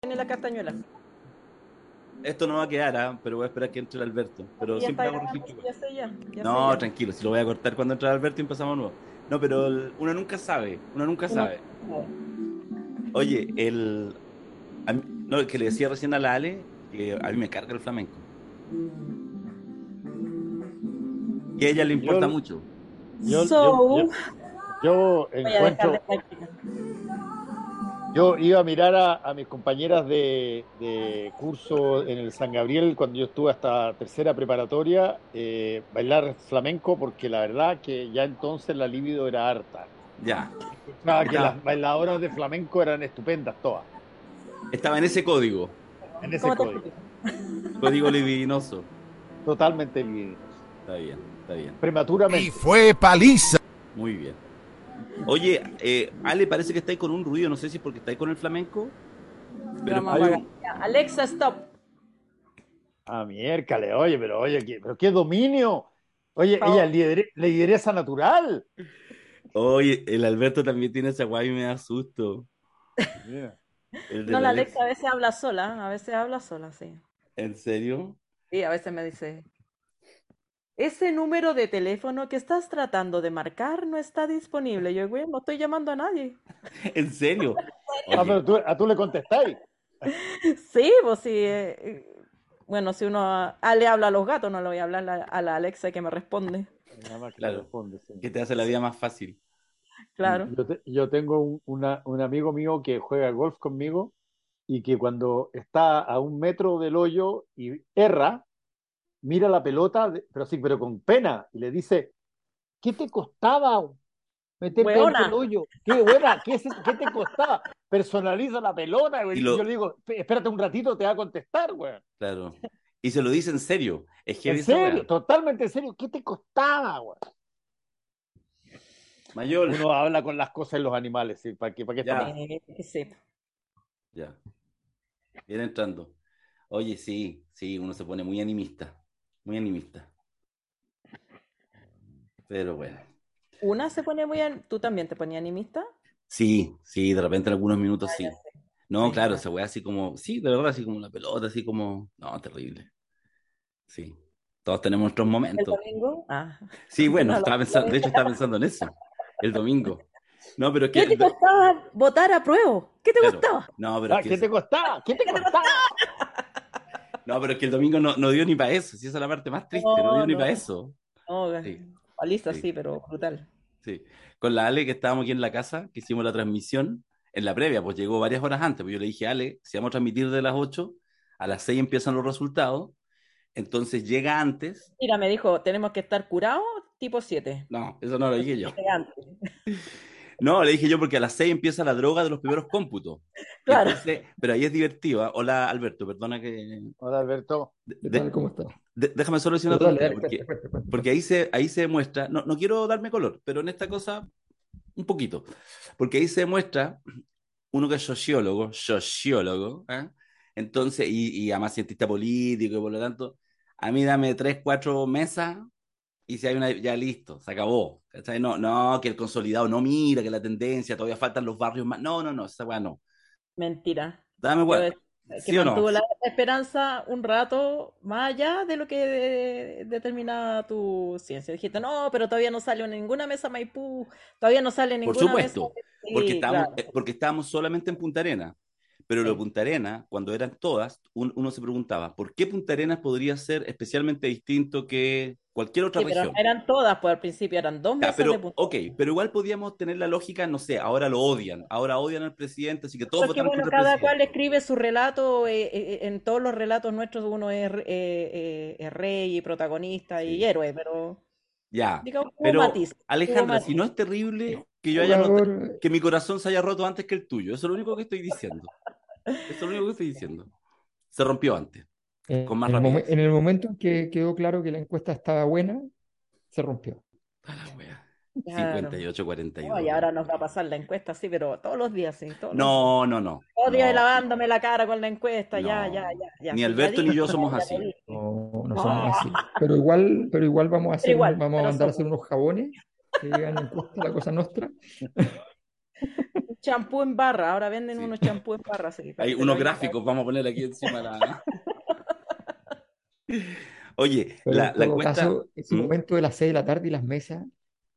tiene la castañuela. Esto no va a quedar, ¿ah? pero voy a esperar que entre el Alberto. Pero Ya siempre hago ya sé ya, ya No, sé ya. tranquilo, si lo voy a cortar cuando entre el Alberto y empezamos nuevo. No, pero el- uno nunca sabe, uno nunca Uno- sabe. Oye, el... a mí- no, que le decía recién a la Ale que a mí me carga el flamenco. Y a ella le importa Yo- mucho. Yo, So, yo- yo- yo voy a encuentro, dejar de practicar. Yo iba a mirar a, a mis compañeras de, de curso en el San Gabriel cuando yo estuve hasta tercera preparatoria, eh, bailar flamenco porque la verdad que ya entonces la libido era harta. Ya, Pensaba que Ya. las bailadoras de flamenco eran estupendas todas, estaba en ese código, en ese ¿Cómo te código, código libidinoso. totalmente libido. Está bien, está bien. Y Prematuramente. fue paliza. Muy bien. Oye, eh, Ale, parece que está ahí con un ruido, no sé si es porque está ahí con el flamenco. Pero un- Alexa, stop. Ah, miércoles, oye, pero oye, ¿qué, pero qué dominio. Oye, Por ella lidere- lideresa natural. Oye, el Alberto también tiene esa guay y me da susto. No, la Alex. Alexa a veces habla sola, a veces habla sola, sí. ¿En serio? Sí, a veces me dice, ese número de teléfono que estás tratando de marcar no está disponible. Yo, güey, no estoy llamando a nadie. ¿En serio? Ah, pero tú, a tú le contestáis. Sí, pues sí. eh, eh, bueno, si uno a- ah, le habla a los gatos, no le voy a hablar a la, a la Alexa que me responde. Nada más que Claro. responde, sí. que te hace la vida más fácil. Claro. Yo, te- yo tengo un, una- un amigo mío que juega golf conmigo y que cuando está a un metro del hoyo y erra, mira la pelota, pero sí, pero con pena, y le dice, ¿qué te costaba meterte del hoyo? ¿Qué buena? ¿Qué, es eso? ¿Qué te costaba? Personaliza la pelota, güey. Y Y lo- yo le digo, "Espé- espérate un ratito, te va a contestar, güey. Claro. Y se lo dice en serio. Es que En serio, totalmente en serio, ¿qué te costaba, güey? Mayor. Uno habla con las cosas de los animales, ¿sí? ¿Para qué, para qué Ya. estamos? Eh. Ya. Viene entrando. Oye, sí, sí, uno se pone muy animista. Muy animista. Pero bueno. Una se pone muy... an- ¿Tú también te ponías animista? Sí, sí, de repente en algunos minutos sí. No, Sí, claro, esa weá así como, sí, de verdad, así como la pelota, así como, no, terrible. Sí, todos tenemos nuestros ¿El momentos. domingo? Ah. Sí, bueno, No, lo- estaba pensando, de hecho estaba pensando en eso, el domingo. No, pero que, ¿Qué te costaba votar a prueba? ¿Qué te claro, costaba? no, pero Ah, es que, ¿Qué te costaba? ¿Qué te costaba? No, pero es que el domingo no, no dio ni para eso, sí, esa es la parte más triste, no, No, dio ni no. para eso. No, Sí. paliza Sí. sí, pero brutal. Sí, con la Ale que estábamos aquí en la casa, que hicimos la transmisión, en la previa, pues llegó varias horas antes, pues yo le dije, Ale, si vamos a transmitir de las 8, a las 6 empiezan los resultados, entonces llega antes, Mira, me dijo, tenemos que estar curados tipo 7. no, eso no lo dije yo. no, le dije yo porque a las 6 empieza la droga de los primeros cómputos, Claro. Entonces, pero ahí es divertido, ¿ah? hola Alberto, perdona que... Hola, Alberto. ¿Cómo está? de- déjame solo decir una dale, porque, ahí se, ahí se demuestra, no, no quiero darme color, pero en esta cosa un poquito, porque ahí se demuestra uno que es sociólogo, sociólogo, ¿eh? entonces, y, y además cientista político, y por lo tanto, a mí dame tres, cuatro mesas y si hay una, ya listo, se acabó. ¿cachai? No, no, que el consolidado no mira, que la tendencia, todavía faltan los barrios más. No, no, no, esa weá no. Mentira. Dame weá. que ¿Sí no? mantuvo la esperanza un rato más allá de lo que de- determinaba tu ciencia. Dijiste, no, pero todavía no sale ninguna mesa Maipú, todavía no sale Por ninguna supuesto, mesa. Sí, porque estábamos, claro. eh, porque estábamos solamente en Punta Arena. Pero lo de. Punta Arena, cuando eran todas, un- uno se preguntaba, ¿por qué Punta Arenas podría ser especialmente distinto que cualquier otra Sí, pero región? no eran todas, pues al principio eran dos Ya, mesas pero, de ok, pero igual podíamos tener la lógica, no sé, ahora lo odian, ahora odian al presidente, así que todos Porque votaron bueno, contra el cada cual escribe su relato, eh, eh, eh, en todos los relatos nuestros uno es, eh, eh, es rey y protagonista y Sí. héroe, pero Ya, digamos pero matiz, Alejandra, si no es terrible que yo haya notado, que mi corazón se haya roto antes que el tuyo, eso es lo único que estoy diciendo. Eso es lo único que estoy diciendo. Se rompió antes, en, con más en el momen- rapidez. en el momento en que quedó claro que la encuesta estaba buena, se rompió. A la wea. Claro. 58, 42. No, y ahora nos va a pasar la encuesta, sí, pero todos los días, sí, todos los días. No, no, no. Todos los días no. lavándome la cara con la encuesta, ya, No. ya, ya, ya. Ni Alberto ni yo somos así. No, no somos así. Pero igual, pero igual vamos a hacer, igual, vamos a mandar a somos. hacer unos jabones que llegan en encuesta, la cosa nuestra. Champú en barra, ahora venden Sí. unos champú en barra. así Hay unos gráficos, vamos a poner aquí encima la. Oye, Pero la, en la todo encuesta. caso, ese ¿Mm? momento de las 6 de la tarde y las mesas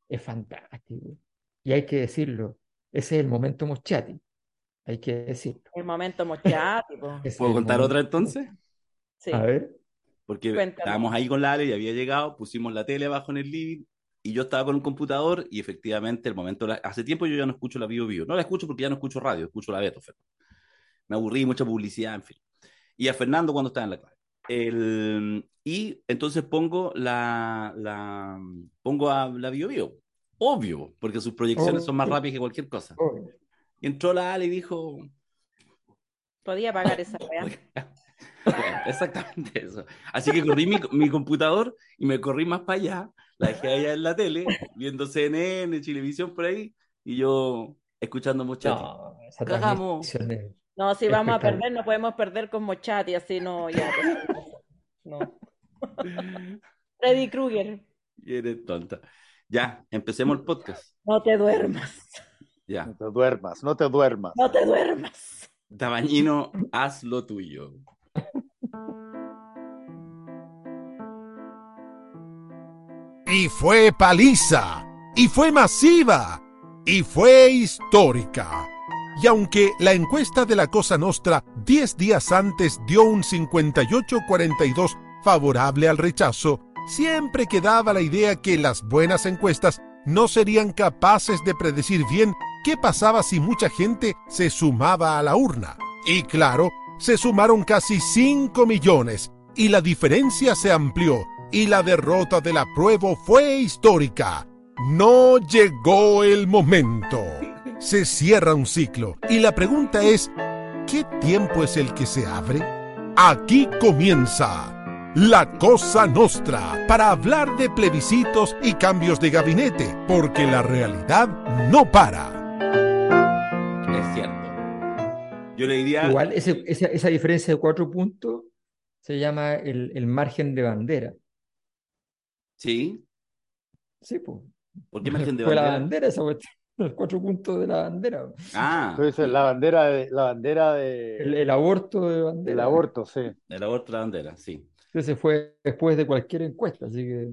es fantástico. Y hay que decirlo, ese es el momento Moschati. Hay que decirlo. El momento es ¿Puedo el contar momento. otra entonces? Sí. A ver. Porque Cuéntame. estábamos ahí con la Ale y había llegado, pusimos la tele abajo en el living y yo estaba con el computador y efectivamente el momento, la- hace tiempo yo ya no escucho la Bio Bio, no la escucho porque ya no escucho radio, escucho la Beethoven. Me aburrí, mucha publicidad, en fin. Y a Fernando cuando estaba en la clave. El, y entonces pongo la, la pongo a la Bio Bio. Obvio, porque sus proyecciones son más rápidas que cualquier cosa. Obvio. Y entró la Ale y dijo, Podía pagar esa weá. Bueno, exactamente eso. Así que corrí mi, mi computador y me corrí más para allá, la dejé allá en la tele, viendo CNN, Chilevisión por ahí, y yo escuchando muchachos. No, Cagamos. transmisión No, si vamos a perder, no podemos perder con mochati, así no, ya. No. Freddy Krueger, Y eres tonta. Ya, empecemos el podcast. no te duermas. Ya. No te duermas, no te duermas. No te duermas. Tabañino, haz lo tuyo. Y fue paliza, y fue masiva, y fue histórica. Y aunque la encuesta de la Cosa Nostra 10 días antes dio un 58-42 favorable al rechazo, siempre quedaba la idea que las buenas encuestas no serían capaces de predecir bien qué pasaba si mucha gente se sumaba a la urna. Y claro, se sumaron casi 5 millones, y la diferencia se amplió, y la derrota del apruebo fue histórica. No llegó el momento. Se cierra un ciclo, y la pregunta es, ¿qué tiempo es el que se abre? Aquí comienza la Cosa Nostra para hablar de plebiscitos y cambios de gabinete, porque la realidad no para. Es cierto. Yo le diría. Igual ese- esa, esa diferencia de cuatro puntos se llama el, el margen de bandera. Sí. Sí, pues. ¿Por qué margen de Fue la bandera? bandera esa cuestión, Los cuatro puntos de la bandera. Ah, Entonces, la bandera de, la bandera de, El, el aborto de bandera. aborto, sí. el aborto de la bandera, sí. Ese fue después de cualquier encuesta, así que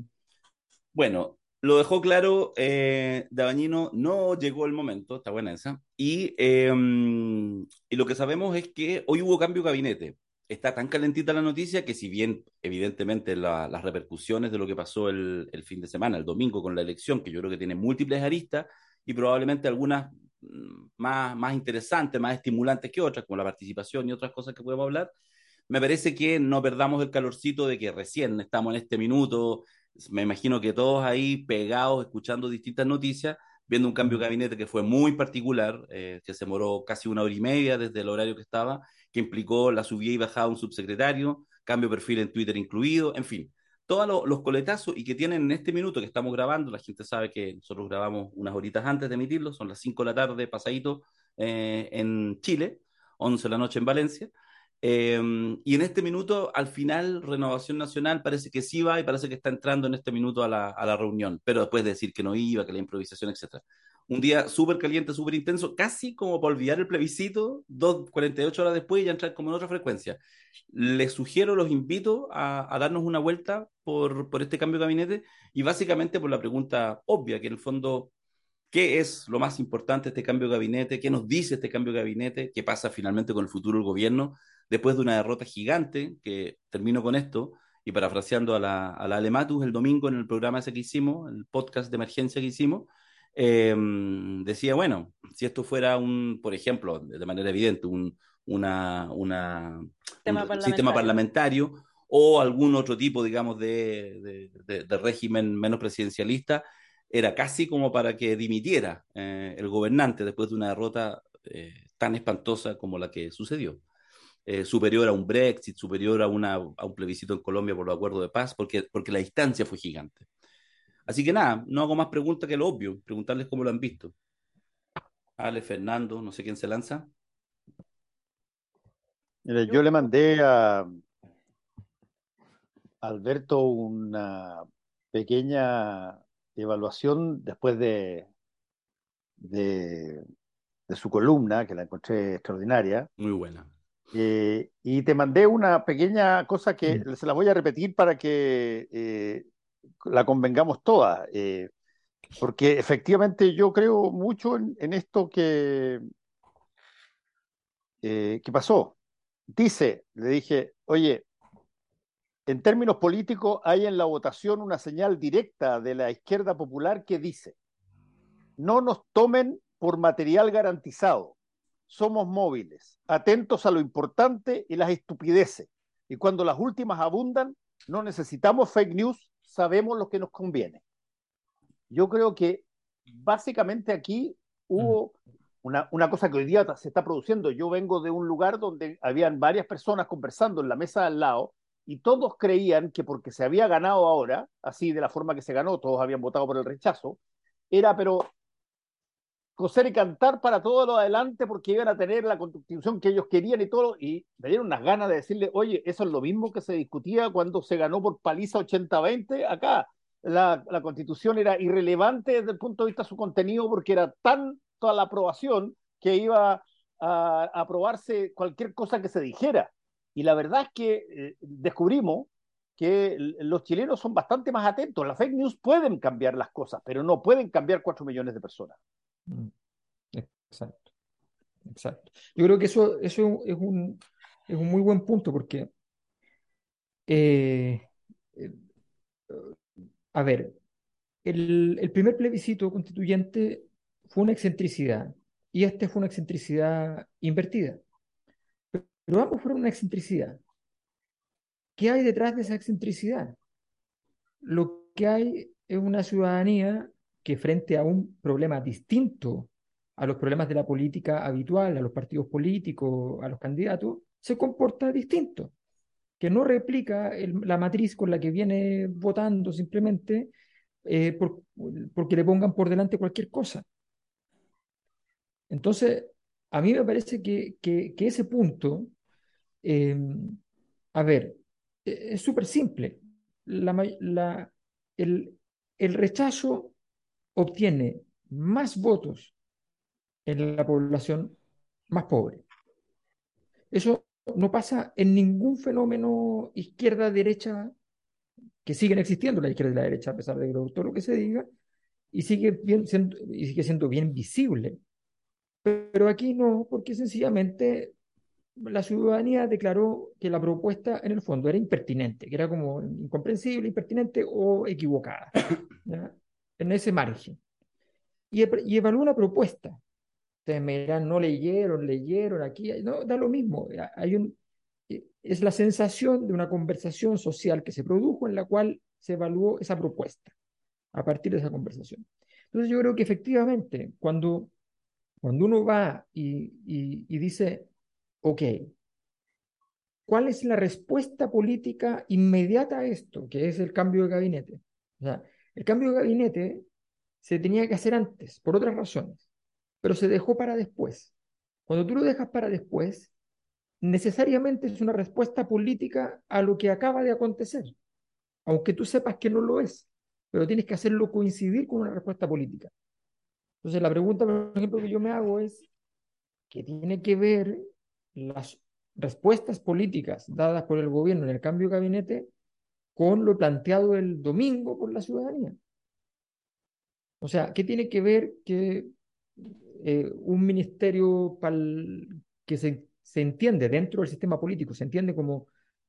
Bueno, lo dejó claro eh, Dabañino, no llegó el momento, está buena esa. Y, eh, y lo que sabemos es que hoy hubo cambio de gabinete. Está tan calentita la noticia que si bien evidentemente la- las repercusiones de lo que pasó el, el fin de semana, el domingo con la elección, que yo creo que tiene múltiples aristas y probablemente algunas mm, más, más interesantes, más estimulantes que otras, como la participación y otras cosas que podemos hablar, me parece que no perdamos el calorcito de que recién estamos en este minuto, me imagino que todos ahí pegados, escuchando distintas noticias, viendo un cambio de gabinete que fue muy particular, eh, que se demoró casi una hora y media desde el horario que estaba, que implicó la subida y bajada de un subsecretario, cambio de perfil en Twitter incluido, en fin, todos lo- los coletazos y que tienen en este minuto que estamos grabando, la gente sabe que nosotros grabamos unas horitas antes de emitirlo, son las 5 de la tarde pasadito eh, en Chile, 11 de la noche en Valencia. Eh, y en este minuto, al final, Renovación Nacional parece que sí va y parece que está entrando en este minuto a la, a la reunión, pero después de decir que no iba, que la improvisación, etc. Un día súper caliente, súper intenso, casi como para olvidar el plebiscito, dos, 48 horas después y ya entrar como en otra frecuencia. Les sugiero, los invito a, a darnos una vuelta por, por este cambio de gabinete y básicamente por la pregunta obvia, que en el fondo ¿Qué es lo más importante de este cambio de gabinete? ¿Qué nos dice este cambio de gabinete? ¿Qué pasa finalmente con el futuro del gobierno después de una derrota gigante? Que termino con esto y parafraseando a la, a la Alematus el domingo en el programa ese que hicimos, el podcast de emergencia que hicimos, eh, decía, bueno, si esto fuera un, por ejemplo, de manera evidente, un, una, una, Sistema un parlamentario. sistema parlamentario o algún otro tipo, digamos, de, de, de, de régimen menos presidencialista, era casi como para que dimitiera eh, el gobernante después de una derrota eh, tan espantosa como la que sucedió. Eh, superior a un Brexit, superior a, una, a, un plebiscito en Colombia por los acuerdos de paz, porque, porque la distancia fue gigante. Así que nada, no hago más preguntas que lo obvio, preguntarles cómo lo han visto. Ale, Fernando, no sé quién se lanza. Mira, yo le mandé a Alberto una pequeña evaluación después de, de, de su columna, que la encontré extraordinaria. Muy buena. Eh, y te mandé una pequeña cosa que Mm. se la voy a repetir para que eh, la convengamos todas. eh, porque efectivamente yo creo mucho en, esto que, eh, pasó. Dice, le dije, oye, en términos políticos hay en la votación una señal directa de la izquierda popular que dice, no nos tomen por material garantizado, somos móviles, atentos a lo importante y las estupideces. Y cuando las últimas abundan, no necesitamos fake news, sabemos lo que nos conviene. Yo creo que básicamente aquí hubo una, una cosa que hoy día se está produciendo. Yo vengo de un lugar donde habían varias personas conversando en la mesa de al lado y todos creían que porque se había ganado ahora, así de la forma que se ganó, todos habían votado por el rechazo, era pero coser y cantar para todo lo adelante porque iban a tener la constitución que ellos querían y todo, y me dieron unas ganas de decirle, oye, eso es lo mismo que se discutía cuando se ganó por paliza 80-20 acá. La, la constitución era irrelevante desde el punto de vista de su contenido porque era tan toda la aprobación que iba a, a aprobarse cualquier cosa que se dijera. Y la verdad es que eh, descubrimos que los chilenos son bastante más atentos. Las fake news pueden cambiar las cosas, pero no pueden cambiar cuatro millones de personas. Mm, Exacto, exacto. Yo creo que eso, es un, es un muy buen punto porque, eh, a ver, el, el primer plebiscito constituyente fue una excentricidad y este fue una excentricidad invertida. Pero ambos fueron una excentricidad. ¿Qué hay detrás de esa excentricidad? Lo que hay es una ciudadanía que frente a un problema distinto a los problemas de la política habitual, a los partidos políticos, a los candidatos, se comporta distinto, que no replica la matriz con la que viene votando simplemente eh, por, porque le pongan por delante cualquier cosa. Entonces, a mí me parece que, que, ese punto, eh, a ver, es súper simple. La, la, el, el rechazo obtiene más votos en la población más pobre. Eso no pasa en ningún fenómeno izquierda-derecha que siguen existiendo la izquierda y la derecha, a pesar de todo lo que se diga, y sigue, siendo, y sigue siendo bien visible. Pero aquí no, porque sencillamente la ciudadanía declaró que la propuesta en el fondo era impertinente, que era como incomprensible, impertinente o equivocada, ¿ya? En ese margen. Y, y evaluó una propuesta. Ustedes me dirán, no leyeron, leyeron, aquí, no, da lo mismo. Hay un, es la sensación de una conversación social que se produjo en la cual se evaluó esa propuesta a partir de esa conversación. Entonces yo creo que efectivamente, cuando, cuando uno va y, y, y dice, ok, ¿cuál es la respuesta política inmediata a esto, que es el cambio de gabinete? O sea, el cambio de gabinete se tenía que hacer antes, por otras razones, pero se dejó para después. Cuando tú lo dejas para después, necesariamente es una respuesta política a lo que acaba de acontecer, aunque tú sepas que no lo es, pero tienes que hacerlo coincidir con una respuesta política. Entonces, la pregunta, que yo me hago es, ¿qué tiene que ver las respuestas políticas dadas por el gobierno en el cambio de gabinete con lo planteado el domingo por la ciudadanía? O sea, ¿qué tiene que ver que eh, un ministerio que se, se, entiende dentro del sistema político, se entiende como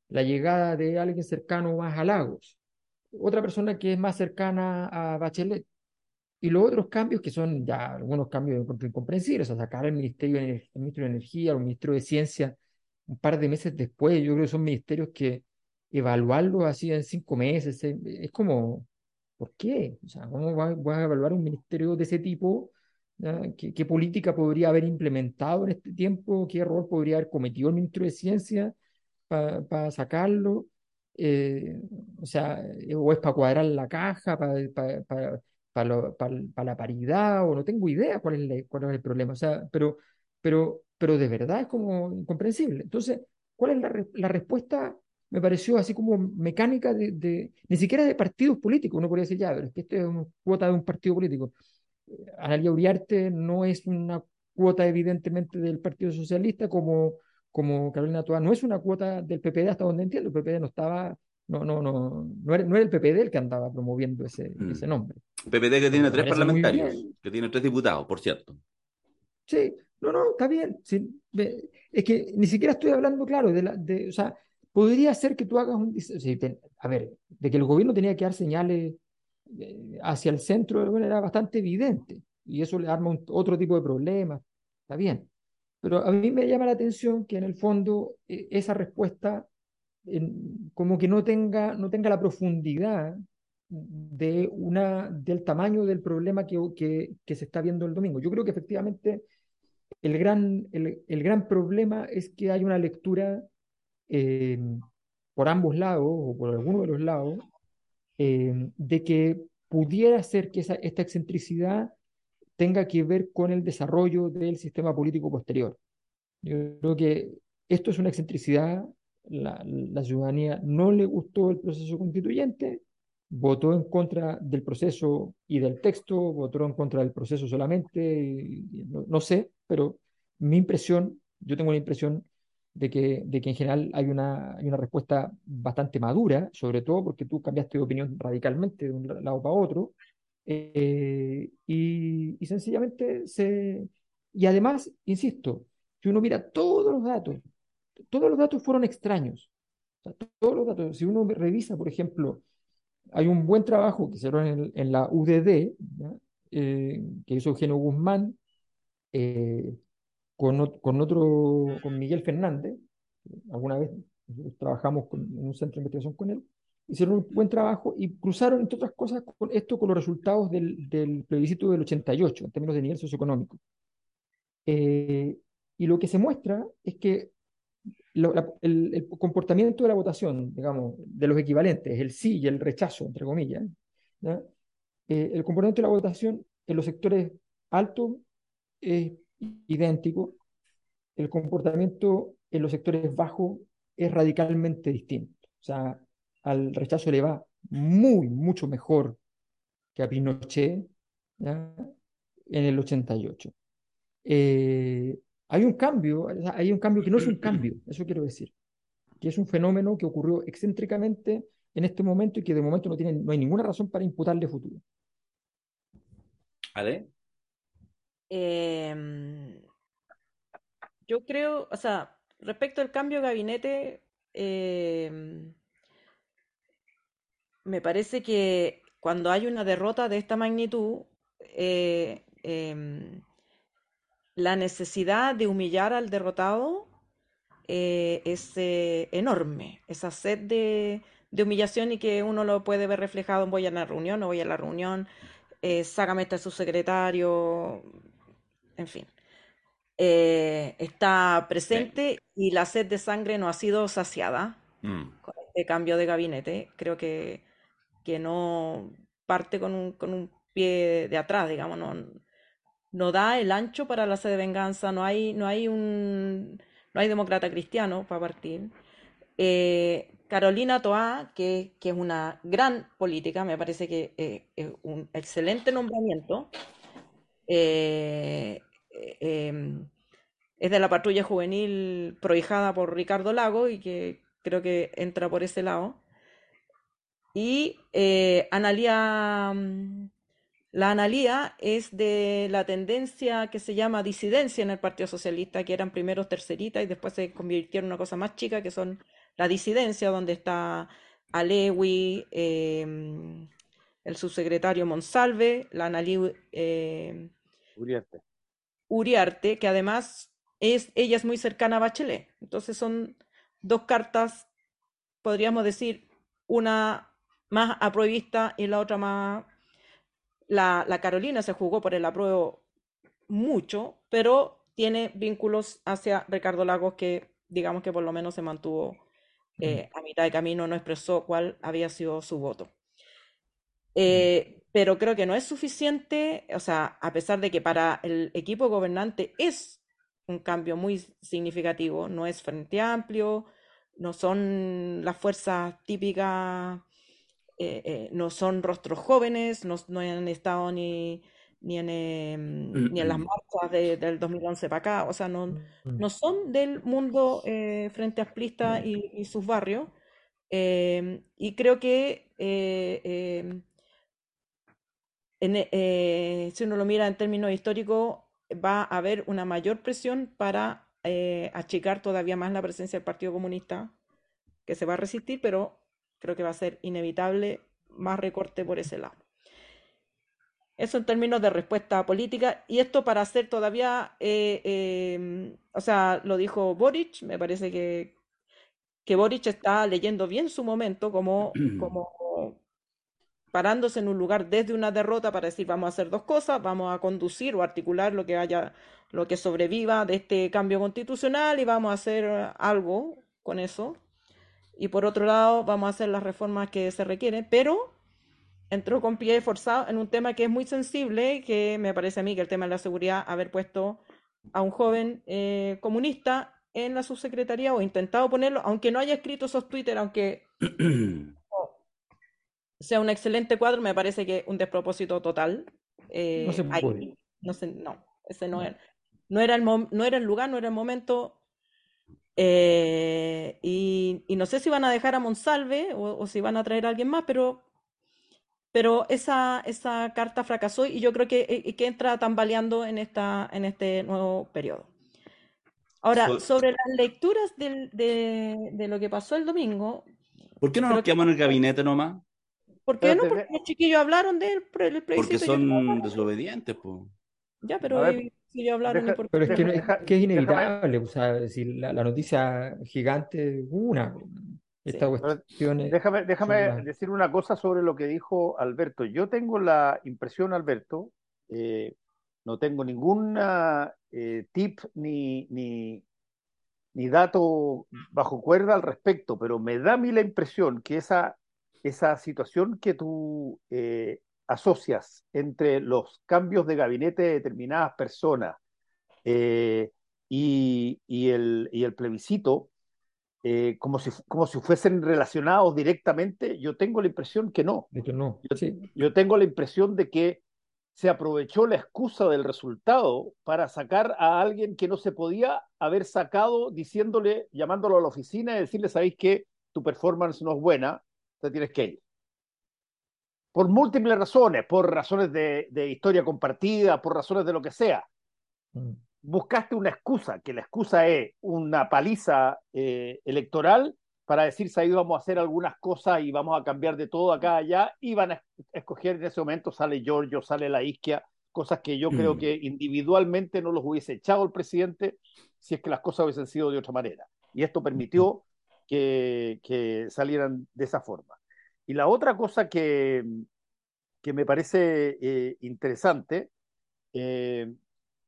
la llegada de alguien cercano más a Lagos, otra persona que es más cercana a Bachelet, y los otros cambios que son ya algunos cambios incomprensibles, o sea, sacar el Ministerio de, el de Energía el Ministro de Ciencia un par de meses después, yo creo que son ministerios que evaluarlo así en cinco meses es, como, ¿por qué? O sea, ¿cómo vas va a evaluar un ministerio de ese tipo? ¿Qué, ¿Qué, política podría haber implementado en este tiempo? ¿Qué error podría haber cometido el ministro de Ciencia para pa sacarlo? Eh, o sea, o es para cuadrar la caja, para pa, pa la paridad, o no tengo idea cuál es, la, cuál es el problema. O sea, pero, pero, pero de verdad es como incomprensible. Entonces, ¿cuál es la, la respuesta? Me pareció así como mecánica de, de, ni siquiera de partidos políticos. Uno podría decir, ya, pero es que esto es una cuota de un partido político. Analia Uriarte no es una cuota evidentemente del Partido Socialista, como, como Carolina Toa no es una cuota del PPD hasta donde entiendo, el PPD no estaba, no, no, no, no era, no era el PPD el que andaba promoviendo ese, Mm. ese nombre. PPD que tiene tres parlamentarios, que tiene tres diputados, por cierto. Sí, no, no, está bien. Sí, es que ni siquiera estoy hablando, claro, de la, de, o sea, podría ser que tú hagas un, a ver, de que el gobierno tenía que dar señales eh, hacia el centro, era bastante evidente, y eso le arma otro tipo de problemas, está bien. Pero a mí me llama la atención que en el fondo eh, esa respuesta como que no tenga, no tenga la profundidad de una, del tamaño del problema que, que, que se está viendo el domingo. Yo creo que efectivamente el gran, el, el gran problema es que hay una lectura eh, por ambos lados o por alguno de los lados eh, de que pudiera ser que esa, esta excentricidad tenga que ver con el desarrollo del sistema político posterior. Yo creo que esto es una excentricidad, la, la ciudadanía no le gustó el proceso constituyente, votó en contra del proceso y del texto, votó en contra del proceso solamente, y- y no, no sé, pero mi impresión, yo tengo la impresión de que, de que en general hay una, hay una respuesta bastante madura, sobre todo porque tú cambiaste de opinión radicalmente de un lado para otro, eh, y, y sencillamente se... Y además, insisto, si uno mira todos los datos, todos los datos fueron extraños. Todos los datos, si uno revisa, por ejemplo, hay un buen trabajo que hizo en, en la UDD. Eh, que hizo Eugenio Guzmán, eh, con, con otro, con Miguel Fernández, alguna vez trabajamos con- en un centro de investigación con él, hicieron un buen trabajo y cruzaron, entre otras cosas, con esto con los resultados del, del plebiscito del 88, en términos de nivel socioeconómico. Eh, y lo que se muestra es que lo- la- el, el comportamiento de la votación, digamos, de los equivalentes, el sí y el rechazo, entre comillas. Eh, el comportamiento de la votación en los sectores altos es idéntico, el comportamiento en los sectores bajos es radicalmente distinto. O sea, al rechazo le va muy, mucho mejor que a Pinochet ¿ya? en el 88. Eh, hay un cambio, hay un cambio que no es un cambio, eso quiero decir, que es un fenómeno que ocurrió excéntricamente en este momento y que de momento no, tiene, no hay ninguna razón para imputarle futuro. ¿Vale? Em, yo creo, o sea, respecto al cambio de gabinete, em, me parece que cuando hay una derrota de esta magnitud, eh, em, la necesidad de humillar al derrotado eh, es eh, enorme. Esa sed de, humillación y que uno lo puede ver reflejado en voy a la reunión, no voy a la reunión, sácame este subsecretario, en fin. Eh, está presente y la sed de sangre no ha sido saciada Mm. con este cambio de gabinete. Creo que, que no parte con un, con un pie de atrás, digamos, no, no da el ancho para la sed de venganza, no hay, no hay un, no hay demócrata cristiano para partir. Eh, Carolina Toá, que, que es una gran política, me parece que eh, es un excelente nombramiento. Eh, eh, em, es de la patrulla juvenil prohijada por Ricardo Lago y que creo que entra por ese lado. Y eh, Analía, mm, la Analía es de la tendencia que se llama disidencia en el Partido Socialista, que eran primero terceritas y después se convirtieron en una cosa más chica, que son la disidencia, donde está Alewi, eh, el subsecretario Monsalve, la Analí eh, Uriarte. Uriarte, que además es, ella es muy cercana a Bachelet. Entonces son dos cartas, podríamos decir, una más apruebista y la otra más... La, la Carolina se jugó por el apruebo mucho, pero tiene vínculos hacia Ricardo Lagos que digamos que por lo menos se mantuvo eh, a mitad de camino, no expresó cuál había sido su voto. Eh, pero creo que no es suficiente, o sea, a pesar de que para el equipo gobernante es un cambio muy significativo, no es Frente Amplio, no son las fuerzas típicas, eh, eh, no son rostros jóvenes, no, no han estado ni, ni en, em, ni en las marchas de- del 2011 para acá, o sea, no, Mm. no son del mundo eh, frente amplista y, y sus barrios. Em, y creo que em, en, e- eh, si uno lo mira en términos históricos, va a haber una mayor presión para eh, achicar todavía más la presencia del Partido Comunista, que se va a resistir, pero creo que va a ser inevitable más recorte por ese lado. Eso en términos de respuesta política, y esto para hacer todavía, eh, eh, o sea, lo dijo Boric, me parece que, que Boric está leyendo bien su momento como, como parándose en un lugar desde una derrota para decir vamos a hacer dos cosas, vamos a conducir o articular lo que haya, lo que sobreviva de este cambio constitucional y vamos a hacer algo con eso. Y por otro lado, vamos a hacer las reformas que se requieren, pero entró con pie forzado en un tema que es muy sensible, que me parece a mí que el tema de la seguridad, haber puesto a un joven eh, comunista en la subsecretaría o intentado ponerlo, aunque no haya escrito esos Twitter, aunque sea un excelente cuadro, me parece que un despropósito total. Eh, No se ahí, puede. no, sé, no, ese no era, no era el, no era el lugar, no era el momento. Eh, y, y no sé si van a dejar a Monsalve o, o si van a traer a alguien más, pero, pero esa, esa carta fracasó y yo creo que, eh, que entra tambaleando en, esta, en este nuevo periodo. Ahora, So- sobre las lecturas del- de, de lo que pasó el domingo, ¿Por qué no nos que- quedamos en el gabinete nomás? ¿Por qué no? Porque los chiquillos hablaron del pre- el Porque plebiscito. son desobedientes, pues. Ya, pero ver, ellos chiquillos hablaron deja- por Pero es que, no- es que es déjame- inevitable, o sea, decir, la, la noticia gigante, una, esta Sí. cuestión es- Déjame, déjame decir una cosa sobre lo que dijo Alberto. Yo tengo la impresión, Alberto, eh, no tengo ninguna eh, tip ni, ni, ni dato bajo cuerda al respecto, pero me da a mí la impresión que esa, esa situación que tú eh, asocias entre los cambios de gabinete de determinadas personas eh, y, y el, y el plebiscito, eh, como, si, como si fuesen relacionados directamente, yo tengo la impresión que no. de que no, Yo, sí, yo tengo la impresión de que se aprovechó la excusa del resultado para sacar a alguien que no se podía haber sacado diciéndole, llamándolo a la oficina y decirle, sabéis que tu performance no es buena, te tienes que ir. Por múltiples razones, por razones de, de historia compartida, por razones de lo que sea Mm. buscaste una excusa, que la excusa es una paliza eh, electoral para decir, ahí vamos a hacer algunas cosas y vamos a cambiar de todo acá allá, y van a escoger en ese momento, sale Giorgio, sale la Isquia, cosas que yo creo Mm. que individualmente no los hubiese echado el presidente si es que las cosas hubiesen sido de otra manera. Y esto permitió que, que salieran de esa forma. Y la otra cosa que, que me parece eh, interesante eh,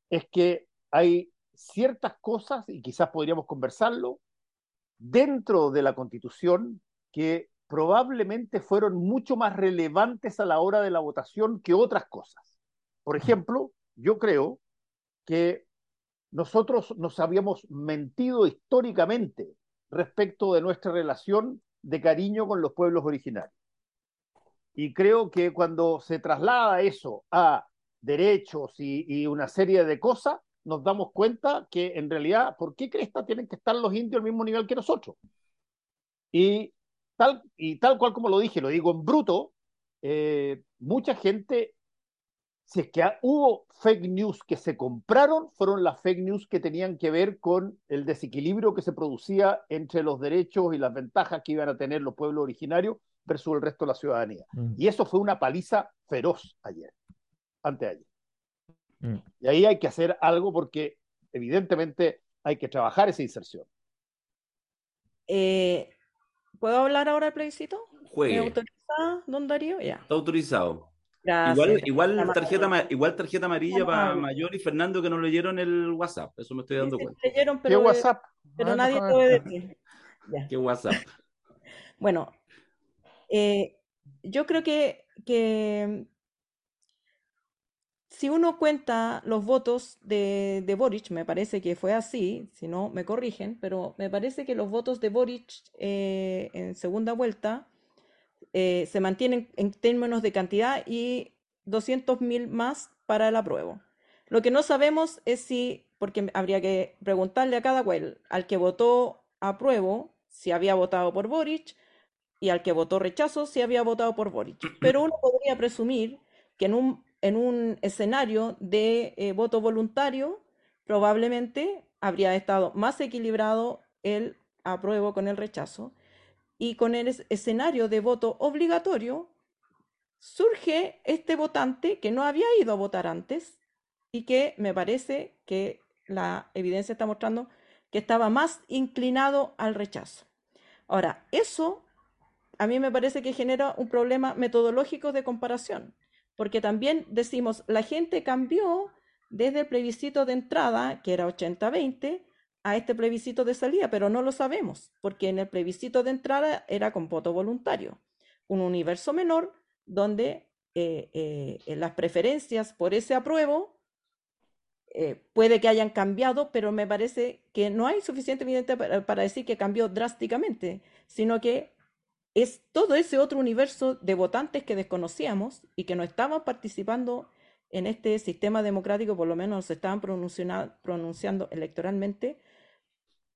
es que hay ciertas cosas, y quizás podríamos conversarlo, dentro de la Constitución que probablemente fueron mucho más relevantes a la hora de la votación que otras cosas. Por ejemplo, yo creo que nosotros nos habíamos mentido históricamente respecto de nuestra relación de cariño con los pueblos originarios. Y creo que cuando se traslada eso a derechos y, una serie de cosas, nos damos cuenta que en realidad, ¿por qué cresta tienen que estar los indios al mismo nivel que nosotros? Y tal, y tal cual como lo dije, lo digo en bruto, eh, mucha gente, si es que hubo fake news que se compraron, fueron las fake news que tenían que ver con el desequilibrio que se producía entre los derechos y las ventajas que iban a tener los pueblos originarios versus el resto de la ciudadanía. Mm. Y eso fue una paliza feroz ayer, anteayer. Mm. Y ahí hay que hacer algo porque evidentemente hay que trabajar esa inserción. Eh, ¿puedo hablar ahora del plebiscito? ¿Me Juegue. autoriza, don Darío? Ya. Está autorizado. Gracias. Igual, igual tarjeta, igual tarjeta amarilla para. Mayor y Fernando que no leyeron el WhatsApp. Eso me estoy dando Sí, cuenta. leyeron, ¿Qué pero, eh, WhatsApp? pero Ah, nadie puede decir. Ya. ¿Qué WhatsApp? Bueno, eh, yo creo que, que si uno cuenta los votos de, de Boric, me parece que fue así, si no me corrigen, pero me parece que los votos de Boric eh, en segunda vuelta eh, se mantienen en términos de cantidad y 200.000 más para el apruebo. Lo que no sabemos es si, porque habría que preguntarle a cada cual, al que votó apruebo, si había votado por Boric, y al que votó rechazo, si había votado por Boric. Pero uno podría presumir que en un, en un escenario de eh, voto voluntario, probablemente habría estado más equilibrado el apruebo con el rechazo. Y con el escenario de voto obligatorio, surge este votante que no había ido a votar antes y que me parece que la evidencia está mostrando que estaba más inclinado al rechazo. Ahora, eso a mí me parece que genera un problema metodológico de comparación, porque también decimos, la gente cambió desde el plebiscito de entrada, que era 80-20, a este plebiscito de salida, pero no lo sabemos, porque en el plebiscito de entrada era con voto voluntario, un universo menor donde eh, eh, las preferencias por ese apruebo eh, puede que hayan cambiado, pero me parece que no hay suficiente evidencia para, para, decir que cambió drásticamente, sino que es todo ese otro universo de votantes que desconocíamos y que no estaban participando en este sistema democrático, por lo menos se estaban pronunciando electoralmente,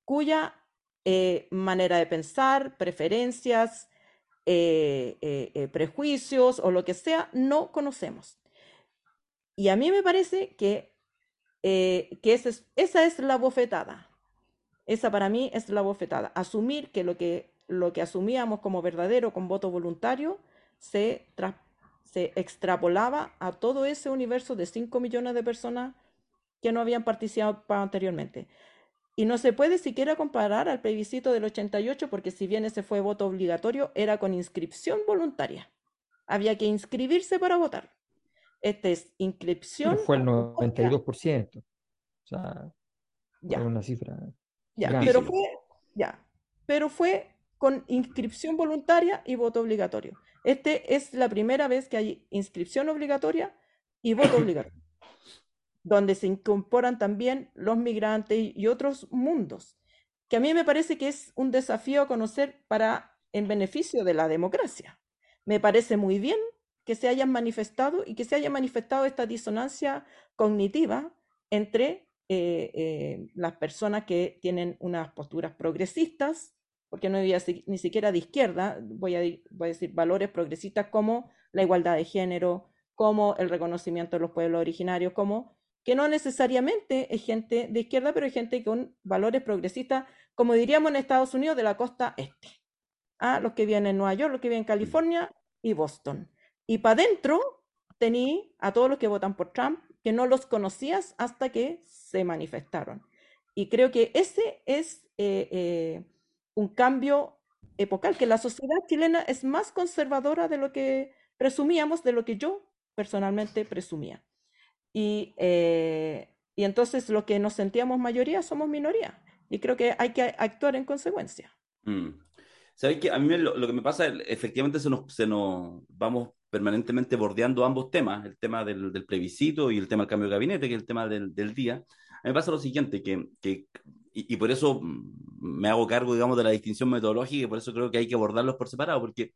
cuya eh, manera de pensar, preferencias, eh, eh, prejuicios o lo que sea, no conocemos. Y a mí me parece que, que esa, es, esa es la bofetada. Esa para mí es la bofetada. Asumir que lo que, lo que asumíamos como verdadero con voto voluntario se, se extrapolaba a todo ese universo de 5 millones de personas que no habían participado anteriormente. Y no se puede siquiera comparar al plebiscito del 88 porque si bien ese fue voto obligatorio, era con inscripción voluntaria. Había que inscribirse para votar. Este es inscripción. Pero fue el 92%. O sea, ya. una cifra. Ya, pero fue, ya, pero fue con inscripción voluntaria y voto obligatorio. Este es la primera vez que hay inscripción obligatoria y voto obligatorio donde se incorporan también los migrantes y otros mundos, que a mí me parece que es un desafío a conocer para en beneficio de la democracia. Me parece muy bien que se hayan manifestado y que se haya manifestado esta disonancia cognitiva entre eh, eh, las personas que tienen unas posturas progresistas, porque no voy a decir, ni siquiera de izquierda, voy a, voy a decir valores progresistas como la igualdad de género, como el reconocimiento de los pueblos originarios, como que no necesariamente es gente de izquierda, pero es gente con valores progresistas, como diríamos en Estados Unidos, de la costa este. Ah, los que vienen en Nueva York, los que vienen en California y Boston. Y para adentro tení a todos los que votan por Trump, que no los conocías hasta que se manifestaron. Y creo que ese es eh, eh, un cambio epocal, que la sociedad chilena es más conservadora de lo que presumíamos, de lo que yo personalmente presumía. Y, eh, y entonces lo que nos sentíamos mayoría somos minoría. Y creo que hay que actuar en consecuencia. Mm. ¿Sabes que A mí lo, lo, que me pasa, efectivamente se nos, se nos vamos permanentemente bordeando ambos temas, el tema del, del, plebiscito y el tema del cambio de gabinete, que es el tema del, del día. A mí me pasa lo siguiente, que, que y, y, por eso me hago cargo, digamos, de la distinción metodológica y por eso creo que hay que abordarlos por separado, porque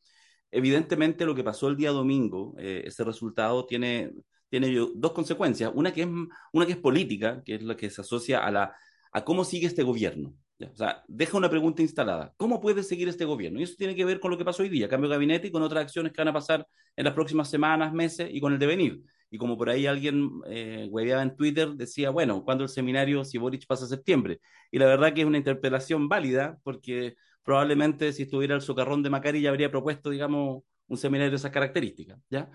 evidentemente lo que pasó el día domingo, eh, ese resultado tiene tiene dos consecuencias. Una que, es, una que es política, que es la que se asocia a, la, a cómo sigue este gobierno. O sea, deja una pregunta instalada. ¿Cómo puede seguir este gobierno? Y eso tiene que ver con lo que pasó hoy día, cambio de gabinete y con otras acciones que van a pasar en las próximas semanas, meses y con el devenir. Y como por ahí alguien eh, hueveaba en Twitter, decía, bueno, ¿cuándo el seminario si Boric pasa a septiembre? Y la verdad que es una interpelación válida, porque probablemente si estuviera el socarrón de Macari ya habría propuesto, digamos, un seminario de esas características, ¿ya?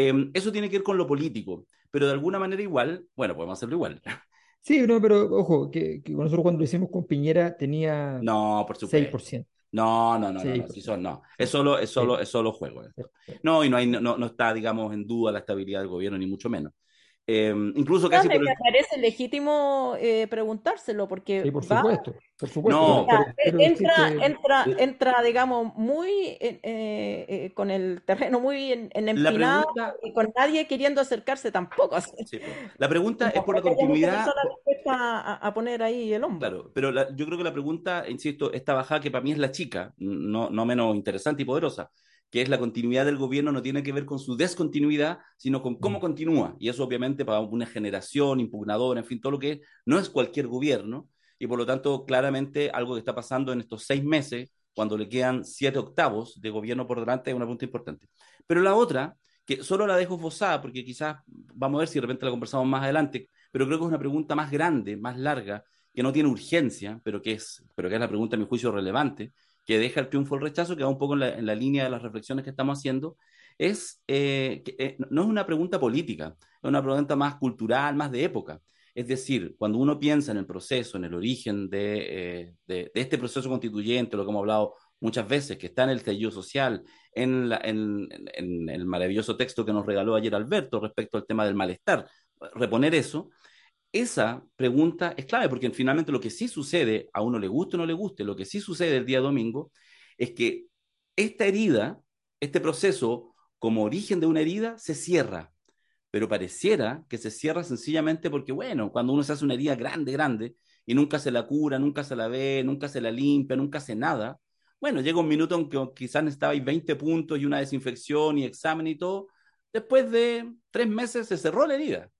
Eh, eso tiene que ver con lo político, pero de alguna manera igual, bueno, podemos hacerlo igual. Sí, no, pero ojo, que, que nosotros cuando lo hicimos con Piñera tenía no, por supuesto. 6%. No, no, no, no, no, si son, no. Es solo, es solo, es solo juego. No, y no, hay, no, no está, digamos, en duda la estabilidad del gobierno, ni mucho menos. Eh, incluso casi no, me, por el... me parece legítimo eh, preguntárselo porque sí, por va, supuesto, por supuesto. No, pero, pero entra, que... entra, entra, digamos, muy eh, eh, con el terreno muy en, en empinado pregunta... y con nadie queriendo acercarse tampoco. Así. Sí, la pregunta es por la continuidad. A, a, poner ahí el hombro. Claro, pero la, yo creo que la pregunta, insisto, esta bajada que para mí es la chica, no, no menos interesante y poderosa que es la continuidad del gobierno, no tiene que ver con su descontinuidad, sino con cómo continúa. Y eso obviamente para una generación impugnadora, en fin, todo lo que es, no es cualquier gobierno. Y por lo tanto, claramente algo que está pasando en estos seis meses, cuando le quedan siete octavos de gobierno por delante, es una punta importante. Pero la otra, que solo la dejo esbozada, porque quizás vamos a ver si de repente la conversamos más adelante, pero creo que es una pregunta más grande, más larga, que no tiene urgencia, pero que es, pero que es la pregunta, a mi juicio, relevante, que deja el triunfo el rechazo, que va un poco en la, línea de las reflexiones que estamos haciendo, es eh, que, eh, no es una pregunta política, es una pregunta más cultural, más de época. Es decir, cuando uno piensa en el proceso, en el origen de, eh, de, este proceso constituyente, lo que hemos hablado muchas veces, que está en el estallido social, en, en, el maravilloso texto que nos regaló ayer Alberto respecto al tema del malestar, reponer eso, esa pregunta es clave porque finalmente lo que sí sucede, a uno le guste o no le guste, lo que sí sucede el día domingo es que esta herida, este proceso como origen de una herida, se cierra. Pero pareciera que se cierra sencillamente porque, bueno, cuando uno se hace una herida grande, grande, y nunca se la cura, nunca se la ve, nunca se la limpia, nunca hace nada, bueno, llega un minuto en que quizás necesitabais 20 puntos y una desinfección y examen y todo. Después de tres meses se cerró la herida.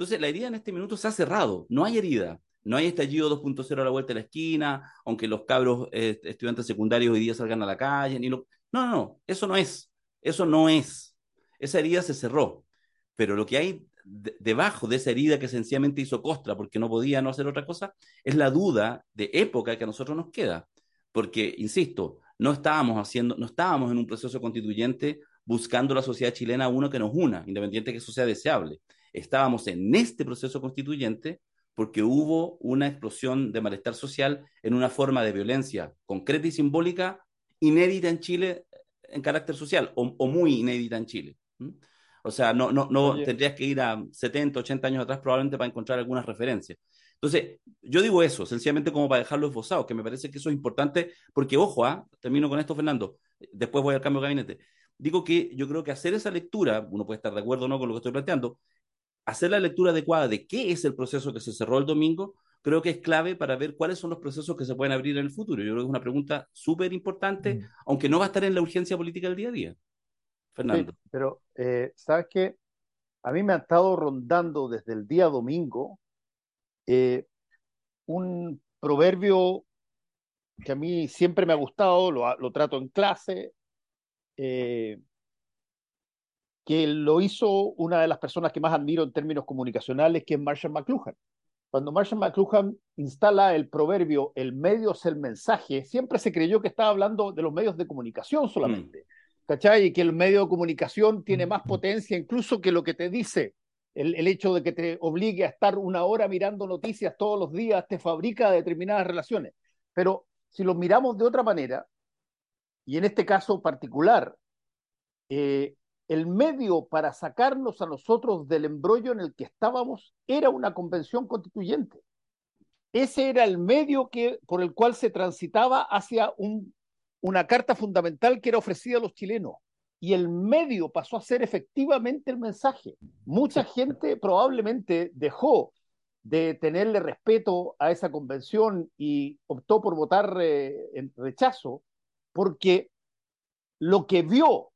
Entonces, la herida en este minuto se ha cerrado, no hay herida, no hay estallido 2.0 a la vuelta de la esquina, aunque los cabros eh, estudiantes secundarios hoy día salgan a la calle, ni lo... no, no, no, eso no es, eso no es. Esa herida se cerró, pero lo que hay de debajo de esa herida que sencillamente hizo costra porque no podía no hacer otra cosa, es la duda de época que a nosotros nos queda. Porque, insisto, no estábamos haciendo, no estábamos en un proceso constituyente buscando la sociedad chilena uno que nos una, independiente de que eso sea deseable estábamos en este proceso constituyente porque hubo una explosión de malestar social en una forma de violencia concreta y simbólica inédita en Chile en carácter social, o, o muy inédita en Chile. ¿Mm? O sea, no, no, no tendrías que ir a 70, 80 años atrás probablemente para encontrar algunas referencias. Entonces, yo digo eso, sencillamente como para dejarlo esbozado, que me parece que eso es importante, porque ojo, ¿ah? termino con esto, Fernando, después voy al cambio de gabinete. Digo que yo creo que hacer esa lectura, uno puede estar de acuerdo o no con lo que estoy planteando, hacer la lectura adecuada de qué es el proceso que se cerró el domingo, creo que es clave para ver cuáles son los procesos que se pueden abrir en el futuro. Yo creo que es una pregunta súper importante, mm. aunque no va a estar en la urgencia política del día a día. Fernando. Sí, pero, eh, ¿sabes qué? A mí me ha estado rondando desde el día domingo eh, un proverbio que a mí siempre me ha gustado, lo, lo trato en clase, eh, que lo hizo una de las personas que más admiro en términos comunicacionales, que es Marshall McLuhan. Cuando Marshall McLuhan instala el proverbio el medio es el mensaje, siempre se creyó que estaba hablando de los medios de comunicación solamente. Mm. ¿Cachai? Y que el medio de comunicación tiene más potencia incluso que lo que te dice. El, el, hecho de que te obligue a estar una hora mirando noticias todos los días te fabrica determinadas relaciones. Pero si lo miramos de otra manera, y en este caso particular, eh, el medio para sacarnos a nosotros del embrollo en el que estábamos era una convención constituyente. Ese era el medio que, por el cual se transitaba hacia un, una carta fundamental que era ofrecida a los chilenos. Y el medio pasó a ser efectivamente el mensaje. Mucha gente probablemente dejó de tenerle respeto a esa convención y optó por votar eh, en rechazo porque lo que vio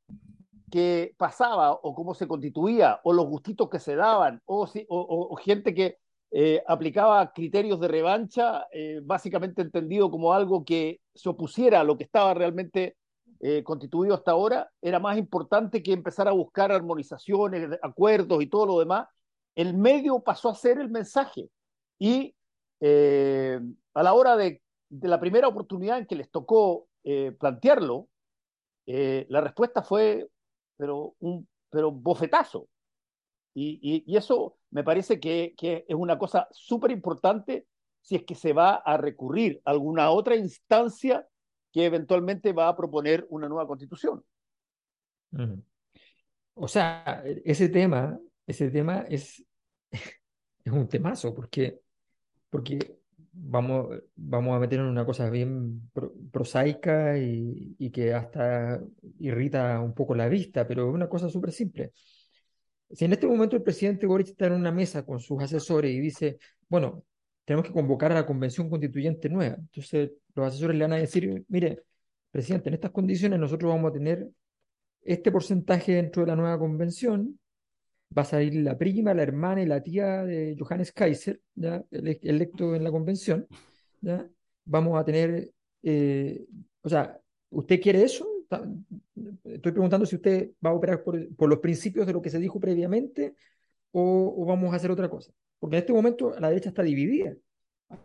que pasaba o cómo se constituía o los gustitos que se daban o, o, gente que eh, aplicaba criterios de revancha, eh, básicamente entendido como algo que se opusiera a lo que estaba realmente eh, constituido hasta ahora, era más importante que empezar a buscar armonizaciones, acuerdos y todo lo demás. El medio pasó a ser el mensaje y a la hora de, de, la primera oportunidad en que les tocó plantearlo, la respuesta fue pero un pero bofetazo. Y, y, eso me parece que, que es una cosa súper importante si es que se va a recurrir a alguna otra instancia que eventualmente va a proponer una nueva constitución. O sea, ese tema, ese tema es, es un temazo, porque, porque vamos, vamos a meter en una cosa bien prosaica y, y, que hasta irrita un poco la vista, pero es una cosa súper simple. Si en este momento el presidente Boric está en una mesa con sus asesores y dice, bueno, tenemos que convocar a la convención constituyente nueva, entonces los asesores le van a decir, mire, presidente, en estas condiciones nosotros vamos a tener este porcentaje dentro de la nueva convención va a salir la prima, la hermana y la tía de Johannes Kaiser, ¿ya? ele- electo en la convención. ¿ya? Vamos a tener, eh, o sea, ¿usted quiere eso? Estoy preguntando si usted va a operar por, por los principios de lo que se dijo previamente o, o vamos a hacer otra cosa. Porque en este momento la derecha está dividida.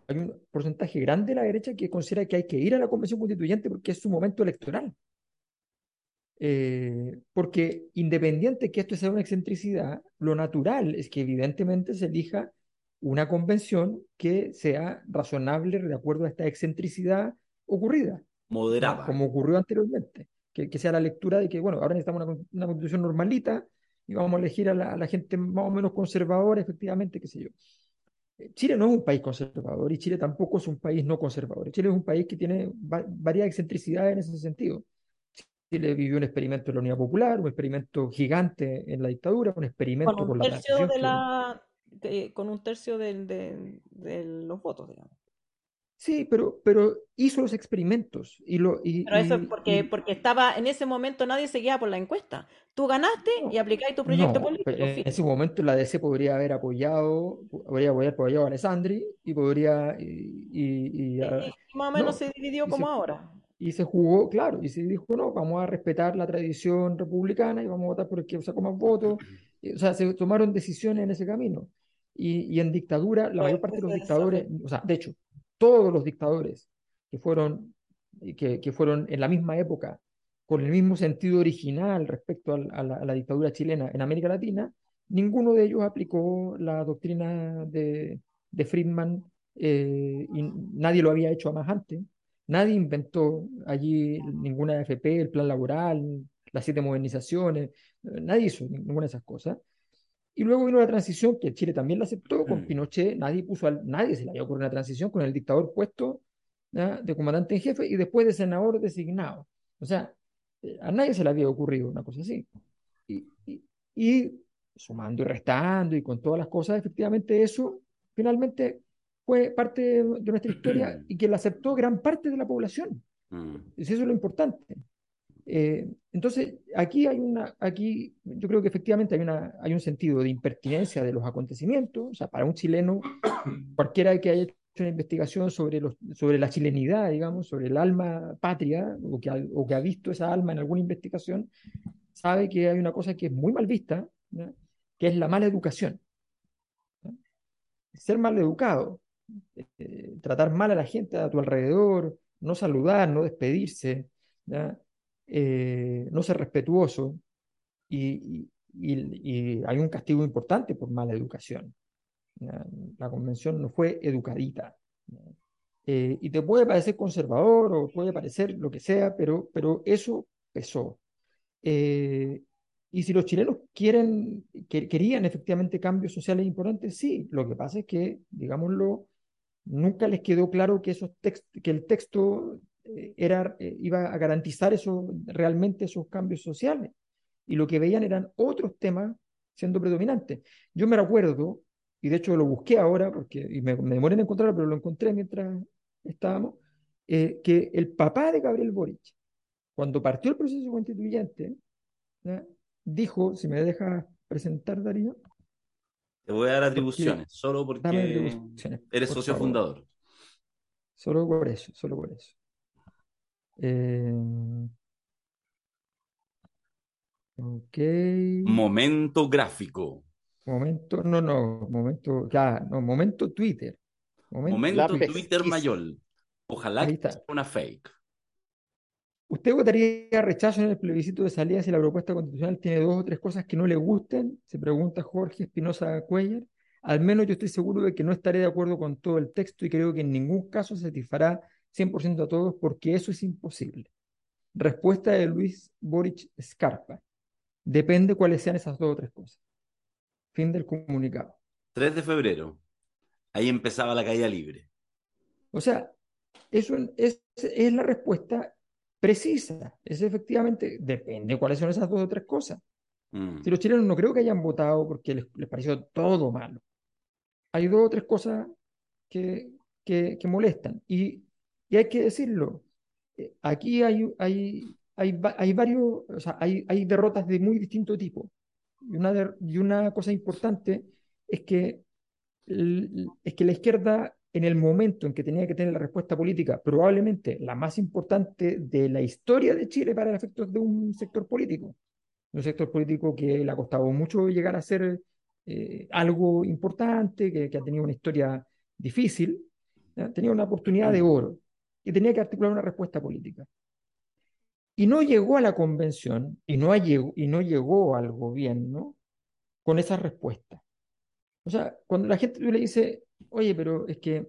Hay un porcentaje grande de la derecha que considera que hay que ir a la convención constituyente porque es su momento electoral. Eh, porque independiente que esto sea una excentricidad, lo natural es que evidentemente se elija una convención que sea razonable de acuerdo a esta excentricidad ocurrida. Moderada. como ocurrió anteriormente. Que, que sea la lectura de que, bueno, ahora necesitamos una, una constitución normalita y vamos a elegir a la, a la gente más o menos conservadora, efectivamente, qué sé yo. Eh, Chile no es un país conservador y Chile tampoco es un país no conservador. Chile es un país que tiene va- varias excentricidades en ese sentido. Chile vivió un experimento en la Unidad Popular, un experimento gigante en la dictadura, un Con experimento un con la tercio de la, de- con un tercio del- de, de los votos, digamos. Sí, pero, pero hizo los experimentos y lo y, Pero eso es porque, y- porque estaba, en ese momento nadie seguía por la encuesta. Tú ganaste y aplicáis tu proyecto No, político. en ese momento la DC podría haber apoyado, podría haber apoyado a Alessandri y podría y, y- y, más o menos no, se dividió como se- ahora. Y se jugó, claro, y se dijo, no, vamos a respetar la tradición republicana y vamos a votar por el que sacó más votos. Y, O sea, se tomaron decisiones en ese camino. Y, y en dictadura, la mayor parte de los dictadores, o sea, de hecho, todos los dictadores que fueron, que, que fueron en la misma época, con el mismo sentido original respecto al- a la, a la dictadura chilena en América Latina, ninguno de ellos aplicó la doctrina de, de Friedman eh, y nadie lo había hecho más antes. Nadie inventó allí ninguna AFP, el plan laboral, las siete modernizaciones, eh, nadie hizo ninguna de esas cosas. Y luego vino la transición, que Chile también la aceptó, con Pinochet, nadie puso al, nadie se le había ocurrido una transición con el dictador puesto de comandante en jefe y después de senador designado. O sea, eh, a nadie se le había ocurrido una cosa así. Y, y- y sumando y restando y con todas las cosas, efectivamente eso finalmente fue parte de de nuestra historia y que la aceptó gran parte de la población. Mm. Y Eso es lo importante. Eh, entonces, aquí hay una, aquí yo creo que efectivamente hay una, hay un sentido de impertinencia de los acontecimientos. O sea, para un chileno, cualquiera que haya hecho una investigación sobre los, sobre la chilenidad, digamos, sobre el alma patria, o que ha, o que ha visto esa alma en alguna investigación, sabe que hay una cosa que es muy mal vista, ¿ya? que es la mala educación. ¿ya? Ser mal educado, eh, tratar mal a la gente a tu alrededor, no saludar, no despedirse. Eh, no ser respetuoso. Y, y- y- hay un castigo importante por mala educación. ¿ya? La convención no fue educadita. Eh, y te puede parecer conservador o puede parecer lo que sea, pero, pero eso pesó. Eh, y si los chilenos quieren, que, querían efectivamente cambios sociales importantes, sí. Lo que pasa es que, digámoslo, nunca les quedó claro que, esos text, que el texto eh, era, eh, iba a garantizar eso, realmente esos cambios sociales. Y lo que veían eran otros temas siendo predominantes. Yo me recuerdo, y de hecho lo busqué ahora, porque y me, demoré en encontrarlo, pero lo encontré mientras estábamos, eh, que el papá de Gabriel Boric, cuando partió el proceso constituyente, dijo, si me dejas presentar, Darío, Te voy a dar atribuciones, solo porque atribuciones, eres por socio favor. fundador. Solo por eso, solo por eso. Eh, ok. Momento gráfico. Momento, no, no, momento, ya, no, momento Twitter. Momento, Twitter. Mayol. Ojalá que sea una fake. ¿Usted votaría rechazo en el plebiscito de salida si la propuesta constitucional tiene dos o tres cosas que no le gusten? Se pregunta Jorge Espinosa Cuellar. Al menos yo estoy seguro de que no estaré de acuerdo con todo el texto y creo que en ningún caso satisfará 100% a todos porque eso es imposible. Respuesta de Luis Boric Scarpa. Depende cuáles sean esas dos o tres cosas. Fin del comunicado. 3 de febrero. Ahí empezaba la caída libre. O sea, eso es, es la respuesta precisa. Es efectivamente, depende cuáles son esas dos o tres cosas. Mm. Si los chilenos no creo que hayan votado porque les, les pareció todo malo. Hay dos o tres cosas que, que, que molestan. Y, y hay que decirlo. eh, Aquí hay, hay, hay, hay varios, o sea, hay, hay derrotas de muy distinto tipo. Y una, y una cosa importante es que, es que la izquierda, en el momento en que tenía que tener la respuesta política, probablemente la más importante de la historia de Chile para efectos de un sector político, un sector político que le ha costado mucho llegar a ser eh, algo importante, que, que, ha tenido una historia difícil, ¿ya? tenía una oportunidad de oro y tenía que articular una respuesta política. Y no llegó a la convención y no, llegó, y no llegó al gobierno con esa respuesta. O sea, cuando la gente le dice, oye, pero es que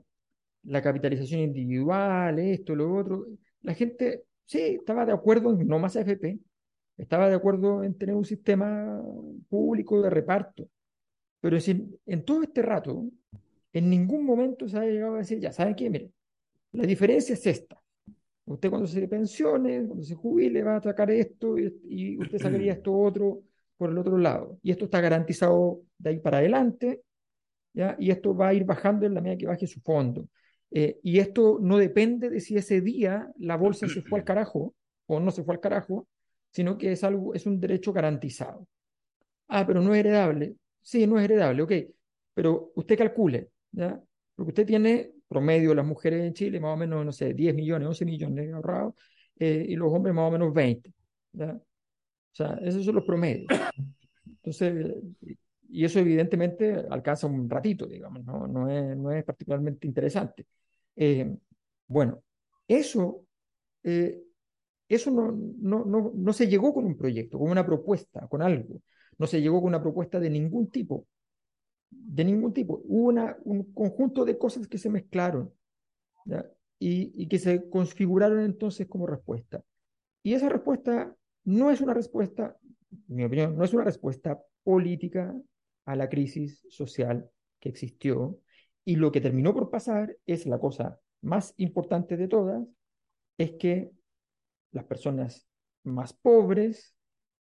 la capitalización individual, esto, lo otro, la gente sí estaba de acuerdo no más AFP, estaba de acuerdo en tener un sistema público de reparto, pero es decir, en todo este rato, en ningún momento se ha llegado a decir, ya, ¿saben qué? Miren, la diferencia es esta. Usted cuando se pensione, cuando se jubile, va a sacar esto y, y usted sacaría esto otro por el otro lado. Y esto está garantizado de ahí para adelante, ¿ya? Y esto va a ir bajando en la medida que baje su fondo. Eh, y esto no depende de si ese día la bolsa se fue al carajo o no se fue al carajo, sino que es, algo, es un derecho garantizado. Ah, pero no es heredable. Sí, no es heredable, ok. Pero usted calcule, ¿ya? Porque usted tiene promedio las mujeres en Chile más o menos, no sé, 10 millones, 11 millones ahorrados, eh, y los hombres más o menos 20. ¿ya? O sea, esos son los promedios. Entonces, y eso evidentemente alcanza un ratito, digamos, no, no, es, no es particularmente interesante. Eh, bueno, eso, eh, eso no, no, no, se llegó con un proyecto, con una propuesta, con algo. No se llegó con una propuesta de ningún tipo de ningún tipo. Hubo una, un conjunto de cosas que se mezclaron y, y, que se configuraron entonces como respuesta. Y esa respuesta no es una respuesta, en mi opinión, no es una respuesta política a la crisis social que existió. Y lo que terminó por pasar es la cosa más importante de todas, es que las personas más pobres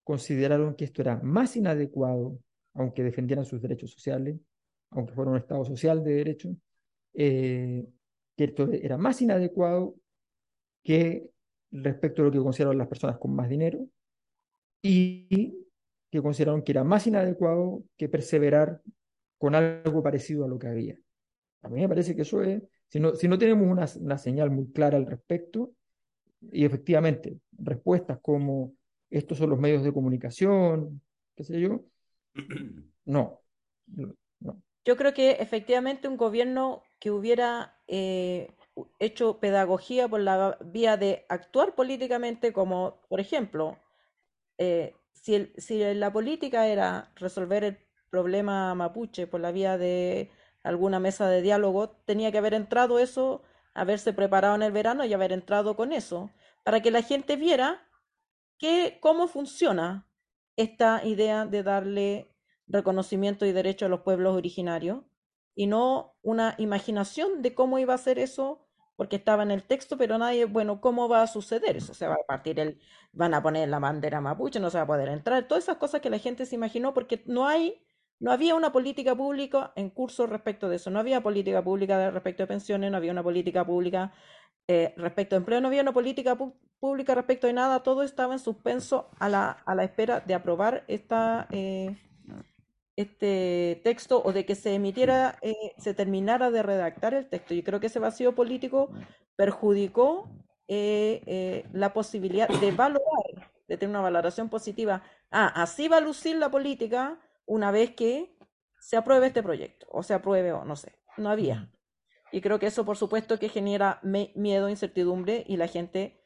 consideraron que esto era más inadecuado aunque defendieran sus derechos sociales, aunque fuera un Estado social de derecho, eh, que esto era más inadecuado que respecto a lo que consideraron las personas con más dinero y que consideraron que era más inadecuado que perseverar con algo parecido a lo que había. A mí me parece que eso es, si no, si no tenemos una, una señal muy clara al respecto, y efectivamente, respuestas como estos son los medios de comunicación, qué sé yo, no, no. Yo creo que efectivamente un gobierno que hubiera eh, hecho pedagogía por la vía de actuar políticamente, como por ejemplo, eh, si, el, si la política era resolver el problema mapuche por la vía de alguna mesa de diálogo, tenía que haber entrado eso, haberse preparado en el verano y haber entrado con eso, para que la gente viera que, cómo funciona esta idea de darle reconocimiento y derecho a los pueblos originarios y no una imaginación de cómo iba a ser eso porque estaba en el texto, pero nadie, bueno, ¿cómo va a suceder eso? Se va a partir el, van a poner la bandera mapuche, no se va a poder entrar, todas esas cosas que la gente se imaginó porque no hay, no había una política pública en curso respecto de eso, no había política pública respecto de pensiones, no había una política pública eh, respecto de empleo, no había una política pública respecto de nada, todo estaba en suspenso a la, a la espera de aprobar esta, eh, este texto o de que se emitiera, eh, se terminara de redactar el texto. Yo creo que ese vacío político perjudicó eh, eh, la posibilidad de valorar, de tener una valoración positiva. Ah, así va a lucir la política una vez que se apruebe este proyecto, o se apruebe o no sé, no había. Y creo que eso, por supuesto, que genera miedo, incertidumbre y la gente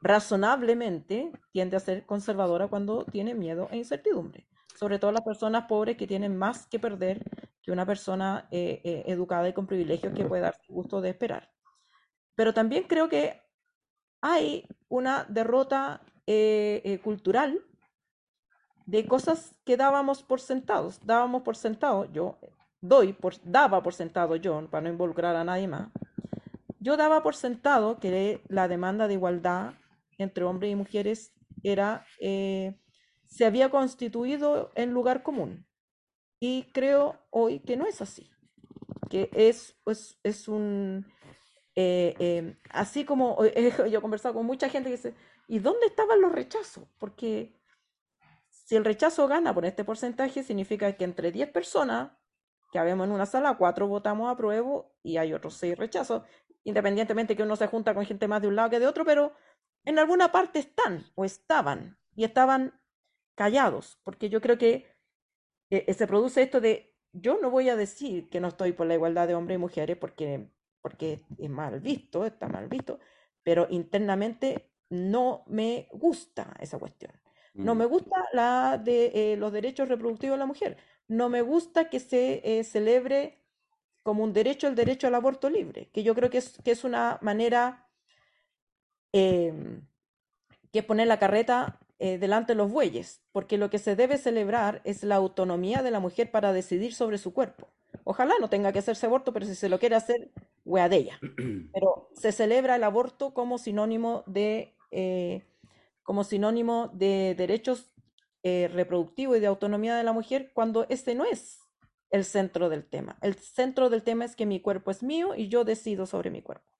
razonablemente tiende a ser conservadora cuando tiene miedo e incertidumbre. Sobre todo las personas pobres que tienen más que perder que una persona eh, educada y con privilegios que puede darse gusto de esperar. Pero también creo que hay una derrota cultural de cosas que dábamos por sentados. Dábamos por sentado, yo doy, por, daba por sentado yo, para no involucrar a nadie más, yo daba por sentado que la demanda de igualdad entre hombres y mujeres era, eh, se había constituido en lugar común. Y creo hoy que no es así, que es, pues, es un, eh, eh, así como eh, yo he conversado con mucha gente que dice, ¿y dónde estaban los rechazos? Porque si el rechazo gana por este porcentaje, significa que entre 10 personas que habemos en una sala, 4 votamos a prueba y hay otros 6 rechazos, independientemente que uno se junta con gente más de un lado que de otro, pero en alguna parte están o estaban y estaban callados, porque yo creo que se produce esto de, yo no voy a decir que no estoy por la igualdad de hombres y mujeres, porque porque es mal visto, está mal visto, pero internamente no me gusta esa cuestión. No me mm. gusta la de eh, los derechos reproductivos de la mujer. No me gusta que se eh, celebre como un derecho el derecho al aborto libre, que yo creo que es, que es una manera em, que poner la carreta eh, delante de los bueyes, porque lo que se debe celebrar es la autonomía de la mujer para decidir sobre su cuerpo. Ojalá no tenga que hacerse aborto, pero si se lo quiere hacer, wea de ella. Pero se celebra el aborto como sinónimo de, eh, como sinónimo de derechos eh, reproductivos y de autonomía de la mujer cuando ese no es el centro del tema. El centro del tema es que mi cuerpo es mío y yo decido sobre mi cuerpo.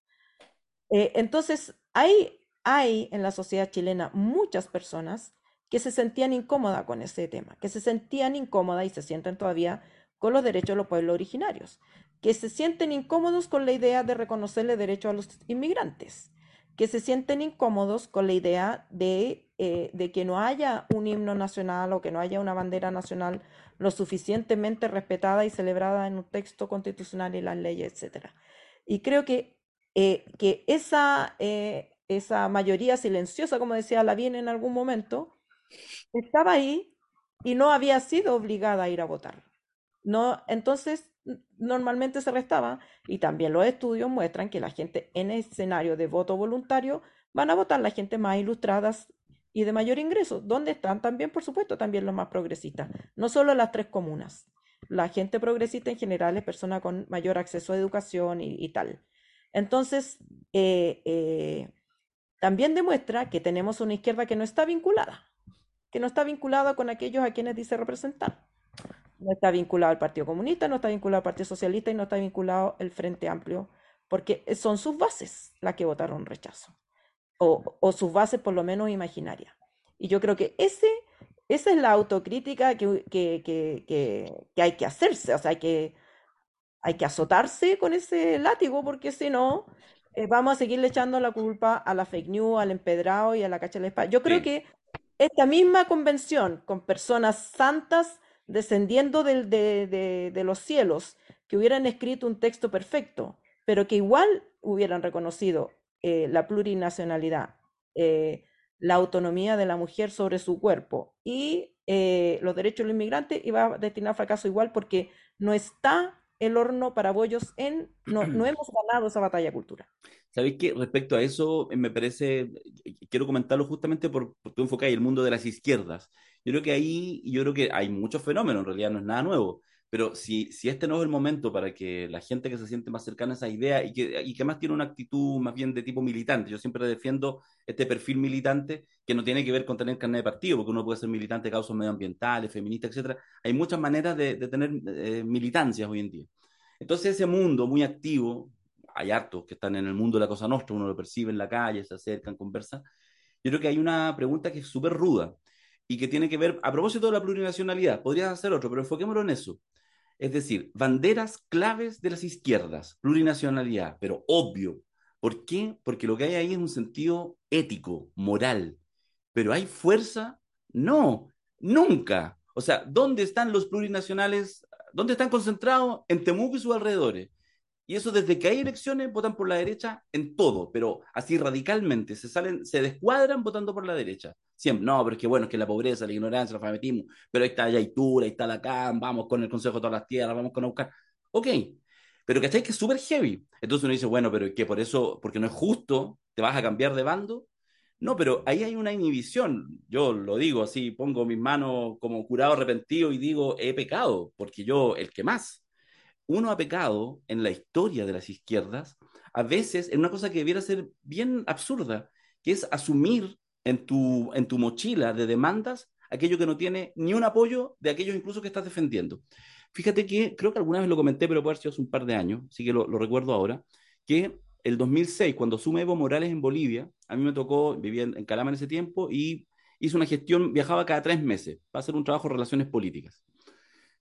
Eh, entonces, hay, hay en la sociedad chilena muchas personas que se sentían incómodas con ese tema, que se sentían incómodas y se sienten todavía con los derechos de los pueblos originarios, que se sienten incómodos con la idea de reconocerle derechos a los inmigrantes, que se sienten incómodos con la idea de, eh, que no haya un himno nacional o que no haya una bandera nacional lo suficientemente respetada y celebrada en un texto constitucional y las leyes, etc. Y creo que, eh, que esa, eh, esa mayoría silenciosa, como decía Lavín en algún momento, estaba ahí y no había sido obligada a ir a votar. No, entonces, normalmente se restaba y también los estudios muestran que la gente en escenario de voto voluntario van a votar la gente más ilustradas y de mayor ingreso, donde están también, por supuesto, también los más progresistas, no solo las tres comunas. La gente progresista en general es persona con mayor acceso a educación y, tal. Entonces, eh, eh, también demuestra que tenemos una izquierda que no está vinculada, que no está vinculada con aquellos a quienes dice representar. No está vinculado al Partido Comunista, no está vinculado al Partido Socialista y no está vinculado al Frente Amplio, porque son sus bases las que votaron rechazo, o, sus bases por lo menos imaginarias. Y yo creo que ese, esa es la autocrítica que, que, hay que hacerse, o sea, hay que, hay que azotarse con ese látigo, porque si no, eh, vamos a seguirle echando la culpa a la fake news, al empedrado y a la cacha de la Yo creo que esta misma convención con personas santas descendiendo de, los cielos, que hubieran escrito un texto perfecto, pero que igual hubieran reconocido eh, la plurinacionalidad, eh, la autonomía de la mujer sobre su cuerpo y eh, los derechos de los inmigrantes, iba a destinar fracaso igual porque no está el horno para bollos en, no, no hemos ganado esa batalla cultural. ¿Sabéis que respecto a eso me parece, quiero comentarlo justamente por, por tu enfoque el mundo de las izquierdas? Yo creo que ahí, yo creo que hay muchos fenómenos, en realidad no es nada nuevo, pero si, si este no es el momento para que la gente que se siente más cercana a esa idea y que, y que más tiene una actitud más bien de tipo militante, yo siempre defiendo este perfil militante que no tiene que ver con tener carnet de partido, porque uno puede ser militante de causas medioambientales, feministas, etcétera. Hay muchas maneras de, de tener eh, militancias hoy en día. Entonces ese mundo muy activo, hay hartos que están en el mundo de la cosa nostra, uno lo percibe en la calle, se acercan, conversan. Yo creo que hay una pregunta que es súper ruda y que tiene que ver, a propósito de la plurinacionalidad, podría hacer otro, pero enfoquémoslo en eso. Es decir, banderas claves de las izquierdas, plurinacionalidad, pero obvio. ¿Por qué? Porque lo que hay ahí es un sentido ético, moral. Pero ¿hay fuerza? No, nunca. O sea, ¿dónde están los plurinacionales? ¿Dónde están concentrados? En Temuco y sus alrededores. Y eso desde que hay elecciones votan por la derecha en todo, pero así radicalmente, se salen, se descuadran votando por la derecha. Siempre, no, pero es que bueno, es que la pobreza, la ignorancia, el alfabetismo, pero ahí está Yaitura, ahí está la vamos con el Consejo de todas las Tierras, vamos con Aucar. Ok, pero ¿cachai? Que es súper heavy. Entonces uno dice, bueno, pero que por eso, porque no es justo, te vas a cambiar de bando. No, pero ahí hay una inhibición. Yo lo digo así, pongo mis manos como curado arrepentido y digo, he pecado, porque yo, el que más uno ha pecado en la historia de las izquierdas, a veces en una cosa que debiera ser bien absurda, que es asumir en tu, en tu mochila de demandas aquello que no tiene ni un apoyo de aquellos incluso que estás defendiendo. Fíjate que creo que alguna vez lo comenté, pero puede haber sido hace un par de años, así que lo, recuerdo ahora, que el 2006, cuando asume Evo Morales en Bolivia, a mí me tocó, vivía en, Calama en ese tiempo y hice una gestión, viajaba cada tres meses para hacer un trabajo de relaciones políticas.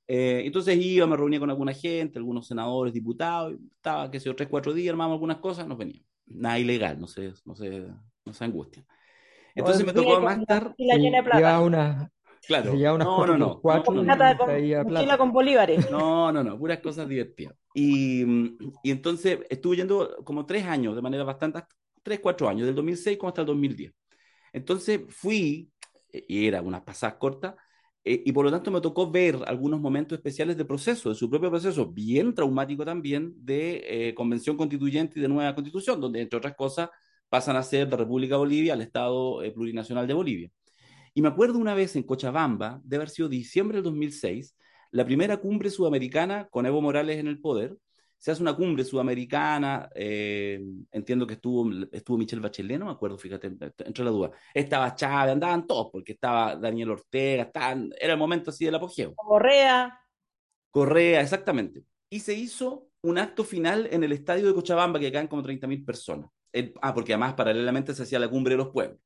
Eh, entonces iba, me reunía con alguna gente, algunos senadores, diputados, estaba, qué sé yo, tres, cuatro días, armábamos algunas cosas, nos veníamos. Nada ilegal, no sé, no sé, no se angustia. Entonces me tocó más estar... La llena de plata. Una, Claro, unas no, cuatro, no, no, cuatro no, y no, Plata con- plata. con bolívares. No, no, no, puras cosas divertidas. Y, y entonces estuve yendo como tres años, de manera bastante, tres, cuatro años, del 2006 como hasta el 2010. Entonces fui, eh, y era unas pasadas cortas, eh, y por lo tanto me tocó ver algunos momentos especiales de proceso, de su propio proceso, bien traumático también, de eh, convención constituyente y de nueva constitución, donde entre otras cosas pasan a ser de República Bolivia al Estado eh, Plurinacional de Bolivia. Y me acuerdo una vez en Cochabamba, de haber sido diciembre del 2006, la primera cumbre sudamericana con Evo Morales en el poder. Se hace una cumbre sudamericana, eh, entiendo que estuvo, estuvo Michelle Bachelet, no me acuerdo, fíjate, entre la duda. Estaba Chávez, andaban todos, porque estaba Daniel Ortega, estaban, era el momento así del apogeo. Correa. Correa, exactamente. Y se hizo un acto final en el estadio de Cochabamba, que caen como 30.000 personas. El- ah, porque además paralelamente se hacía la cumbre de los pueblos.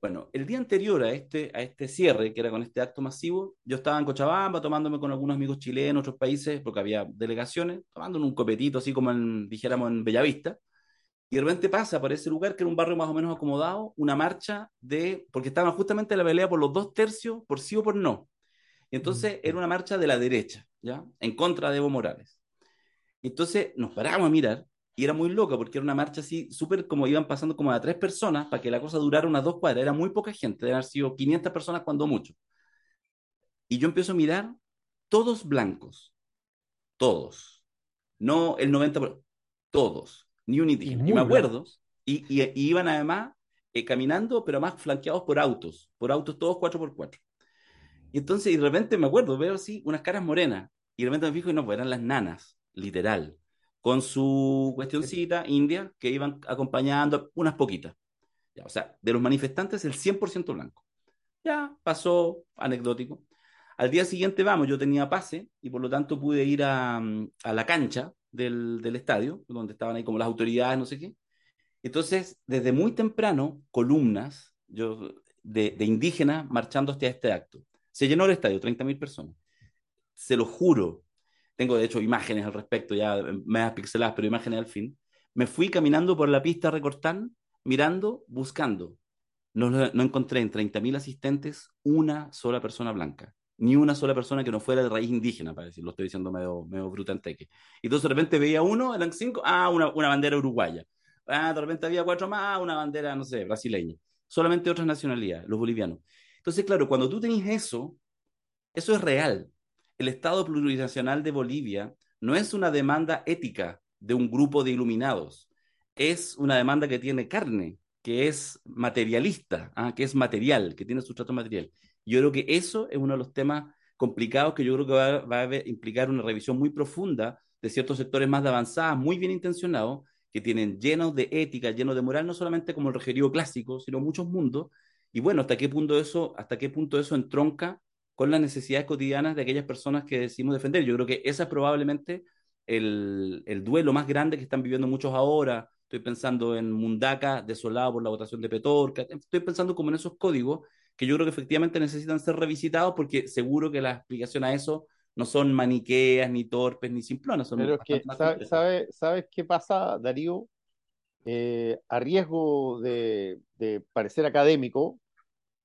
Bueno, el día anterior a este, a este cierre, que era con este acto masivo, yo estaba en Cochabamba tomándome con algunos amigos chilenos, otros países, porque había delegaciones, tomando un copetito, así como en, dijéramos en Bellavista, y de repente pasa por ese lugar, que era un barrio más o menos acomodado, una marcha de, porque estaban justamente en la pelea por los dos tercios, por sí o por no. Y entonces era una marcha de la derecha, ¿ya? En contra de Evo Morales. Y entonces nos paramos a mirar y era muy loca porque era una marcha así, súper como iban pasando como a tres personas para que la cosa durara unas dos cuadras. Era muy poca gente, deben haber sido 500 personas cuando mucho. Y yo empiezo a mirar, todos blancos, todos. No el 90%, todos, ni un indígena. muy Y me acuerdo, y, y, y iban además eh, caminando, pero más flanqueados por autos, por autos todos 4x4. Y entonces, y de repente me acuerdo, veo así unas caras morenas, y de repente me fijo y no, pues eran las nanas, literal, con su cuestioncita india que iban acompañando unas poquitas. Ya, o sea, de los manifestantes, el 100% blanco. Ya pasó, anecdótico. Al día siguiente, vamos, yo tenía pase y por lo tanto pude ir a, mm, a la cancha del, del estadio, donde estaban ahí como las autoridades, no sé qué. Entonces, desde muy temprano, columnas yo, de, de indígenas marchando hacia este acto. Se llenó el estadio, 30.000 personas. Se lo juro. Tengo, de hecho, imágenes al respecto, ya me pixeladas, pero imágenes al fin. Me fui caminando por la pista Recortán, mirando, buscando. No, no encontré en 30.000 asistentes una sola persona blanca. Ni una sola persona que no fuera de raíz indígena, para decirlo. Estoy diciendo medio, medio brutanteque. Y entonces de repente veía uno, eran cinco, ah, una, una bandera uruguaya. Ah, de repente había cuatro más, una bandera, no sé, brasileña. Solamente otras nacionalidades, los bolivianos. Entonces, claro, cuando tú tenés eso, eso es real. El Estado plurinacional de Bolivia no es una demanda ética de un grupo de iluminados, es una demanda que tiene carne, que es materialista, ¿ah? que es material, que tiene sustrato material. Yo creo que eso es uno de los temas complicados que yo creo que va, va a implicar una revisión muy profunda de ciertos sectores más de avanzada, muy bien intencionados, que tienen llenos de ética, llenos de moral, no solamente como el regerío clásico, sino muchos mundos. Y bueno, ¿hasta qué punto eso, hasta qué punto eso entronca con las necesidades cotidianas de aquellas personas que decimos defender? Yo creo que esa es probablemente el, el duelo más grande que están viviendo muchos ahora. Estoy pensando en Mundaca, desolado por la votación de Petorca. Estoy pensando como en esos códigos que yo creo que efectivamente necesitan ser revisitados porque seguro que la explicación a eso no son maniqueas, ni torpes, ni simplonas. Son Pero es que, más ¿sabes, complejas. sabe, ¿sabes qué pasa, Darío? Eh, a riesgo de, de parecer académico,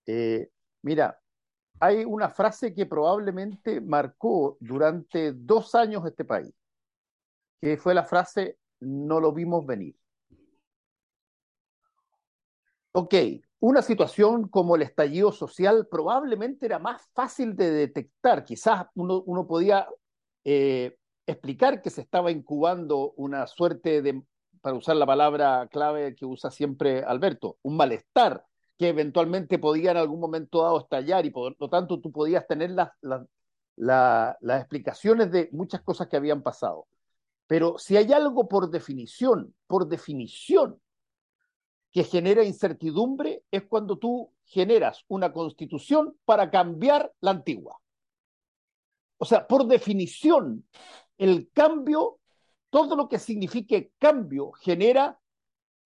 eh, mira, hay una frase que probablemente marcó durante dos años este país, que fue la frase no lo vimos venir. Ok, una situación como el estallido social probablemente era más fácil de detectar. Quizás uno, podía eh, explicar que se estaba incubando una suerte de, para usar la palabra clave que usa siempre Alberto, un malestar que eventualmente podía en algún momento dado estallar y por lo tanto tú podías tener las, las, la, las explicaciones de muchas cosas que habían pasado. Pero si hay algo por definición, por definición, que genera incertidumbre es cuando tú generas una constitución para cambiar la antigua. O sea, por definición, el cambio todo lo que signifique cambio genera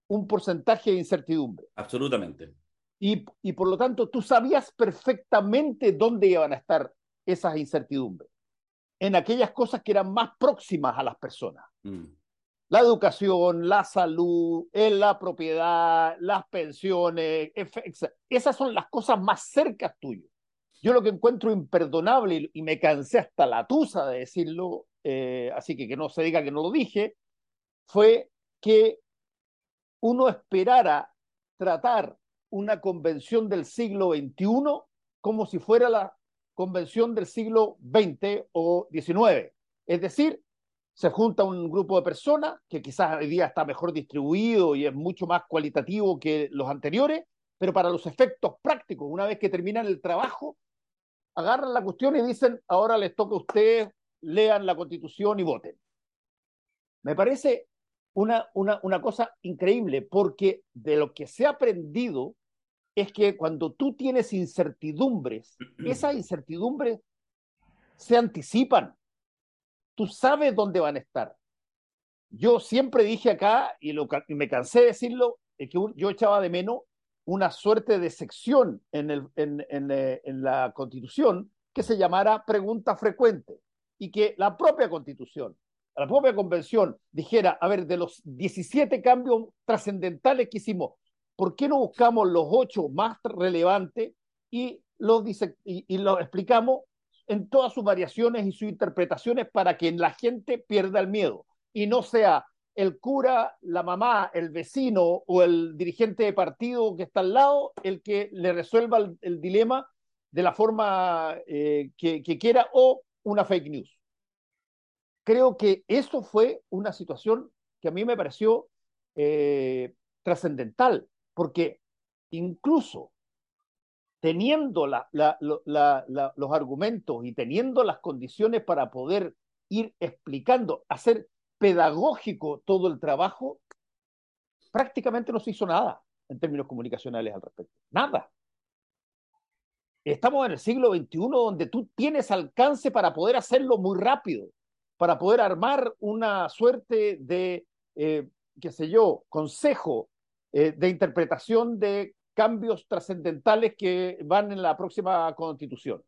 un porcentaje de incertidumbre. Absolutamente. Y, y, por lo tanto, tú sabías perfectamente dónde iban a estar esas incertidumbres, en aquellas cosas que eran más próximas a las personas. Mm. La educación, la salud, la propiedad, las pensiones, esas son las cosas más cercas tuyas. Yo lo que encuentro imperdonable, y me cansé hasta la tusa de decirlo, eh, así que que no se diga que no lo dije, fue que uno esperara tratar una convención del siglo XXI como si fuera la convención del siglo XX o XIX. Es decir, se junta un grupo de personas que quizás hoy día está mejor distribuido y es mucho más cualitativo que los anteriores, pero para los efectos prácticos, una vez que terminan el trabajo, agarran la cuestión y dicen, ahora les toca a ustedes, lean la constitución y voten. Me parece una, una, una cosa increíble, porque de lo que se ha aprendido es que cuando tú tienes incertidumbres, esas incertidumbres se anticipan. Tú sabes dónde van a estar. Yo siempre dije acá, y, lo, y me cansé de decirlo, es que yo echaba de menos una suerte de sección en, el, en, en, eh, en, la Constitución que se llamara pregunta frecuente y que la propia Constitución, la propia Convención dijera, a ver, de los 17 cambios trascendentales que hicimos, ¿por qué no buscamos los ocho más relevantes y los, y, los explicamos en todas sus variaciones y sus interpretaciones para que la gente pierda el miedo y no sea el cura, la mamá, el vecino o el dirigente de partido que está al lado el que le resuelva el, dilema de la forma eh, que, que, quiera o una fake news. Creo que eso fue una situación que a mí me pareció eh, trascendental, porque incluso teniendo los argumentos y teniendo las condiciones para poder ir explicando, hacer pedagógico todo el trabajo, prácticamente no se hizo nada en términos comunicacionales al respecto. Nada. Estamos en el siglo XXI donde tú tienes alcance para poder hacerlo muy rápido, para poder armar una suerte de, eh, qué sé yo, consejo eh, de interpretación de cambios trascendentales que van en la próxima constitución.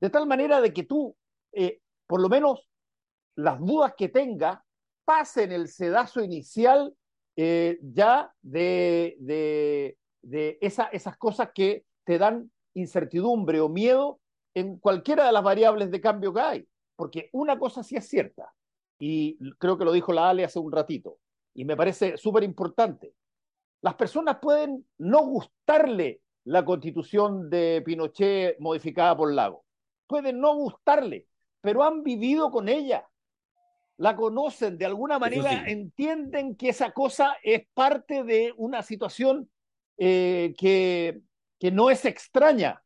De tal manera de que tú, eh, por lo menos, las dudas que tenga pasen el sedazo inicial eh, ya de, de, de esa, esas cosas que te dan incertidumbre o miedo en cualquiera de las variables de cambio que hay. Porque una cosa sí es cierta, y creo que lo dijo la Ale hace un ratito, y me parece súper importante. Las personas pueden no gustarle la constitución de Pinochet modificada por Lago, pueden no gustarle, pero han vivido con ella, la conocen, de alguna manera sí. entienden que esa cosa es parte de una situación eh, que, que no es extraña.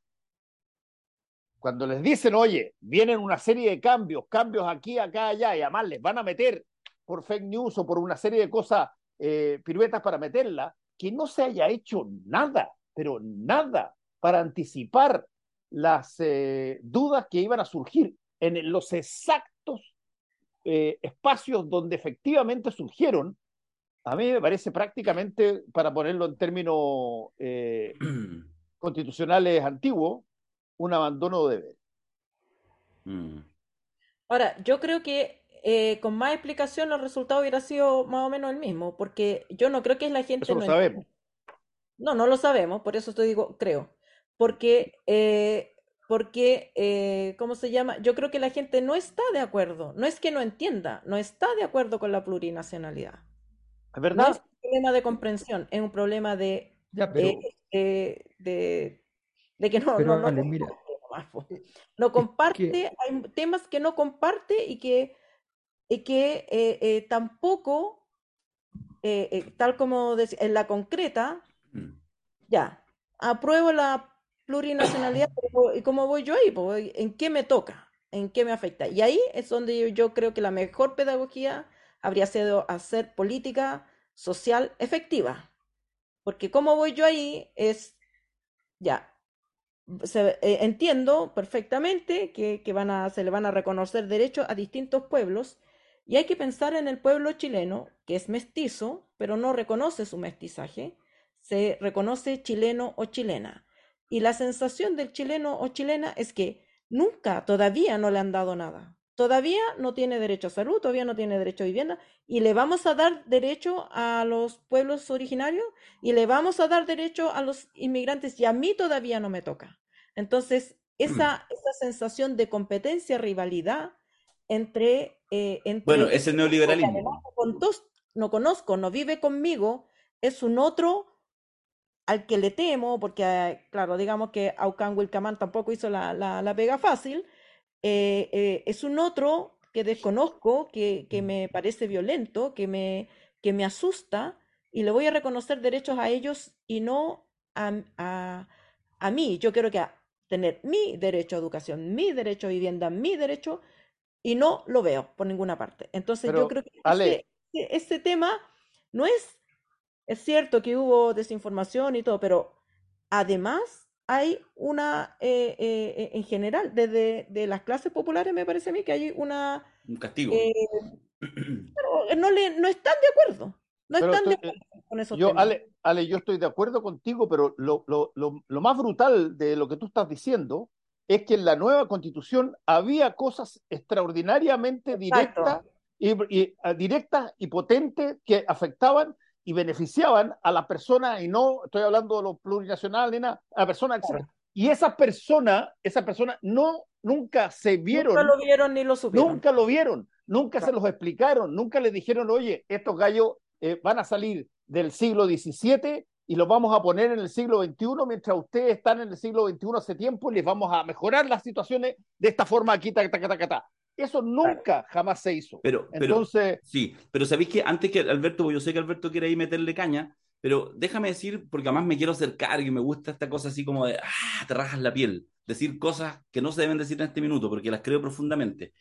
Cuando les dicen, oye, vienen una serie de cambios, cambios aquí, acá, allá, y además les van a meter por fake news o por una serie de cosas, eh, piruetas para meterla, que no se haya hecho nada, pero nada, para anticipar las eh, dudas que iban a surgir en los exactos eh, espacios donde efectivamente surgieron, a mí me parece prácticamente, para ponerlo en términos eh, constitucionales antiguos, un abandono de deber. Mm. Ahora, yo creo que eh, con más explicación los resultados hubiera sido más o menos el mismo, porque yo no creo que la gente... Eso lo no sabemos. No, no lo sabemos, por eso te digo, creo. Porque eh, porque, eh, ¿cómo se llama? Yo creo que la gente no está de acuerdo, no es que no entienda, no está de acuerdo con la plurinacionalidad. ¿Es verdad? No es un problema de comprensión, es un problema de, ya, pero, eh, eh, de, de, que no, pero, no, vale, no, mira, no comparte, que... hay temas que no comparte y que, y que tampoco, tal como decía, en la concreta, mm. ya, apruebo la plurinacionalidad, ¿y cómo voy yo ahí? ¿En qué me toca? ¿En qué me afecta? Y ahí es donde yo, yo creo que la mejor pedagogía habría sido hacer política social efectiva. Porque cómo voy yo ahí es, ya, se, eh, entiendo perfectamente que, que, van a, se le van a reconocer derechos a distintos pueblos, Y hay que pensar en el pueblo chileno, que es mestizo, pero no reconoce su mestizaje, se reconoce chileno o chilena. Y la sensación del chileno o chilena es que nunca, todavía no le han dado nada. Todavía no tiene derecho a salud, todavía no tiene derecho a vivienda y le vamos a dar derecho a los pueblos originarios y le vamos a dar derecho a los inmigrantes y a mí todavía no me toca. Entonces, esa, esa sensación de competencia, rivalidad entre... eh, entre Bueno, ese neoliberalismo. no conozco, no vive conmigo, es un otro al que le temo, porque, eh, claro, digamos que Aucán Wilcamán tampoco hizo la, la, la pega fácil, eh, eh, es un otro que desconozco, que, que me parece violento, que me, que me asusta, y le voy a reconocer derechos a ellos y no a, a, a mí. Yo quiero que a- tener mi derecho a educación, mi derecho a vivienda, mi derecho, y no lo veo por ninguna parte. Entonces Pero, yo creo que Ale. ese, ese- ese tema no es, es cierto que hubo desinformación y todo, pero además hay una, eh, eh, eh, en general, desde de las clases populares me parece a mí que hay una, Un castigo. eh, pero no, le, no están de acuerdo, no Pero están de acuerdo con esos Yo, temas. Ale, Ale, yo estoy de acuerdo contigo, pero lo, lo, lo, lo más brutal de lo que tú estás diciendo es que en la nueva constitución había cosas extraordinariamente directas y, y, ah, directas y potentes que afectaban y beneficiaban a las personas, y no estoy hablando de lo plurinacional ni nada, a personas, etc. Y esas personas, esas personas no, nunca se vieron Nunca lo vieron ni lo supieron. Nunca lo vieron, nunca se Claro. los explicaron, nunca les dijeron, oye, estos gallos eh, van a salir del siglo XVII y los vamos a poner en el siglo XXI mientras ustedes están en el siglo XXI hace tiempo y les vamos a mejorar las situaciones de esta forma aquí, ta, ta, ta, ta, ta. Eso nunca jamás se hizo. Pero, pero, Entonces, sí, pero sabéis que antes que Alberto, yo sé que Alberto quiere ahí meterle caña, pero déjame decir, porque además me quiero acercar y me gusta esta cosa así como de, ah, te rajas la piel, decir cosas que no se deben decir en este minuto, porque las creo profundamente.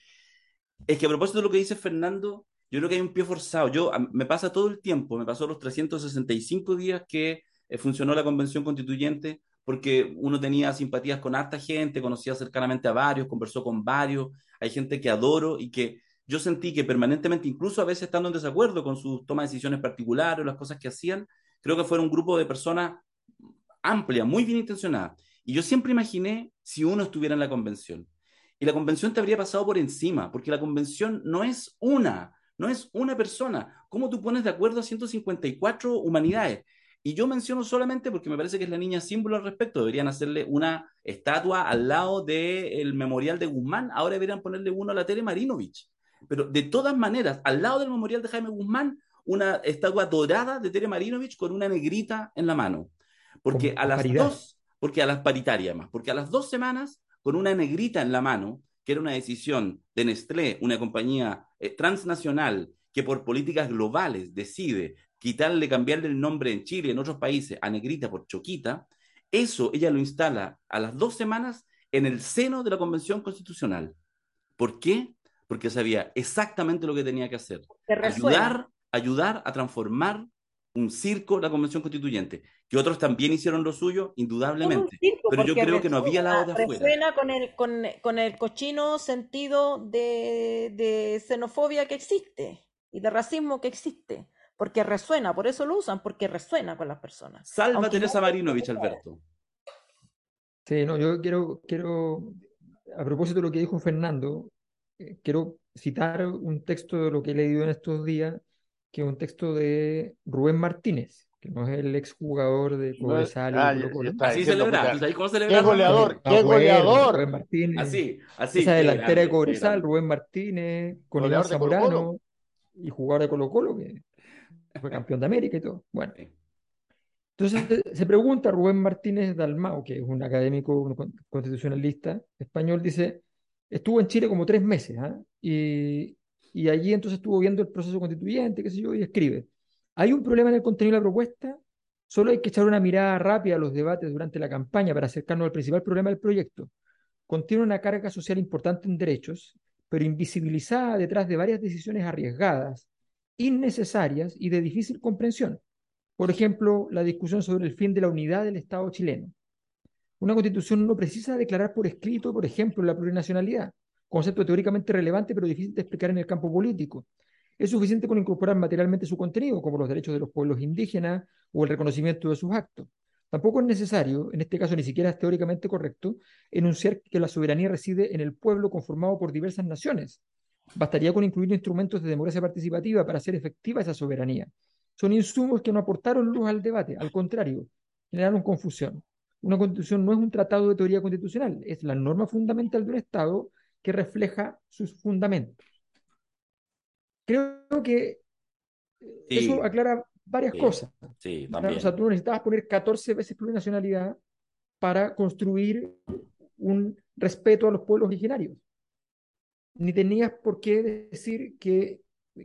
Es que a propósito de lo que dice Fernando, yo creo que hay un pie forzado. Yo, me pasa todo el tiempo, me pasó los 365 días que eh, funcionó la convención constituyente, porque uno tenía simpatías con harta gente, conocía cercanamente a varios, conversó con varios, hay gente que adoro y que yo sentí que permanentemente, incluso a veces estando en desacuerdo con sus tomas de decisiones particulares o las cosas que hacían, creo que fueron un grupo de personas amplia, muy bien intencionada. Y yo siempre imaginé si uno estuviera en la convención. Y la convención te habría pasado por encima, porque la convención no es una, no es una persona. ¿Cómo tú pones de acuerdo a 154 humanidades? Y yo menciono solamente porque me parece que es la niña símbolo al respecto. Deberían hacerle una estatua al lado del memorial de Guzmán. Ahora deberían ponerle uno a la Tere Marinovich. Pero de todas maneras, al lado del memorial de Jaime Guzmán, una estatua dorada de Tere Marinovich con una negrita en la mano. Porque a las paridad. dos, porque a las paritarias más, porque a las dos semanas, con una negrita en la mano, que era una decisión de Nestlé, una compañía eh, transnacional que por políticas globales decide quitarle, cambiarle el nombre en Chile y en otros países a negrita por choquita, eso ella lo instala a las dos semanas en el seno de la Convención Constitucional. ¿Por qué? Porque sabía exactamente lo que tenía que hacer. Ayudar, ayudar a transformar un circo, la Convención Constituyente. Que otros también hicieron lo suyo, indudablemente. circo, Pero yo creo que no había lado de afuera. resuena con el, con, con el cochino sentido de, de xenofobia que existe y de racismo que existe. Porque resuena, por eso lo usan, porque resuena con las personas. Salva Teresa no- Marinovich, Alberto. Sí, no, yo quiero, quiero, a propósito de lo que dijo Fernando, eh, quiero citar un texto de lo que he leído en estos días, que es un texto de Rubén Martínez, que no es el exjugador de Cobresal y Ah, ya- ya está Así celebra. ¿Tú sabes cómo ¡Qué celebra? goleador! Ah, ¡Qué goleador! Rubén Martínez. Así, así. Esa qué delantera grande, de qué Cobresal, grande. Rubén Martínez, con Goleador Colo-Colo. Zamorano y jugador de Colo-Colo, que fue campeón de América y todo. Bueno, entonces se pregunta Rubén Martínez Dalmau, que es un académico constitucionalista español, dice, estuvo en Chile como tres meses, ¿ah? Y, y allí entonces estuvo viendo el proceso constituyente, qué sé yo, y escribe, hay un problema en el contenido de la propuesta, solo hay que echar una mirada rápida a los debates durante la campaña para acercarnos al principal problema del proyecto. Contiene una carga social importante en derechos, pero invisibilizada detrás de varias decisiones arriesgadas, innecesarias y de difícil comprensión. Por ejemplo, la discusión sobre el fin de la unidad del Estado chileno. Una constitución no precisa declarar por escrito, por ejemplo, la plurinacionalidad. concepto teóricamente relevante pero difícil de explicar en el campo político. Es suficiente con incorporar materialmente su contenido, como los derechos de los pueblos indígenas o el reconocimiento de sus actos. Tampoco es necesario, en este caso ni siquiera es teóricamente correcto, enunciar que la soberanía reside en el pueblo conformado por diversas naciones. Bastaría con incluir instrumentos de democracia participativa para hacer efectiva esa soberanía. Son insumos que no aportaron luz al debate, al contrario, generaron confusión. Una constitución no es un tratado de teoría constitucional, es la norma fundamental de un Estado que refleja sus fundamentos. Creo que eso aclara varias cosas. Sí, también. O sea, tú necesitabas poner 14 veces plurinacionalidad para construir un respeto a los pueblos originarios. Ni tenías por qué decir que,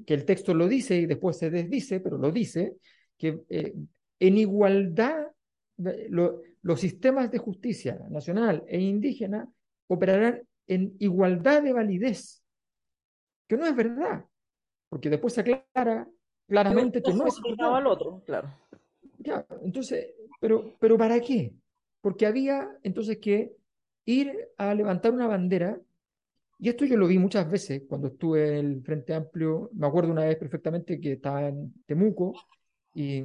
que el texto lo dice y después se desdice, pero lo dice, que eh, en igualdad lo, los sistemas de justicia nacional e indígena operarán en igualdad de validez, que no es verdad, porque después se aclara claramente que no es verdad. al otro, claro. Ya, entonces, pero, pero ¿para qué? Porque había entonces que ir a levantar una bandera, y esto yo lo vi muchas veces cuando estuve en el Frente Amplio, me acuerdo una vez perfectamente que estaba en Temuco, y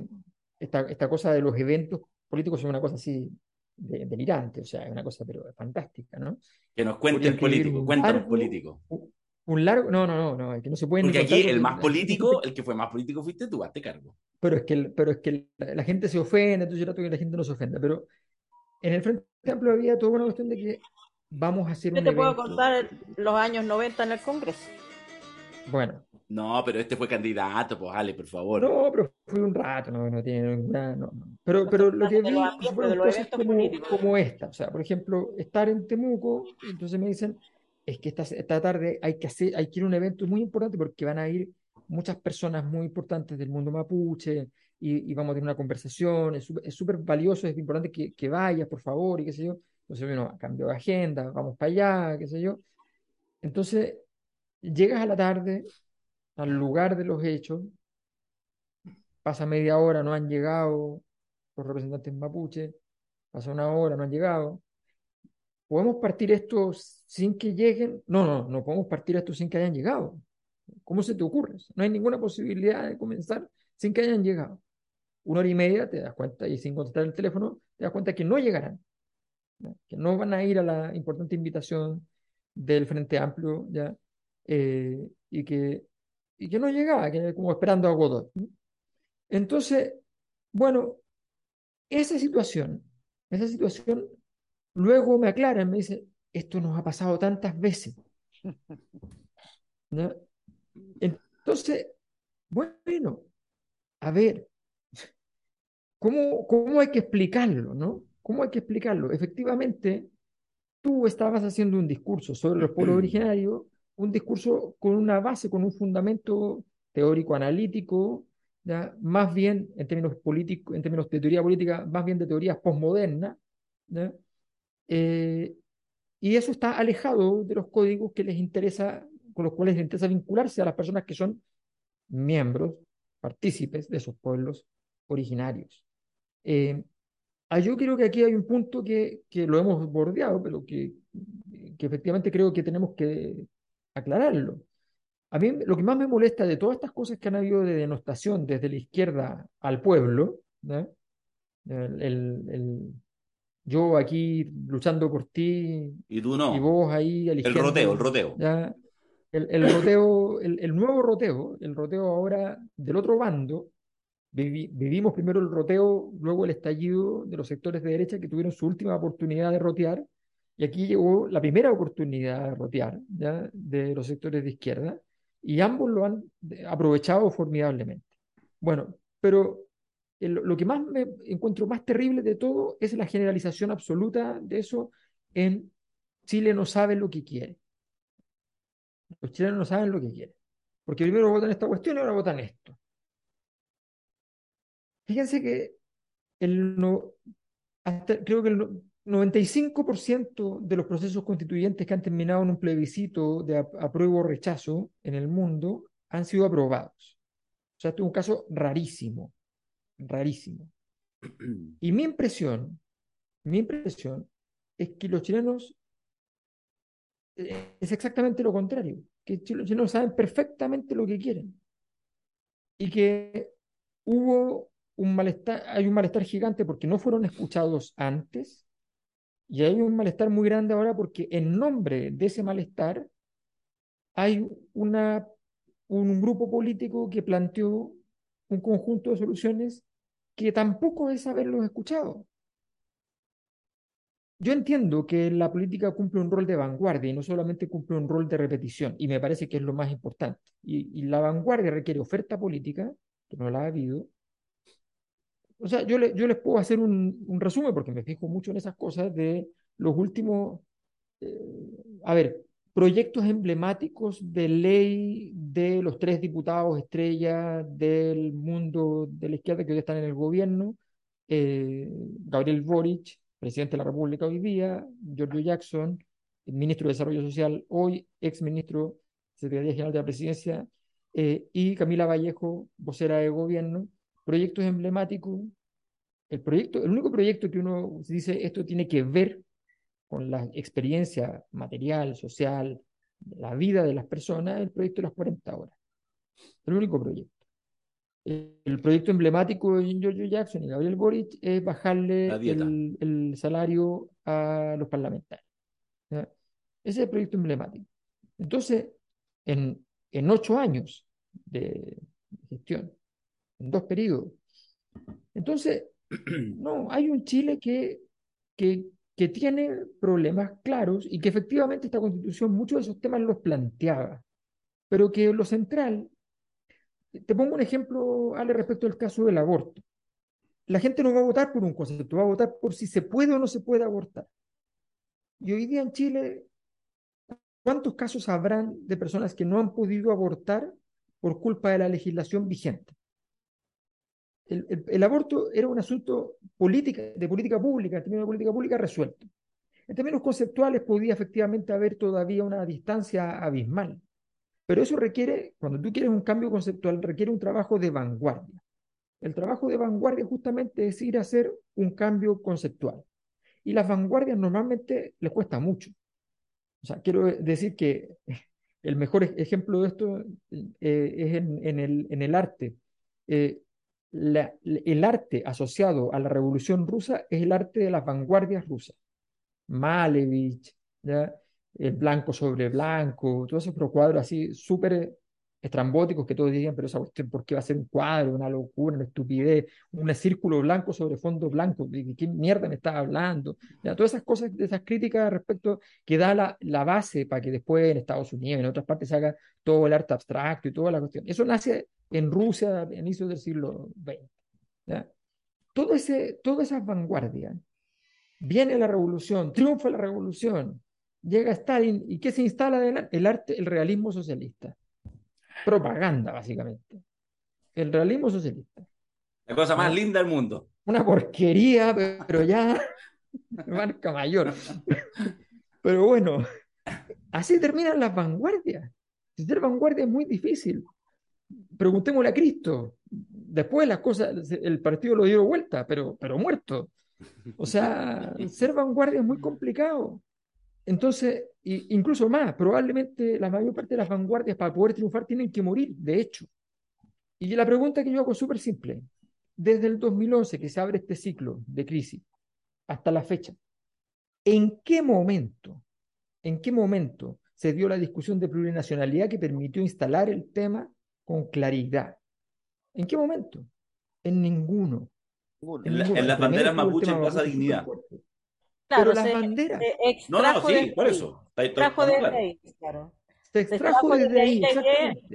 esta, esta cosa de los eventos políticos es una cosa así delirante, o sea, es una cosa pero fantástica, ¿no? Que nos cuenten políticos, cuéntanos políticos. Un largo, no, no, no, no, es que no se puede. Porque aquí el más político, el que fue más político fuiste tú, hazte cargo. Pero es que, pero es que la, gente se ofende, entonces yo trato que la gente no se ofenda, pero en el Frente Amplio había toda una cuestión de que vamos a hacer yo un te puedo contar los años 90 en el Congreso. Bueno, no, pero este fue candidato, pues Ale, por favor. No, pero fue un rato, no, no tiene ninguna. No, Pero, pero lo que vi fueron cosas como, como, esta. O sea, por ejemplo, estar en Temuco, entonces me dicen, es que esta, tarde hay que hacer, hay que ir a un evento muy importante porque van a ir muchas personas muy importantes del mundo mapuche y, y vamos a tener una conversación, es súper valioso, es importante que, que vayas, por favor, y qué sé yo. Entonces, bueno, cambio de agenda, vamos para allá, qué sé yo. Entonces, llegas a la tarde, al lugar de los hechos, pasa media hora, no han llegado los representantes mapuche, pasa una hora, no han llegado. ¿Podemos partir esto sin que lleguen? No, no, no podemos partir esto sin que hayan llegado. ¿Cómo se te ocurre? No hay ninguna posibilidad de comenzar sin que hayan llegado. Una hora y media te das cuenta, y sin contestar el teléfono, te das cuenta que no llegarán, que no van a ir a la importante invitación del Frente Amplio, ¿ya? Eh, y que y que no llegaba, que como esperando a Godot. Entonces, bueno, esa situación, esa situación, luego me aclaran, me dice, esto nos ha pasado tantas veces. Entonces, bueno, a ver, ¿cómo, ¿cómo hay que explicarlo, no? ¿Cómo hay que explicarlo? Efectivamente, tú estabas haciendo un discurso sobre los pueblos originarios un discurso con una base, con un fundamento teórico analítico, ¿ya? más bien en términos políticos, en términos de teoría política, más bien de teorías postmodernas, eh, y eso está alejado de los códigos que les interesa, con los cuales les interesa vincularse a las personas que son miembros, partícipes de esos pueblos originarios. Eh, ah, yo creo que aquí hay un punto que, que lo hemos bordeado, pero que, que efectivamente creo que tenemos que aclararlo. A mí lo que más me molesta de todas estas cosas que han habido de denostación desde la izquierda al pueblo, el, yo aquí luchando por ti y tú no. Y vos ahí El roteo, el roteo. ¿ya? El, el, roteo, el, el, nuevo roteo, el roteo ahora del otro bando, vivimos primero el roteo, luego el estallido de los sectores de derecha que tuvieron su última oportunidad de rotear y aquí llegó la primera oportunidad de rotear ¿ya? de los sectores de izquierda y ambos lo han aprovechado formidablemente. Bueno, pero lo que más me encuentro más terrible de todo es la generalización absoluta de eso en Chile no sabe lo que quiere. Los chilenos no saben lo que quieren. Porque primero votan esta cuestión y ahora votan esto. Fíjense que el no, creo que el, 95% de los procesos constituyentes que han terminado en un plebiscito de apruebo o rechazo en el mundo han sido aprobados. O sea, este es un caso rarísimo, rarísimo. Y mi impresión, mi impresión es que los chilenos eh, es exactamente lo contrario, que los chilenos saben perfectamente lo que quieren y que hubo un malestar, hay un malestar gigante porque no fueron escuchados antes y hay un malestar muy grande ahora porque en nombre de ese malestar hay una, un grupo político que planteó un conjunto de soluciones que tampoco es haberlos escuchado. Yo entiendo que la política cumple un rol de vanguardia y no solamente cumple un rol de repetición, y me parece que es lo más importante. Y, la vanguardia requiere oferta política, que no la ha habido. O sea, yo, les puedo hacer un, un, resumen, porque me fijo mucho en esas cosas, de los últimos, eh, a ver, proyectos emblemáticos de ley de los tres diputados estrella del mundo de la izquierda que hoy están en el gobierno, eh, Gabriel Boric, presidente de la República hoy día, Giorgio Jackson, ministro de Desarrollo Social hoy, ex ministro Secretaría General de la Presidencia, eh, y Camila Vallejo, vocera de gobierno, proyectos emblemáticos. El, proyecto, el único proyecto que uno dice esto tiene que ver con la experiencia material, social, la vida de las personas, el proyecto de las 40 horas. El único proyecto. El proyecto emblemático de Giorgio Jackson y Gabriel Boric es bajarle el, salario a los parlamentarios. Ese es el proyecto emblemático. Entonces, en, en ocho años de gestión, en dos periodos. Entonces, no, hay un Chile que, que, que tiene problemas claros y que efectivamente esta constitución muchos de esos temas los planteaba, pero que lo central te pongo un ejemplo, Ale, respecto al caso del aborto. La gente no va a votar por un concepto, va a votar por si se puede o no se puede abortar. Y hoy día en Chile, ¿cuántos casos habrán de personas que no han podido abortar por culpa de la legislación vigente? El, aborto era un asunto de política pública, en términos de política pública resuelto. En términos conceptuales podía efectivamente haber todavía una distancia abismal. Pero eso requiere, cuando tú quieres un cambio conceptual, requiere un trabajo de vanguardia. El trabajo de vanguardia justamente es ir a hacer un cambio conceptual. Y las vanguardias normalmente les cuesta mucho. O sea, quiero decir que el mejor ejemplo de esto eh, es en, el, en, el, arte. Eh, el arte asociado a la revolución rusa es el arte de las vanguardias rusas. Malevich, el blanco sobre blanco, todos esos cuadros así súper estrambóticos que todos dirían, pero esa cuestión, ¿por qué va a ser un cuadro? Una locura, una estupidez, un círculo blanco sobre fondo blanco, ¿de qué mierda me estás hablando? Ya, todas esas cosas, esas críticas respecto que da la, base para que después en Estados Unidos, en otras partes se haga todo el arte abstracto y toda la cuestión. Eso nace en Rusia a inicios del siglo XX. ¿ya? Todo ese, toda esa vanguardia, viene la revolución, triunfa la revolución, llega Stalin y ¿qué se instala El arte, el realismo socialista. Propaganda, básicamente. El realismo socialista. La cosa más linda del mundo. Una porquería, pero ya marca mayor. Pero bueno, así terminan las vanguardias. Ser vanguardia es muy difícil. Preguntémosle a Cristo. Después las cosas, el partido lo dio vuelta, pero, pero muerto. O sea, ser vanguardia es muy complicado. Entonces, incluso más, probablemente la mayor parte de las vanguardias para poder triunfar tienen que morir, de hecho. Y la pregunta que yo hago es súper simple. Desde el 2011 que se abre este ciclo de crisis hasta la fecha, ¿en qué momento, en qué momento se dio la discusión de plurinacionalidad que permitió instalar el tema con claridad? ¿En qué momento? En ninguno. En, las banderas mapuche en Plaza Dignidad. Claro, pero las banderas. no, no, sí, por eso. Se extrajo desde ahí, claro. Se extrajo desde ahí,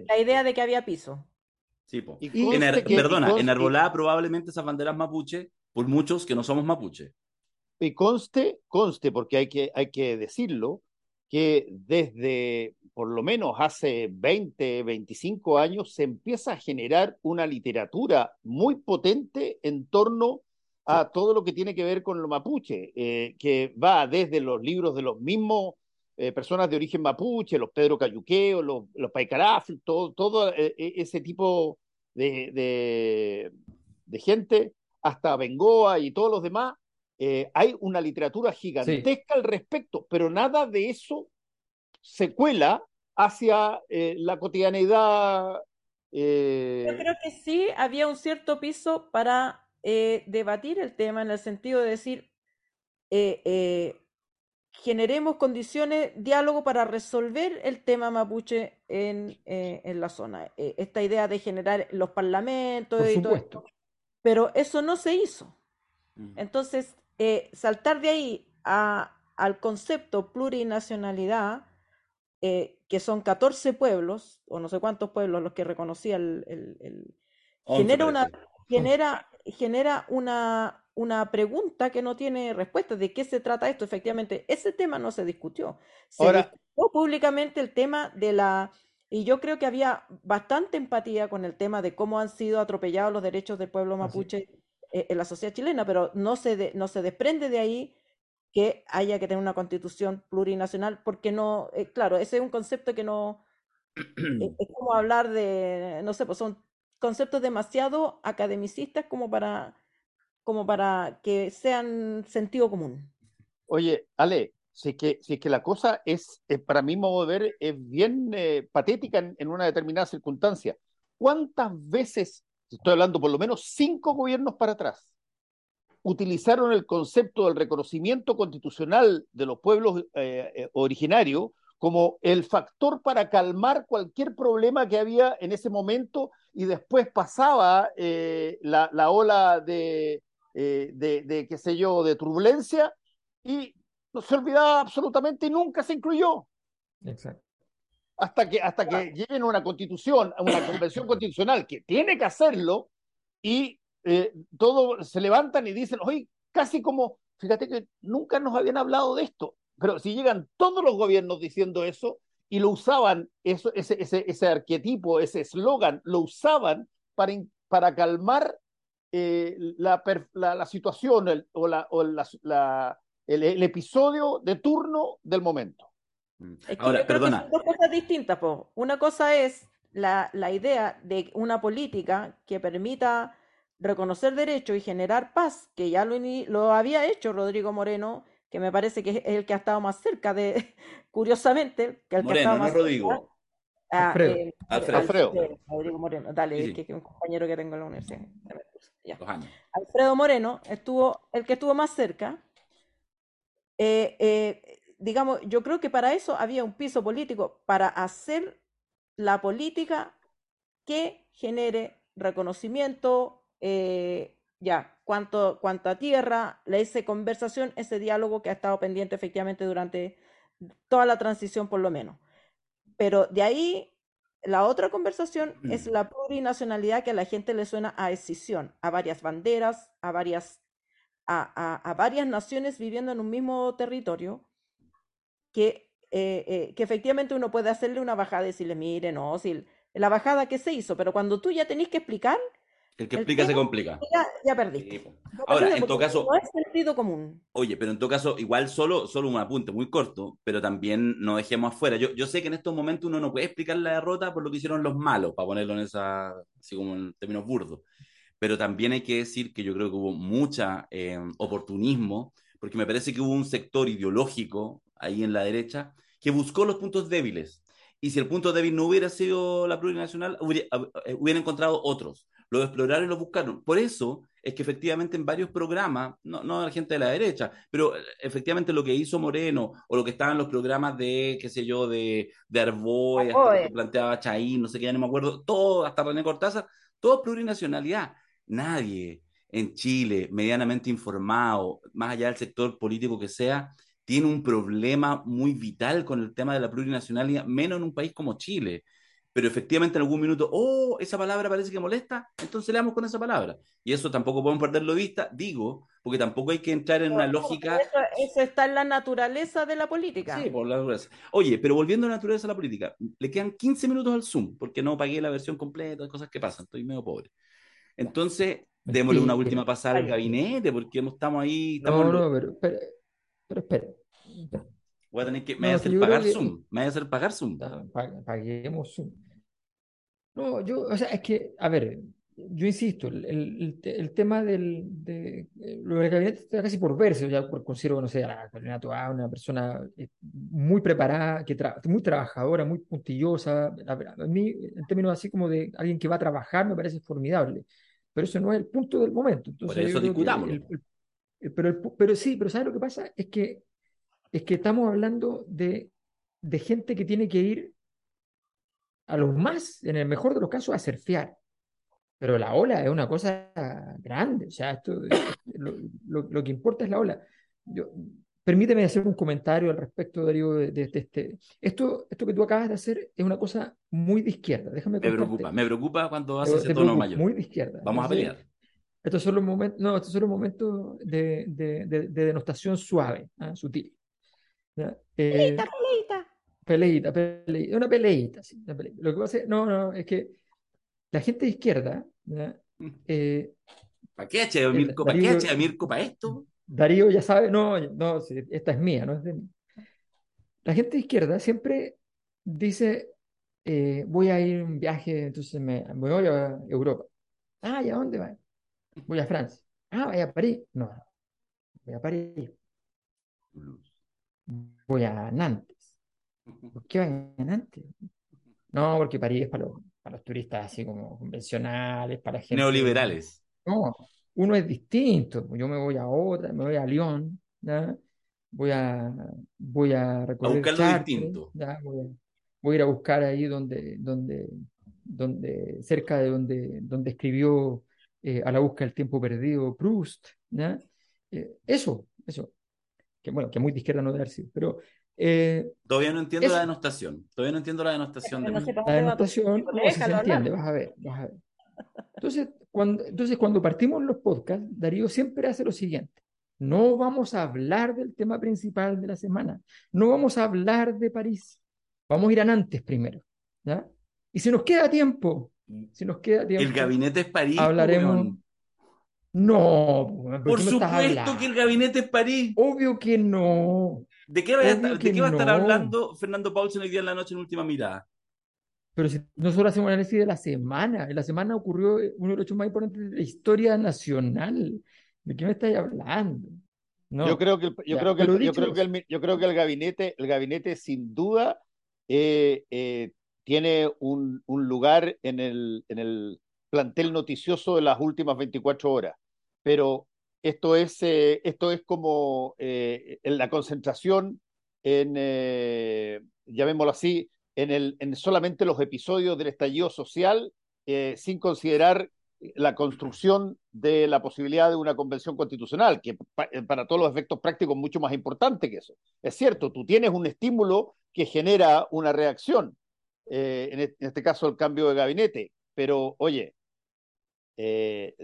la idea de que había piso. Sí, po. En perdona, en Arbolada probablemente esas banderas mapuche, por muchos que no somos mapuche. Y conste, conste, porque hay que, hay que decirlo, que desde por lo menos hace 20, 25 años se empieza a generar una literatura muy potente en torno a todo lo que tiene que ver con lo mapuche, eh, que va desde los libros de los mismos eh, personas de origen mapuche, los Pedro Cayuqueo, los, los Paicaraf, todo, todo eh, ese tipo de, de, gente, hasta Bengoa y todos los demás, hay una literatura gigantesca al respecto, pero nada de eso se cuela hacia la cotidianeidad. Yo creo que sí había un cierto piso para eh, debatir el tema en el sentido de decir, eh, eh, generemos condiciones, diálogo para resolver el tema mapuche en, eh, en la zona. Eh, esta idea de generar los parlamentos Por y todo esto. Pero eso no se hizo. Mm. Entonces, eh, saltar de ahí a- al concepto plurinacionalidad, eh, que son 14 pueblos, o no sé cuántos pueblos los que reconocía el, el- el- genera una, genera, genera una, una pregunta que no tiene respuesta. ¿De qué se trata esto? Efectivamente, ese tema no se discutió. Se Ahora- discutió públicamente el tema de la... Y yo creo que había bastante empatía con el tema de cómo han sido atropellados los derechos del pueblo mapuche eh, en la sociedad chilena, pero no se, de- no se desprende de ahí que haya que tener una constitución plurinacional, porque no, eh, claro, ese es un concepto que no, es como hablar de, no sé, pues son conceptos demasiado academicistas como para, como para que sean sentido común. Oye, Ale, si es que, si es que la cosa es, eh, para mi modo de ver, es bien eh, patética en, en una determinada circunstancia. ¿Cuántas veces, estoy hablando por lo menos cinco gobiernos para atrás, utilizaron el concepto del reconocimiento constitucional de los pueblos eh, eh, originarios como el factor para calmar cualquier problema que había en ese momento y después pasaba eh, la, la ola de, eh, de, de, qué sé yo, de turbulencia y no se olvidaba absolutamente y nunca se incluyó. Exacto. Hasta que, hasta que lleguen a una constitución, a una convención constitucional que tiene que hacerlo y eh, todos se levantan y dicen, oye, casi como, fíjate que nunca nos habían hablado de esto, pero si llegan todos los gobiernos diciendo eso y lo usaban, eso, ese, ese, ese arquetipo, ese eslogan, lo usaban para, para calmar eh, la, la, la, situación el, o, la, o la, la el, el, episodio de turno del momento. Es que Ahora, perdona. son dos cosas distintas. Po. Una cosa es la, la idea de una política que permita reconocer derechos y generar paz, que ya lo, lo, había hecho Rodrigo Moreno, que me parece que es el que ha estado más cerca de, curiosamente, que el Moreno, que ha estado no más Rodrigo. Cerca, ah, Alfredo. eh, Alfredo. Alfredo. Rodrigo Moreno, dale, Sí, sí. que, que es un compañero que tengo en la universidad. Ya. Dos años. Alfredo Moreno estuvo, el que estuvo más cerca, eh, eh, digamos, yo creo que para eso había un piso político, para hacer la política que genere reconocimiento, eh, ya, cuanto, cuánta tierra, esa conversación, ese diálogo que ha estado pendiente efectivamente durante toda la transición por lo menos. Pero de ahí, la otra conversación Mm. es la plurinacionalidad que a la gente le suena a escisión, a varias banderas, a varias, a, a, a varias naciones viviendo en un mismo territorio, que, eh, eh, que efectivamente uno puede hacerle una bajada y decirle, mire, no, si la bajada que se hizo, pero cuando tú ya tenés que explicar, El que El explica se tema- complica. ya, ya perdiste. Sí, Ahora, en todo caso, No es sentido común. Oye, pero en todo caso, igual solo, solo un apunte muy corto, pero también no dejemos afuera. Yo, yo sé que en estos momentos uno no puede explicar la derrota por lo que hicieron los malos, para ponerlo en esa, así como en términos burdos. Pero también hay que decir que yo creo que hubo mucha eh, oportunismo, porque me parece que hubo un sector ideológico ahí en la derecha que buscó los puntos débiles. Y si el punto débil no hubiera sido la plurinacional, hubiera, eh, hubiera encontrado otros. Lo exploraron y lo buscaron. Por eso es que efectivamente en varios programas, no, no la gente de la derecha, pero eh, efectivamente lo que hizo Moreno o lo que estaba en los programas de, qué sé yo, de, de Arboe, hasta lo que planteaba Chaín, no sé qué, ya no me acuerdo, todo, hasta René Cortázar, todo plurinacionalidad. Nadie en Chile, medianamente informado, más allá del sector político que sea, tiene un problema muy vital con el tema de la plurinacionalidad, menos en un país como Chile. Pero efectivamente en algún minuto, oh, esa palabra parece que molesta, entonces le damos con esa palabra. Y eso tampoco podemos perderlo de vista, digo, porque tampoco hay que entrar en una lógica... Eso, eso está en la naturaleza de la política. Sí, por la naturaleza. Oye, pero volviendo a la naturaleza de la política, le quedan 15 minutos al Zoom, porque no pagué la versión completa, cosas que pasan, estoy medio pobre. Entonces, démosle una última pasada al gabinete, porque estamos ahí, estamos No, no, pero, pero, pero espera. Voy a tener que, me No, voy a hacer pagar que- Zoom, me voy a hacer pagar Zoom. Pa- Paguemos Zoom. No, yo, o sea, es que, a ver, yo insisto, el, el- el te- el tema del, de, eh, lo del gabinete está casi por verse, ya por considero, no sé, a Renato A, una persona eh, muy preparada, que tra- muy trabajadora, muy puntillosa. A, a mí, en términos así como de alguien que va a trabajar, me parece formidable. Pero eso no es el punto del momento. Entonces, eso discutámoslo. el- el- el- pero, pero sí, pero ¿sabes lo que pasa? Es que, es que estamos hablando de, de gente que tiene que ir a los más, en el mejor de los casos, a surfear. Pero la ola es una cosa grande, o sea, esto, lo, lo- lo que importa es la ola. Yo, permíteme hacer un comentario al respecto, Darío, de, de- de este. Esto, esto que tú acabas de hacer es una cosa muy de izquierda, déjame Me contarte. preocupa, me preocupa cuando Te- hace ese tono mayor. Muy de izquierda. Vamos a Entonces, pelear. estos son los momentos, no, estos son los momentos de, de, de- de denostación suave, ¿ah? sutil. ¿ya? Eh, Peleita, peleita. Peleita, peleita, una peleita, sí, una peleita. Lo que pasa es, no, no, es que la gente de izquierda, ¿ya? Eh, ¿Para qué eche a Mirko? ¿Para qué Darío- eche a Mirko para esto? Darío ya sabe, no, no, esta es mía, no es de mí. La gente de izquierda siempre dice, eh, voy a ir a un viaje, entonces me, me voy a Europa. Ah, ¿y a dónde va? Voy a Francia. Ah, vaya a París. No, voy a París. Voy a Nantes. ¿Por qué van a Nantes? No, porque París es para los, para los turistas así como convencionales, para gente... Neoliberales. No, uno es distinto. Yo me voy a otra, me voy a Lyon, ¿ya? Voy a, voy a recorrer buscar lo distinto. ¿ya? Voy a, voy a ir a buscar ahí donde, donde, donde, cerca de donde, donde escribió eh, A la busca del tiempo perdido Proust, ¿ya? Eh, eso, eso. Que bueno, que muy de izquierda no debe haber sido, pero eh, Todavía no entiendo la denostación. Todavía no entiendo la denostación No La chico, no, si se entiende, vas a ver, vas a ver. Entonces cuando, entonces, cuando partimos los podcasts, Darío siempre hace lo siguiente. No vamos a hablar del tema principal de la semana. No vamos a hablar de París. Vamos a ir a Nantes primero. ¿ya? Y si nos queda tiempo, si nos queda tiempo, El gabinete es París. hablaremos. weón. No, ¿por supuesto que el gabinete es París. Obvio que no. ¿De qué, vaya a Obvio estar- que de qué va a estar no. hablando Fernando Paulsen hoy día en la noche en última mirada? Pero si nosotros hacemos un análisis de la semana, en la semana ocurrió uno de los hechos más importantes de la historia nacional. ¿De qué me estáis hablando? No. Yo creo que, el- yo Ya, creo que, el- yo creo que el, yo creo que el gabinete, el gabinete sin duda eh, eh, tiene un, un lugar en el, en el plantel noticioso de las últimas 24 horas. Pero esto es, eh, esto es como eh, en la concentración en, eh, llamémoslo así, en, el, en solamente los episodios del estallido social, sin considerar la construcción de la posibilidad de una convención constitucional, que pa- para todos los efectos prácticos es mucho más importante que eso. Es cierto, tú tienes un estímulo que genera una reacción, este, en este caso el cambio de gabinete, pero oye, eh,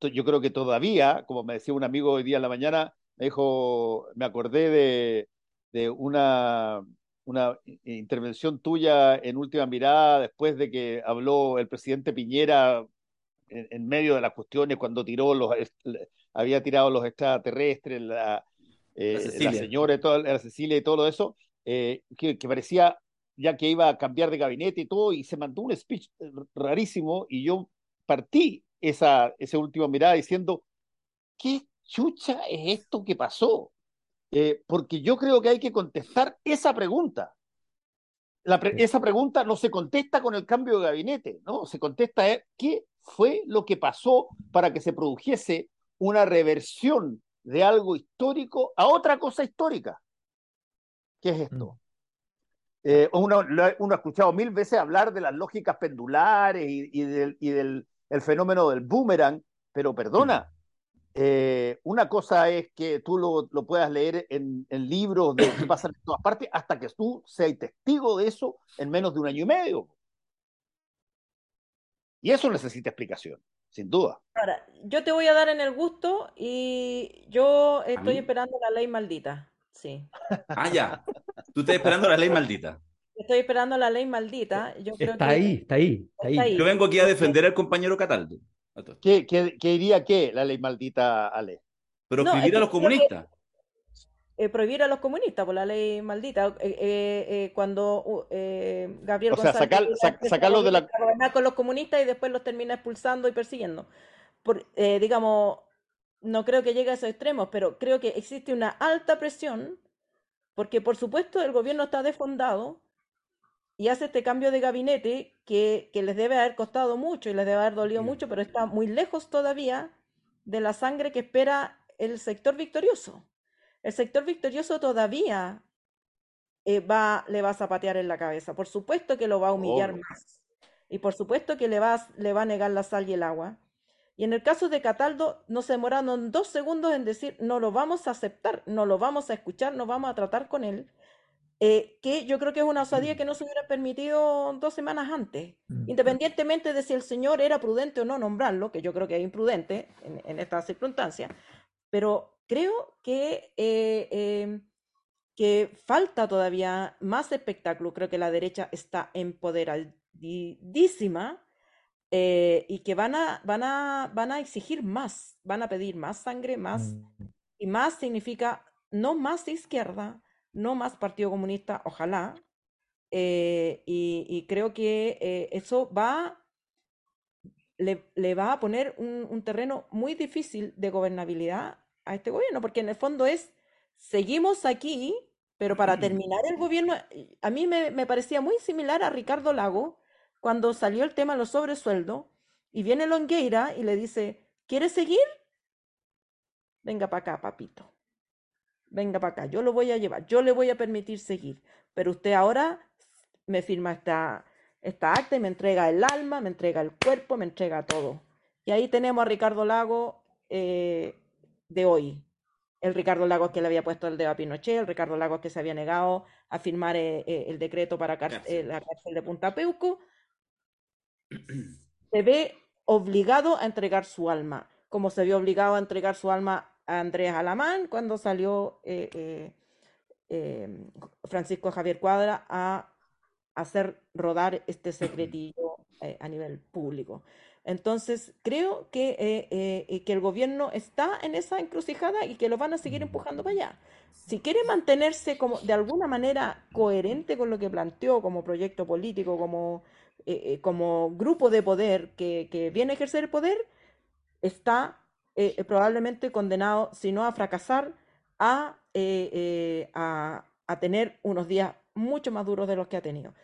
yo creo que todavía, como me decía un amigo hoy día en la mañana, me dijo, me acordé de, de una, una intervención tuya en última mirada después de que habló el presidente Piñera en, en medio de las cuestiones cuando tiró los había tirado los extraterrestres, la, eh, La la, señora y todo, la Cecilia y todo eso, eh, que, que parecía ya que iba a cambiar de gabinete y todo, y se mandó un speech rarísimo, y yo partí esa, esa última mirada diciendo, ¿qué chucha es esto que pasó? Eh, porque yo creo que hay que contestar esa pregunta. La pre- Sí. Esa pregunta no se contesta con el cambio de gabinete, ¿no? Se contesta es, ¿qué fue lo que pasó para que se produjese una reversión de algo histórico a otra cosa histórica? ¿Qué es esto? Eh, uno, ha escuchado mil veces hablar de las lógicas pendulares y, y del, y del el fenómeno del boomerang, pero perdona, eh, una cosa es que tú lo, lo puedas leer en, en libros de qué pasa en todas partes, hasta que tú seas testigo de eso en menos de un año y medio. Y eso necesita explicación, sin duda. Ahora, yo te voy a dar en el gusto y yo estoy esperando la ley maldita. Sí. Ah, ya. Tú estás esperando la ley maldita. Estoy esperando la ley maldita. Yo creo Está que ahí, está ahí, está ahí. Está ahí. Yo vengo aquí a defender al compañero Cataldo. ¿Qué, qué, qué diría qué la ley maldita, Ale? Pero No, es a los creo que- comunistas. eh, prohibir a los comunistas por la ley maldita. Eh, eh, eh, cuando uh, eh, Gabriel O sea, González sacar- Videla sac- empieza sacarlo a de la- con los comunistas y después los termina expulsando y persiguiendo. Por, eh, digamos, no creo que llegue a esos extremos, pero creo que existe una alta presión porque por supuesto el gobierno está desfondado y hace este cambio de gabinete que, que les debe haber costado mucho y les debe haber dolido mucho, pero está muy lejos todavía de la sangre que espera el sector victorioso. El sector victorioso todavía eh, va, le va a zapatear en la cabeza. Por supuesto que lo va a humillar más. Y por supuesto que le va, a- le va a negar la sal y el agua. Y en el caso de Cataldo, no se demoraron dos segundos en decir, no lo vamos a aceptar, no lo vamos a escuchar, no vamos a tratar con él. Eh, que yo creo que es una osadía que no se hubiera permitido dos semanas antes. Mm. Independientemente de si el señor era prudente o no nombrarlo, que yo creo que es imprudente en, en estas circunstancias, pero creo que, eh, eh, que falta todavía más espectáculo. Creo que la derecha está empoderadísima eh, y que van a, van a, van a exigir más, van a pedir más sangre, más, Mm. y más significa no más izquierda, no más Partido Comunista, ojalá. eh, y, y creo que eh, eso va, le, le va a poner un, un terreno muy difícil de gobernabilidad a este gobierno, porque en el fondo es, seguimos aquí, pero para terminar el gobierno, a mí me, me parecía muy similar a Ricardo Lago cuando salió el tema de los sobresueldos y viene Longueira y le dice, ¿quieres seguir? Venga para acá, papito. Venga para acá, yo lo voy a llevar, yo le voy a permitir seguir, pero usted ahora me firma esta, esta acta y me entrega el alma, me entrega el cuerpo, me entrega todo. Y ahí tenemos a Ricardo Lago eh, de hoy. El Ricardo Lagos que le había puesto el dedo a Pinochet, el Ricardo Lagos que se había negado a firmar eh, eh, el decreto para Cárcel. eh, la cárcel de Punta Peuco, se ve obligado a entregar su alma, como se vio obligado a entregar su alma a Andrés Alamán cuando salió eh, eh, eh, Francisco Javier Cuadra a hacer rodar este secretillo eh, a nivel público. Entonces, creo que, que el gobierno está en esa encrucijada y que lo van a seguir empujando para allá. Si quiere mantenerse como de alguna manera coherente con lo que planteó como proyecto político, como, eh, como grupo de poder que, que viene a ejercer el poder, está eh, eh, probablemente condenado, si no a fracasar, a, eh, a, a tener unos días mucho más duros de los que ha tenido.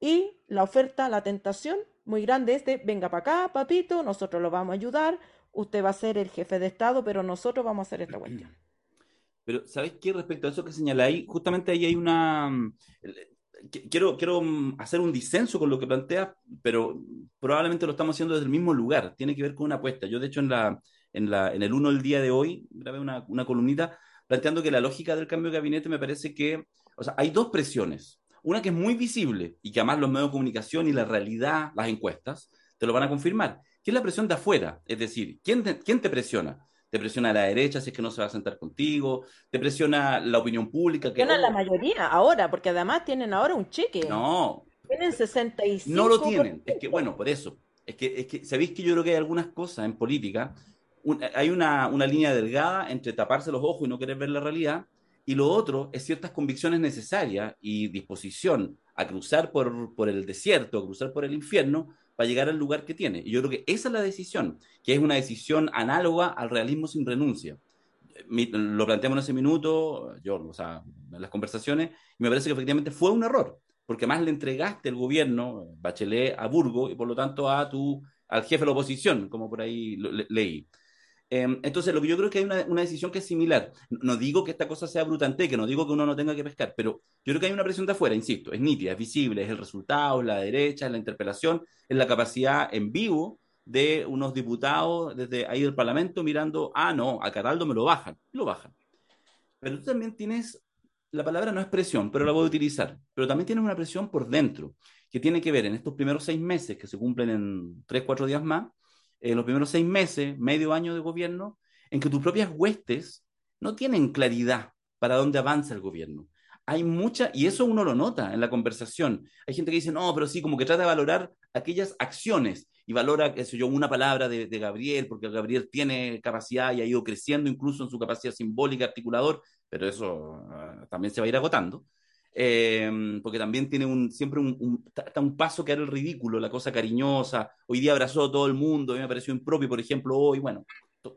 Y la oferta, la tentación muy grande es de, venga para acá, papito, nosotros lo vamos a ayudar, usted va a ser el jefe de Estado, pero nosotros vamos a hacer esta cuestión. Pero, ¿sabes qué? Respecto a eso que señaláis, justamente ahí hay una... mm, Quiero, quiero mm, hacer un disenso con lo que planteas, pero probablemente lo estamos haciendo desde el mismo lugar. Tiene que ver con una apuesta. Yo, de hecho, en, la, en, la, en el 1 del día de hoy, grabé una, una columnita planteando que la lógica del cambio de gabinete me parece que... O sea, hay dos presiones. Una que es muy visible y que además los medios de comunicación y la realidad, las encuestas, te lo van a confirmar, que es la presión de afuera. Es decir, ¿quién te, quién te presiona? Te presiona la derecha si es que no se va a sentar contigo, te presiona la opinión pública. Que, la oh, mayoría ahora, porque además tienen ahora un cheque. no, Tienen 65. no lo tienen. Es que, bueno, por eso. Es que, es que sabéis que yo creo que hay algunas cosas en política. Un- hay una, una línea delgada entre taparse los ojos y no querer ver la realidad. Y lo otro es ciertas convicciones necesarias y disposición a cruzar por, por el desierto, a cruzar por el infierno para llegar al lugar que tiene. Y yo creo que esa es la decisión, que es una decisión análoga al realismo sin renuncia. Mi- lo planteamos en ese minuto, yo, o sea, en las conversaciones, y me parece que efectivamente fue un error, porque más le entregaste el gobierno, Bachelet, a Burgo y por lo tanto a tu, al jefe de la oposición, como por ahí le- leí. Eh, entonces, lo que yo creo que hay una, una decisión que es similar. No digo que esta cosa sea brutante, que no digo que uno no tenga que pescar, pero yo creo que hay una presión de afuera, insisto, es nítida, es visible, es el resultado, es la derecha, es la interpelación, es la capacidad en vivo de unos diputados desde ahí del Parlamento mirando, ah, no, a Cataldo me lo bajan, lo bajan. Pero tú también tienes, la palabra no es presión, pero la voy a utilizar, pero también tienes una presión por dentro, que tiene que ver en estos primeros seis meses, que se cumplen en tres, cuatro días más, en los primeros seis meses, medio año de gobierno, en que tus propias huestes no tienen claridad para dónde avanza el gobierno. Hay mucha, y eso uno lo nota en la conversación. Hay gente que dice, no, pero sí, como que trata de valorar aquellas acciones y valora, sé yo, una palabra de, Gabriel, porque Gabriel tiene capacidad y ha ido creciendo incluso en su capacidad simbólica, articulador, pero eso uh, también se va a ir agotando. Eh, porque también tiene un, siempre un, un, está un paso que era el ridículo, la cosa cariñosa. Hoy día abrazó a todo el mundo, a mí me pareció impropio, por ejemplo, hoy, bueno,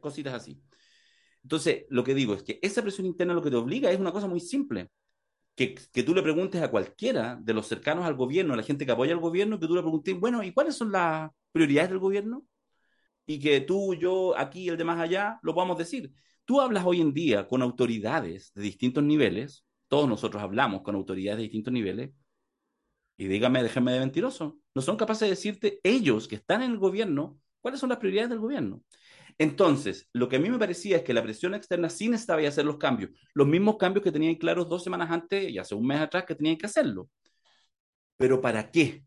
cositas así. Entonces, lo que digo es que esa presión interna lo que te obliga es una cosa muy simple. que, que tú le preguntes a cualquiera de los cercanos al gobierno, a la gente que apoya al gobierno, que tú le preguntes, bueno, ¿y cuáles son las prioridades del gobierno? Y que tú, yo, aquí, el de más allá, lo podamos decir. Tú hablas hoy en día con autoridades de distintos niveles, todos nosotros hablamos con autoridades de distintos niveles, y dígame, déjenme de mentiroso, no son capaces de decirte ellos que están en el gobierno cuáles son las prioridades del gobierno. Entonces, lo que a mí me parecía es que la presión externa sí necesitaba hacer los cambios, los mismos cambios que tenían claros dos semanas antes y hace un mes atrás que tenían que hacerlo. Pero ¿para qué?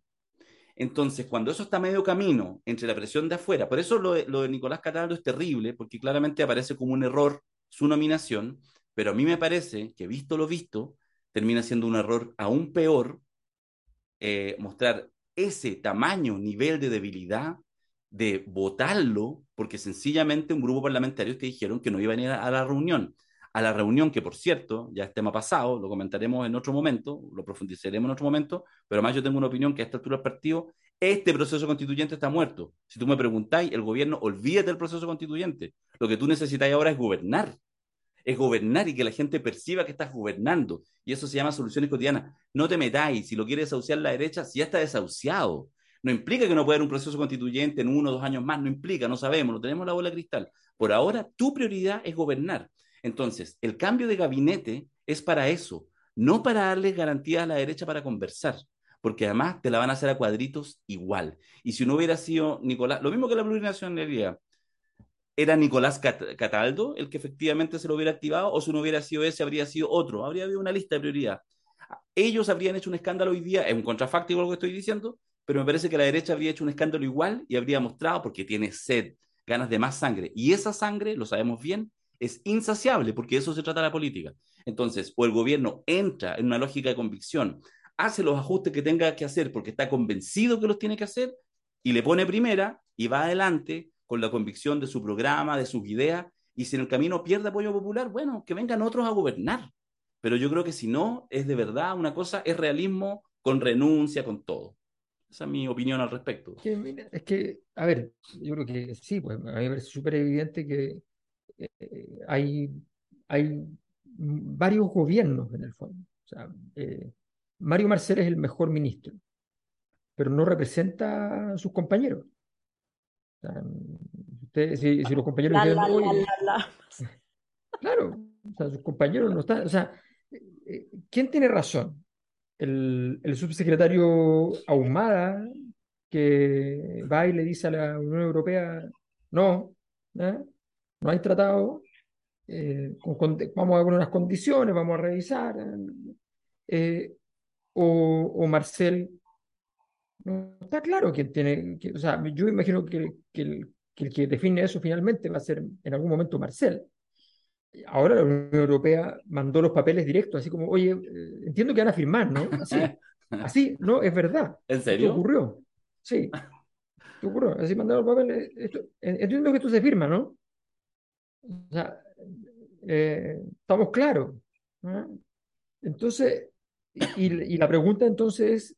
Entonces, cuando eso está medio camino entre la presión de afuera, por eso lo de, Nicolás Cataldo es terrible, porque claramente aparece como un error su nominación, pero a mí me parece que visto lo visto, termina siendo un error aún peor eh, mostrar ese tamaño, nivel de debilidad, de votarlo, porque sencillamente un grupo parlamentario te dijeron que no iban a ir a la reunión. A la reunión que, por cierto, ya es tema pasado, lo comentaremos en otro momento, lo profundizaremos en otro momento, pero además yo tengo una opinión que a esta altura del partido, este proceso constituyente está muerto. Si tú me preguntáis, el gobierno, olvídate del proceso constituyente. Lo que tú necesitas ahora es gobernar es gobernar y que la gente perciba que estás gobernando. Y eso se llama soluciones cotidianas. No te metáis, si lo quieres desahuciar la derecha, si ya está desahuciado. No implica que no pueda haber un proceso constituyente en uno o dos años más, no implica, no sabemos, no tenemos la bola cristal. Por ahora, tu prioridad es gobernar. Entonces, el cambio de gabinete es para eso, no para darles garantías a la derecha para conversar, porque además te la van a hacer a cuadritos igual. Y si no hubiera sido Nicolás, lo mismo que la plurinacionalidad, era Nicolás Cataldo el que efectivamente se lo hubiera activado, o si no hubiera sido ese, habría sido otro. Habría habido una lista de prioridad. Ellos habrían hecho un escándalo hoy día, es un contrafáctico lo que estoy diciendo, pero me parece que la derecha habría hecho un escándalo igual y habría mostrado, porque tiene sed, ganas de más sangre. Y esa sangre, lo sabemos bien, es insaciable, porque eso se trata la política. Entonces, o el gobierno entra en una lógica de convicción, hace los ajustes que tenga que hacer porque está convencido que los tiene que hacer y le pone primera y va adelante con la convicción de su programa, de sus ideas, y si en el camino pierde apoyo popular, bueno, que vengan otros a gobernar. Pero yo creo que si no, es de verdad una cosa, es realismo con renuncia, con todo. Esa es mi opinión al respecto. Es que, a ver, yo creo que sí, pues a mí me parece súper evidente que eh, hay, hay varios gobiernos en el fondo. O sea, eh, Mario Marcel es el mejor ministro, pero no representa a sus compañeros si, los compañeros claro, o sea, sus compañeros no están, o sea, eh, ¿quién tiene razón? El, el subsecretario Ahumada, que va y le dice a la Unión Europea, no, ¿eh? no hay tratado, eh, vamos a poner unas condiciones, vamos a revisar, o, o Marcel no está claro quién tiene, o sea, yo imagino que, que, el, que, define eso finalmente va a ser en algún momento Marcel. Ahora la Unión Europea mandó los papeles directos, así como, oye, eh, entiendo que van a firmar, ¿no? Así, así, no, es verdad. ¿En serio? ocurrió. Sí. ocurrió. Así mandaron los papeles. entiendo que esto se firma, ¿no? O sea, eh, estamos claros. Entonces, y, y, la pregunta entonces es,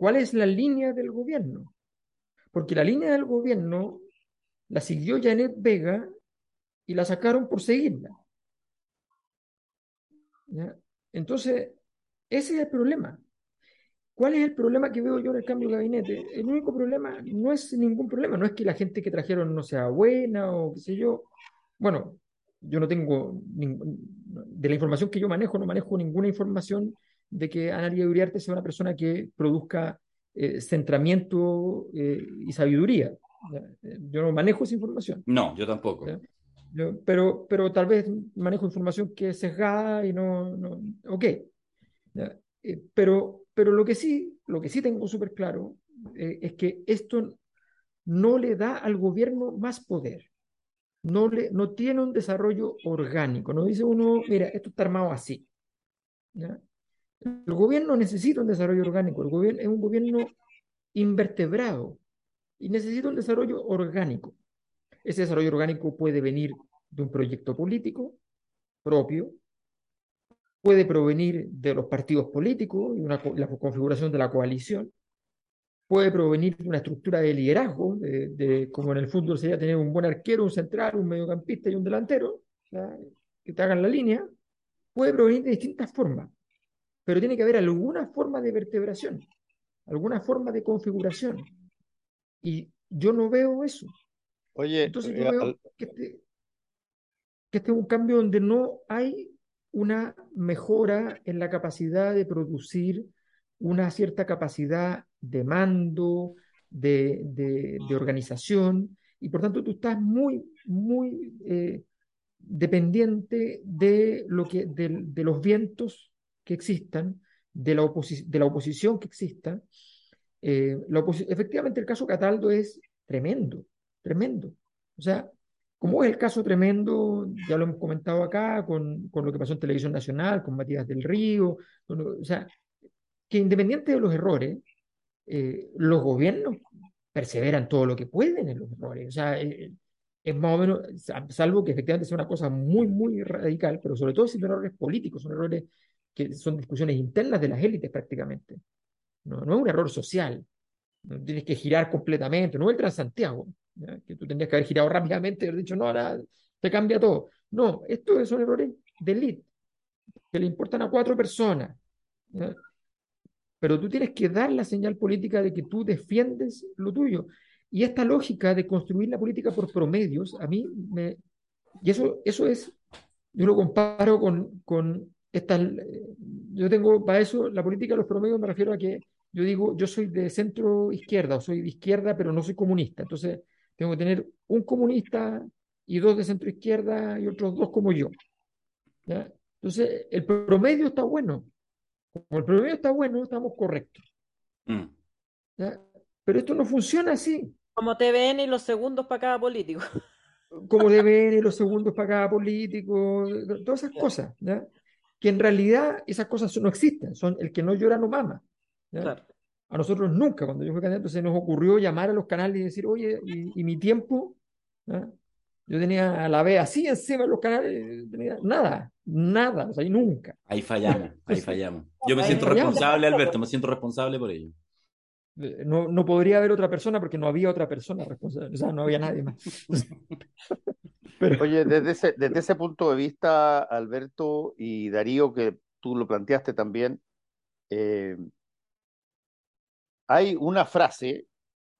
¿Cuál es la línea del gobierno? Porque la línea del gobierno la siguió Janet Vega y la sacaron por seguirla. Entonces, ese es el problema. ¿Cuál es el problema que veo yo en el cambio de gabinete? El único problema no es ningún problema, no es que la gente que trajeron no sea buena o qué sé yo. Bueno, yo no tengo, de la información que yo manejo, no manejo ninguna información de que Analia Uriarte sea una persona que produzca eh, centramiento eh, y sabiduría. Yo no manejo esa información. No, yo tampoco. pero, pero tal vez manejo información que es sesgada y no... no ok. Eh, pero, pero lo que sí, lo que sí tengo súper claro es que esto no le da al gobierno más poder. No, le, no tiene un desarrollo orgánico. No dice uno, mira, esto está armado así. ¿ya? El gobierno necesita un desarrollo orgánico, el gobierno es un gobierno invertebrado y necesita un desarrollo orgánico. Ese desarrollo orgánico puede venir de un proyecto político propio, puede provenir de los partidos políticos y una, la configuración de la coalición, puede provenir de una estructura de liderazgo, de, como en el fútbol sería tener un buen arquero, un central, un mediocampista y un delantero, que te hagan la línea, puede provenir de distintas formas pero tiene que haber alguna forma de vertebración, alguna forma de configuración. Y yo no veo eso. Oye, Entonces yo eh, veo que este, que este es un cambio donde no hay una mejora en la capacidad de producir una cierta capacidad de mando, de, de- de organización, y por tanto tú estás muy, muy eh, dependiente de, lo que, de, de los vientos que existan, de la, de la oposición que exista. Eh, la efectivamente, el caso Cataldo es tremendo, tremendo. O sea, como es el caso tremendo, ya lo hemos comentado acá, con, con lo que pasó en Televisión Nacional, con Matías del Río, o sea, que independiente de los errores, eh, los gobiernos perseveran todo lo que pueden en los errores. O sea, eh, es más o menos, sa- salvo que efectivamente sea una cosa muy, muy radical, pero sobre todo si son errores políticos, son errores que son discusiones internas de las élites prácticamente. No, no es un error social. No tienes que girar completamente, no es el Transantiago, ¿ya? que tú tendrías que haber girado rápidamente y haber dicho, no, ahora te cambia todo. No, estos son errores de élite, que le importan a cuatro personas. ¿ya? Pero tú tienes que dar la señal política de que tú defiendes lo tuyo. Y esta lógica de construir la política por promedios, a mí me... Y eso, eso es, yo lo comparo con, con estas... eh, Yo tengo, para eso, la política de los promedios me refiero a que yo digo, yo soy de centro izquierda o soy de izquierda, pero no soy comunista. Entonces, tengo que tener un comunista y dos de centro izquierda y otros dos como yo. ¿ya? Entonces, el promedio está bueno. Como el promedio está bueno, estamos correctos. Mm. ¿ya? Pero esto no funciona así. Como TVN y los segundos para cada político. Como deben los segundos para cada político, todas esas cosas, ¿ya? Que en realidad esas cosas no existen, son el que no llora no mama. A nosotros nunca, cuando yo fui candidato, se nos ocurrió llamar a los canales y decir, oye, ¿y, y mi tiempo? Yo tenía a la B así encima de los canales, tenía nada, nada, o sea, y nunca. Ahí fallamos, ahí fallamos. Yo me siento responsable, Alberto, me siento responsable por ello. No, no podría haber otra persona porque no había otra persona responsable, o sea, no había nadie más. Pero, Oye, desde ese, desde ese punto de vista, Alberto y Darío, que tú lo planteaste también, eh, hay una frase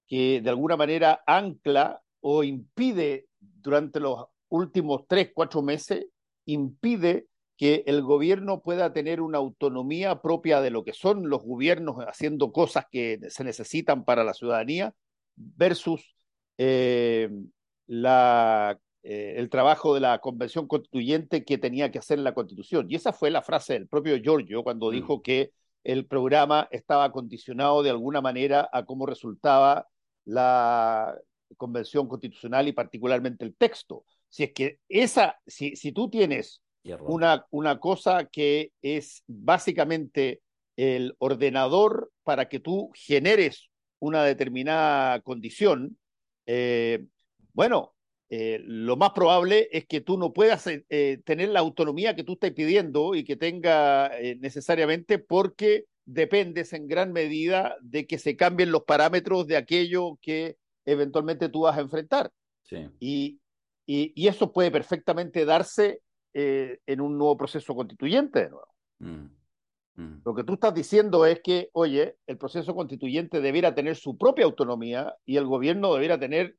que de alguna manera ancla o impide durante los últimos tres, cuatro meses, impide que el gobierno pueda tener una autonomía propia de lo que son los gobiernos haciendo cosas que se necesitan para la ciudadanía versus eh, la, eh, el trabajo de la convención constituyente que tenía que hacer la constitución. Y esa fue la frase del propio Giorgio cuando Mm. dijo que el programa estaba condicionado de alguna manera a cómo resultaba la convención constitucional y particularmente el texto. Si es que esa, si, si tú tienes. Una, una cosa que es básicamente el ordenador para que tú generes una determinada condición, eh, bueno, eh, lo más probable es que tú no puedas eh, tener la autonomía que tú estás pidiendo y que tenga necesariamente porque dependes en gran medida de que se cambien los parámetros de aquello que eventualmente tú vas a enfrentar. Sí. Y, y, y eso puede perfectamente darse eh, en un nuevo proceso constituyente de nuevo. Mm. Mm. Lo que tú estás diciendo es que, oye, el proceso constituyente debiera tener su propia autonomía y el gobierno debiera tener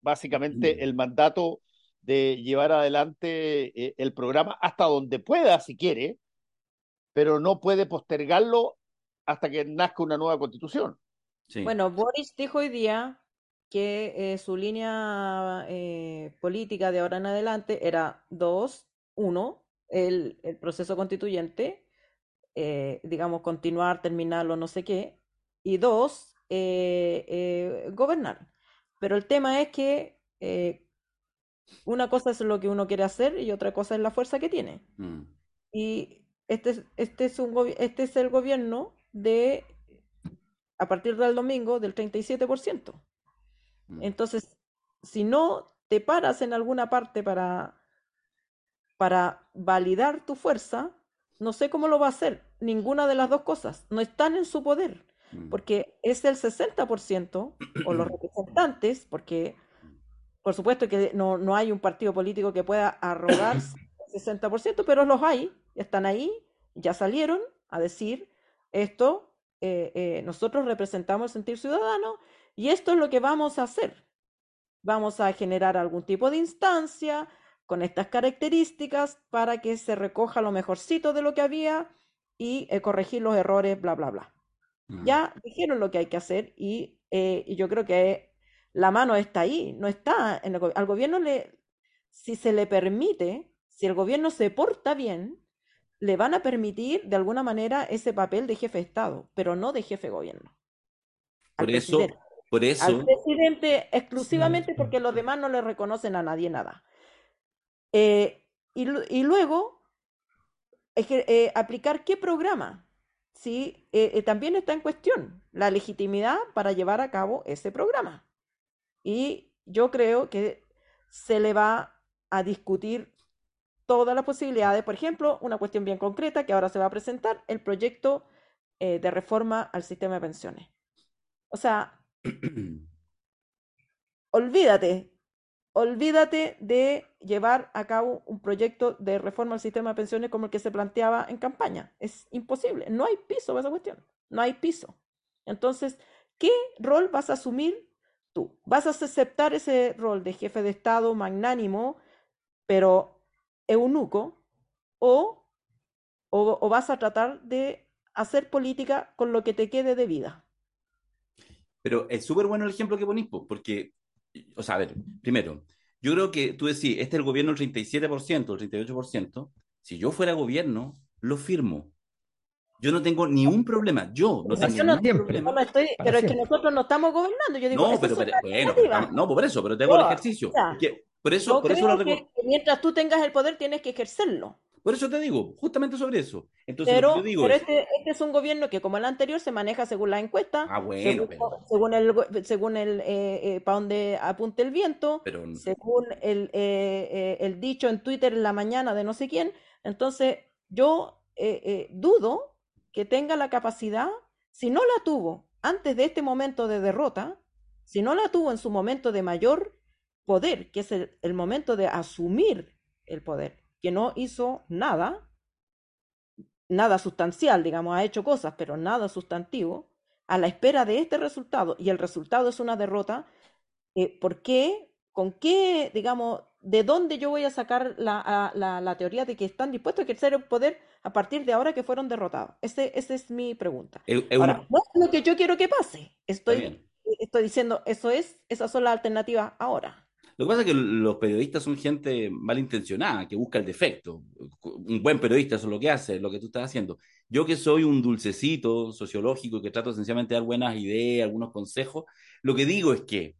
básicamente Mm. el mandato de llevar adelante eh, el programa hasta donde pueda, si quiere, pero no puede postergarlo hasta que nazca una nueva constitución. Sí. Bueno, Boris dijo hoy día que eh, su línea eh, política de ahora en adelante era dos, uno, el, el proceso constituyente, eh, digamos, continuar, terminarlo, no sé qué, y dos, eh, eh, gobernar. Pero el tema es que una cosa es lo que uno quiere hacer y otra cosa es la fuerza que tiene. Mm. Y este es, este es, un este es el gobierno de, a partir del domingo, del 37%. Mm. Entonces, si no te paras en alguna parte para, para validar tu fuerza, no sé cómo lo va a hacer. Ninguna de las dos cosas. No están en su poder, Mm. porque es el 60% o los representantes, porque por supuesto que no, no hay un partido político que pueda arrogarse el 60%, pero los hay, están ahí, ya salieron a decir esto, eh, eh, nosotros representamos el sentir ciudadano y esto es lo que vamos a hacer. Vamos a generar algún tipo de instancia con estas características para que se recoja lo mejorcito de lo que había y eh, corregir los errores, bla, bla, bla. Mm. Ya dijeron lo que hay que hacer y, eh, y yo creo que la mano está ahí, no está en el al gobierno le, si se le permite, si el gobierno se porta bien, le van a permitir de alguna manera ese papel de jefe de Estado, pero no de jefe de gobierno. Al Por eso, por Al eso, presidente exclusivamente porque los demás no le reconocen a nadie nada. Eh, y, lu- y luego, eh, aplicar qué programa. Sí, Eh, también está en cuestión la legitimidad para llevar a cabo ese programa. Y yo creo que se le va a discutir todas las posibilidades. Por ejemplo, una cuestión bien concreta que ahora se va a presentar, el proyecto eh, de reforma al sistema de pensiones. O sea, olvídate, olvídate de llevar a cabo un proyecto de reforma al sistema de pensiones como el que se planteaba en campaña. Es imposible, no hay piso para esa cuestión, no hay piso. Entonces, ¿qué rol vas a asumir tú? ¿Vas a aceptar ese rol de jefe de Estado magnánimo, pero eunuco, o, o, vas a tratar de hacer política con lo que te quede de vida? Pero es súper bueno el ejemplo que ponís, po, porque, o sea, a ver, primero, yo creo que tú decís, este es el gobierno el 37%, el 38%, si yo fuera gobierno, lo firmo. Yo no tengo ni un problema, yo no tengo yo no, ningún no problema. estoy, pero es que nosotros no estamos gobernando. Yo digo, No, pero, pero- bueno, pero- no, por eso, pero te hago el Yo, ejercicio. ya. Porque- por eso, por eso lo que mientras tú tengas el poder tienes que ejercerlo. Por eso te digo, justamente sobre eso. Entonces, lo Pero, que yo digo pero es, este, este es un gobierno que, como el anterior, se maneja según la encuesta, ah, bueno, según, pero, según el, según el eh, para donde apunte el viento, pero según el, eh, eh, el dicho en Twitter en la mañana de no sé quién. Entonces, yo eh, eh, dudo que tenga la capacidad, si no la tuvo antes de este momento de derrota, si no la tuvo en su momento de mayor poder, que es el, el momento de asumir el poder, que no hizo nada, nada sustancial, digamos, ha hecho cosas, pero nada sustantivo, a la espera de este resultado, y el resultado es una derrota, eh, ¿por qué? ¿Con qué, digamos, de dónde yo voy a sacar la, a- la, la teoría de que están dispuestos a ejercer el poder a partir de ahora que fueron derrotados? Ese, esa es mi pregunta. Ahora, no es lo que yo quiero que pase. Estoy, estoy diciendo, eso es, esas son las alternativas ahora. Lo que pasa es que los periodistas son gente malintencionada, que busca el defecto. Un buen periodista eso es lo que hace, lo que tú estás haciendo. Yo que soy un dulcecito sociológico que trato esencialmente de dar buenas ideas, algunos consejos, lo que digo es que,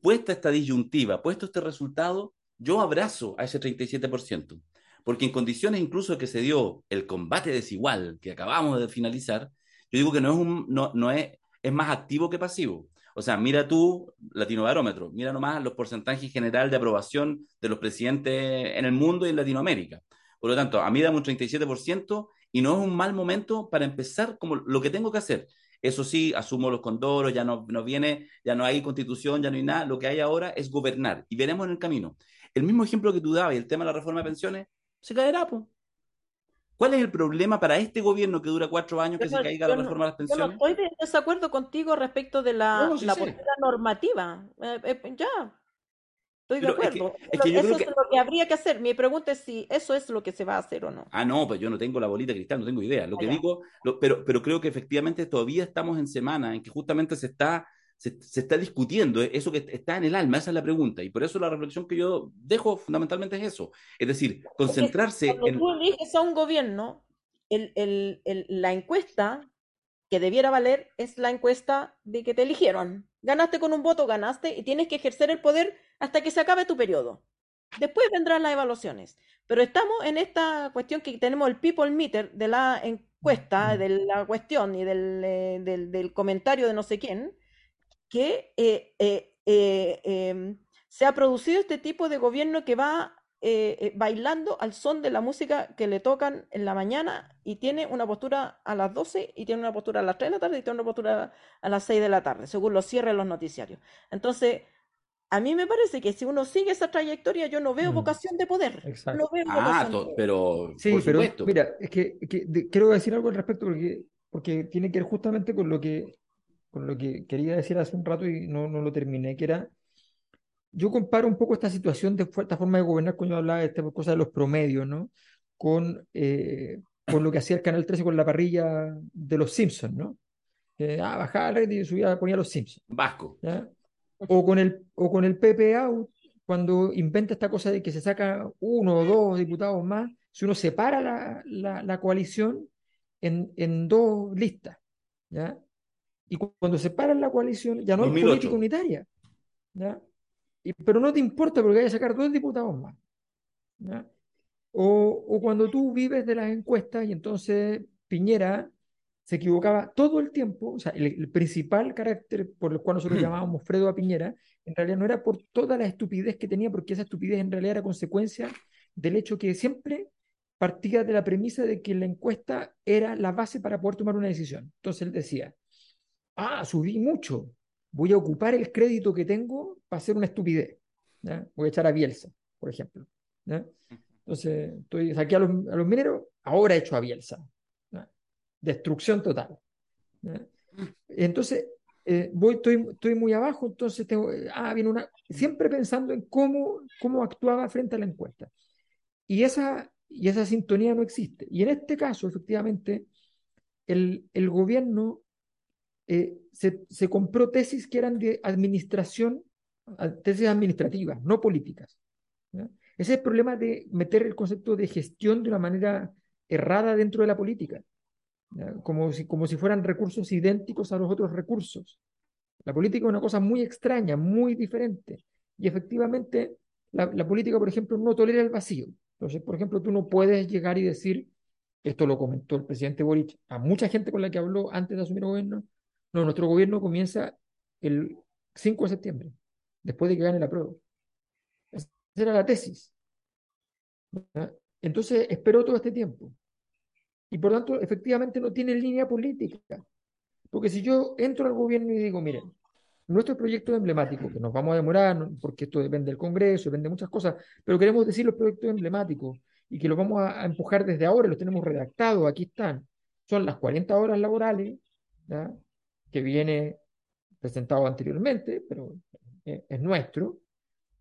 puesta esta disyuntiva, puesto este resultado, yo abrazo a ese 37%, porque en condiciones incluso que se dio el combate desigual que acabamos de finalizar, yo digo que no es, un, no, no es, es más activo que pasivo. O sea, mira tú, Latino Barómetro, mira nomás los porcentajes general de aprobación de los presidentes en el mundo y en Latinoamérica. Por lo tanto, a mí dame un 37% y no es un mal momento para empezar como lo que tengo que hacer. Eso sí, asumo los condoros, ya no, no viene, ya no hay constitución, ya no hay nada. Lo que hay ahora es gobernar y veremos en el camino. El mismo ejemplo que tú dabas el tema de la reforma de pensiones, se caerá, pues. ¿Cuál es el problema para este gobierno que dura cuatro años que Yo se no- caiga la no- reforma de las Yo no pensiones? estoy de desacuerdo contigo respecto de la, No, sí la sé. postura normativa. Eh, eh, ya, estoy de Pero es que- acuerdo. es que yo eso creo es lo que habría que hacer. Mi pregunta es si eso es lo que se va a hacer o no. Ah, no, pues yo no tengo la bolita de cristal, no tengo idea. Lo Ah, que digo, lo- pero, pero creo que efectivamente todavía estamos en semana en que justamente se está, se, se está discutiendo eso que está en el alma, esa es la pregunta. Y por eso la reflexión que yo dejo fundamentalmente es eso. Es decir, concentrarse Cuando en... tú eliges a un gobierno, el- el- el- la encuesta que debiera valer es la encuesta de que te eligieron. Ganaste con un voto, ganaste y tienes que ejercer el poder hasta que se acabe tu periodo. Después vendrán las evaluaciones. Pero estamos en esta cuestión que tenemos el people meter de la encuesta, de la cuestión y del, eh, del, del comentario de no sé quién, que eh, eh, eh, em, se ha producido este tipo de gobierno que va eh, eh, bailando al son de la música que le tocan en la mañana y tiene una postura a las 12 y tiene una postura a las 3 de la tarde y tiene una postura a las 6 de la tarde, según los cierres de los noticiarios. Entonces, a mí me parece que si uno sigue esa trayectoria, yo no veo Mm, vocación de poder. exacto. No veo Ah, vocación pero Sí, por pero supuesto. mira, es que, que de- quiero decir algo al respecto porque, porque tiene que ver justamente con lo que, con lo que quería decir hace un rato y no, no lo terminé, que era, yo comparo un poco esta situación de esta forma de gobernar cuando yo hablaba de esta cosa de los promedios, ¿no? Con, eh, con lo que hacía el Canal 13 con la parrilla de los Simpsons, ¿no? Que, ah, bajaba el rating y subía, ponía los Simpsons. Vasco. ¿ya? O con el, o con el PP Out, cuando inventa esta cosa de que se saca uno o dos diputados más, si uno separa la, la, la coalición en, en dos listas, ¿ya? Y cu- cuando separan la coalición, ya no hay 2008. política unitaria, ¿ya? Y- pero no te importa porque hay que sacar dos diputados más, ¿ya? O, o cuando tú vives de las encuestas y entonces Piñera se equivocaba todo el tiempo, o sea, el, el principal carácter por el cual nosotros llamábamos Fredo a Piñera, en realidad no era por toda la estupidez que tenía, porque esa estupidez en realidad era consecuencia del hecho que siempre partía de la premisa de que la encuesta era la base para poder tomar una decisión. Entonces él decía, ah, subí mucho, voy a ocupar el crédito que tengo para hacer una estupidez. ¿ya? Voy a echar a Bielsa, por ejemplo. ¿ya? Entonces, estoy, saqué a los, a los mineros, ahora echo a Bielsa. ¿ya? Destrucción total. Entonces, eh, voy, estoy, estoy muy abajo, entonces tengo, eh, ah, viene una, siempre pensando en cómo, cómo actuaba frente a la encuesta. Y esa, y esa sintonía no existe. Y en este caso, efectivamente, el, el gobierno eh, se, se compró tesis que eran de administración, tesis administrativas, no políticas. ¿ya? Ese es el problema de meter el concepto de gestión de una manera errada dentro de la política. Como si, como si fueran recursos idénticos a los otros recursos. La política es una cosa muy extraña, muy diferente. Y efectivamente, la, la política, por ejemplo, no tolera el vacío. Entonces, por ejemplo, tú no puedes llegar y decir, esto lo comentó el presidente Boric a mucha gente con la que habló antes de asumir el gobierno, no, nuestro gobierno comienza el 5 de septiembre, después de que gane la prueba. Esa era la tesis. Entonces, esperó todo este tiempo. Y por tanto, efectivamente no tiene línea política. Porque si yo entro al gobierno y digo, miren, nuestro proyecto emblemático, que nos vamos a demorar, porque esto depende del Congreso, depende de muchas cosas, pero queremos decir los proyectos emblemáticos y que los vamos a, empujar desde ahora, los tenemos redactados, aquí están. Son las 40 horas laborales, ¿ya? Que viene presentado anteriormente, pero eh, es nuestro.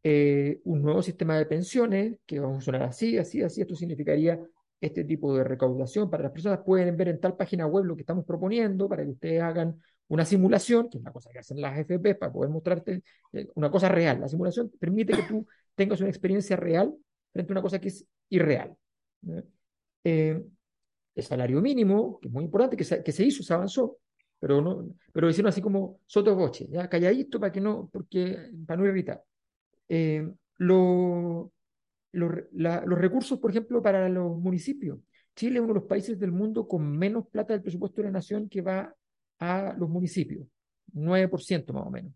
Eh, un nuevo sistema de pensiones que va a funcionar así, así, así. Esto significaría este tipo de recaudación para las personas. Pueden ver en tal página web lo que estamos proponiendo para que ustedes hagan una simulación, que es una cosa que hacen las FP para poder mostrarte eh, una cosa real. La simulación permite que tú tengas una experiencia real frente a una cosa que es irreal. Eh, el salario mínimo, que es muy importante, que se, que se hizo, se avanzó, pero no, pero así como ya calladito para que no, porque, para no irritar. Eh, los recursos, por ejemplo, para los municipios. Chile es uno de los países del mundo con menos plata del presupuesto de la nación que va a los municipios, 9% más o menos.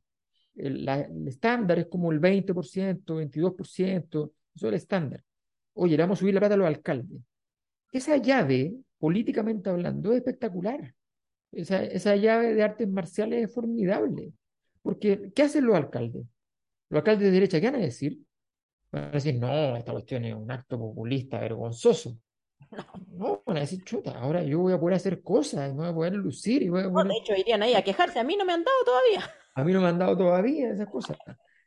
El estándar es como el 20%, 22%, eso es el estándar. Oye, le vamos a subir la plata a los alcaldes. Esa llave, políticamente hablando, es espectacular. Esa, esa llave de artes marciales es formidable. Porque, ¿qué hacen los alcaldes? Los alcaldes de derecha, ¿qué van a decir? Van a decir, no, esta cuestión es un acto populista vergonzoso. No, van a decir, chuta, ahora yo voy a poder hacer cosas, voy a poder lucir y voy a No, poder... de hecho, irían ahí a quejarse. A mí no me han dado todavía. A mí no me han dado todavía esas cosas.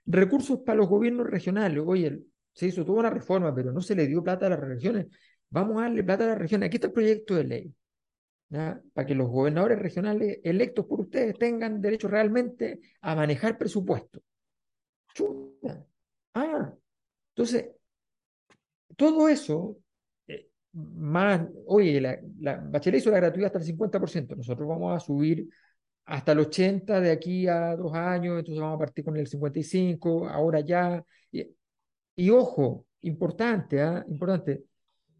Recursos para los gobiernos regionales. Oye, se hizo toda una reforma, pero no se le dio plata a las regiones. Vamos a darle plata a las regiones. Aquí está el proyecto de ley. Para que los gobernadores regionales electos por ustedes tengan derecho realmente a manejar presupuesto. Chuta. Ah, entonces, todo eso, eh, más, oye, la, la Bachelet hizo la gratuidad hasta el 50%, nosotros vamos a subir hasta el 80% de aquí a dos años, entonces vamos a partir con el 55%, ahora ya. Y, ojo, importante, ¿ah? Importante,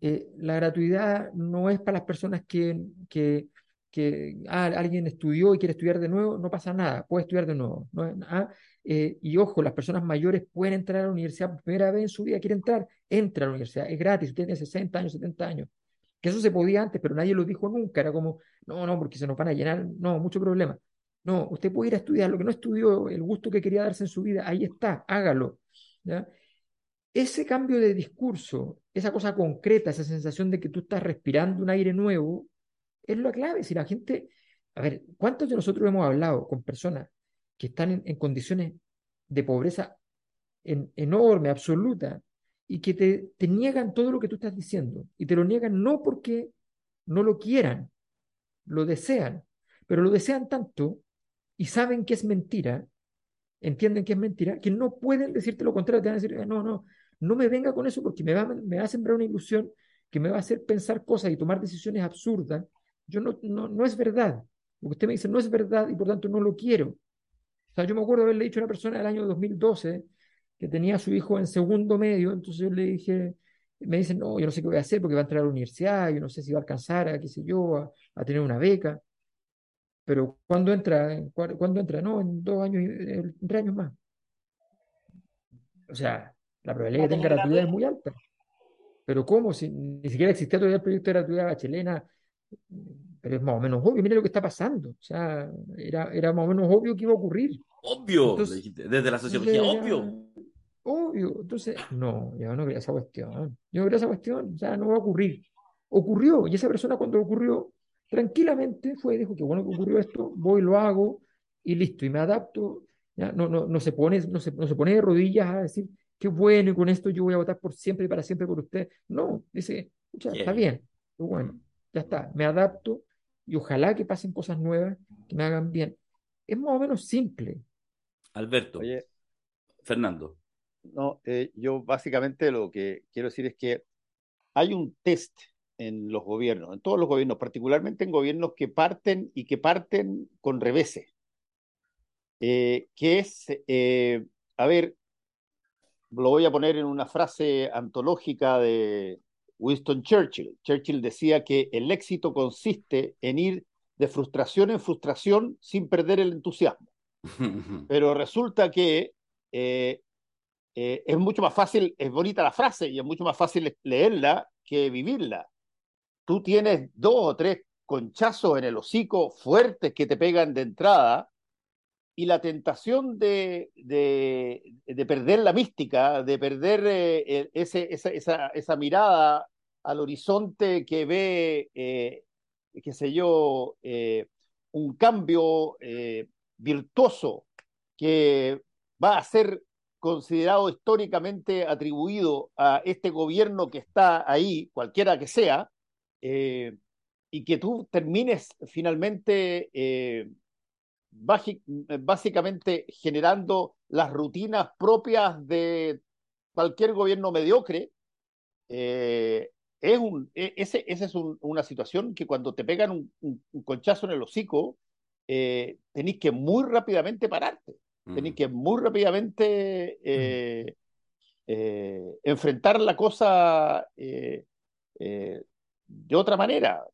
eh, la gratuidad no es para las personas que, que, que ah, alguien estudió y quiere estudiar de nuevo, no pasa nada, puede estudiar de nuevo. ¿no? Eh, y ojo, las personas mayores pueden entrar a la universidad por primera vez en su vida, quiere entrar, entra a la universidad, es gratis, tiene 60 años, 70 años. Que eso se podía antes, pero nadie lo dijo nunca, era como, no, no, porque se nos van a llenar, no, mucho problema. No, usted puede ir a estudiar lo que no estudió, el gusto que quería darse en su vida, ahí está, hágalo. ¿ya? Ese cambio de discurso, esa cosa concreta, esa sensación de que tú estás respirando un aire nuevo, es la clave. Si la gente, a ver, ¿cuántos de nosotros hemos hablado con personas que están en, condiciones de pobreza en, enorme, absoluta, y que te, te niegan todo lo que tú estás diciendo? Y te lo niegan no porque no lo quieran, lo desean, pero lo desean tanto y saben que es mentira, entienden que es mentira, que no pueden decirte lo contrario, te van a decir, no, no, no me venga con eso porque me va, me va a sembrar una ilusión que me va a hacer pensar cosas y tomar decisiones absurdas. Yo no, no, no es verdad. Lo que usted me dice no es verdad y por tanto no lo quiero. O sea, yo me acuerdo haberle dicho a una persona del año 2012 que tenía a su hijo en segundo medio, entonces yo le dije, me dicen, no, yo no sé qué voy a hacer porque va a entrar a la universidad, yo no sé si va a alcanzar a, qué sé yo, a, tener una beca. Pero ¿cuándo entra? ¿Cuándo entra? No, en dos años, en tres años más. O sea, la probabilidad de que tenga gratuidad es muy alta. Pero ¿cómo? Si ni siquiera existía todavía el proyecto de gratuidad chilena, pero es más o menos obvio, mire lo que está pasando. O sea, era, era más o menos obvio que iba a ocurrir. Obvio, entonces, desde la sociología, obvio. Obvio. Entonces, no, yo no creo esa cuestión. Yo no creo esa cuestión, o sea, no va a ocurrir. Ocurrió, y esa persona cuando ocurrió, tranquilamente fue y dijo que bueno que ocurrió esto, voy, lo hago y listo, y me adapto. ¿ya? No, no, no, se pone, no, se, no se pone de rodillas a decir, qué bueno, y con esto yo voy a votar por siempre y para siempre por usted. No, dice, está bien, bueno, ya está, me adapto y ojalá que pasen cosas nuevas que me hagan bien. Es más o menos simple. Alberto. Oye, Fernando. No, eh, yo básicamente lo que quiero decir es que hay un test en los gobiernos, en todos los gobiernos, particularmente en gobiernos que parten y que parten con reveses, eh, que es, eh, a ver, lo voy a poner en una frase antológica de Winston Churchill. Churchill decía que el éxito consiste en ir de frustración en frustración sin perder el entusiasmo. Pero resulta que eh, eh, es mucho más fácil, es bonita la frase y es mucho más fácil leerla que vivirla tú tienes dos o tres conchazos en el hocico fuertes que te pegan de entrada y la tentación de, de, de perder la mística, de perder eh, esa, esa, esa, mirada al horizonte que ve, eh, qué sé yo, eh, un cambio virtuoso que va a ser considerado históricamente atribuido a este gobierno que está ahí, cualquiera que sea, y que tú termines finalmente básicamente generando las rutinas propias de cualquier gobierno mediocre, eh, es un, e, ese, esa es un, una situación que cuando te pegan un, un, un conchazo en el hocico, eh, tenés que muy rápidamente pararte, mm. tenés que muy rápidamente eh, mm. enfrentar la cosa de otra manera.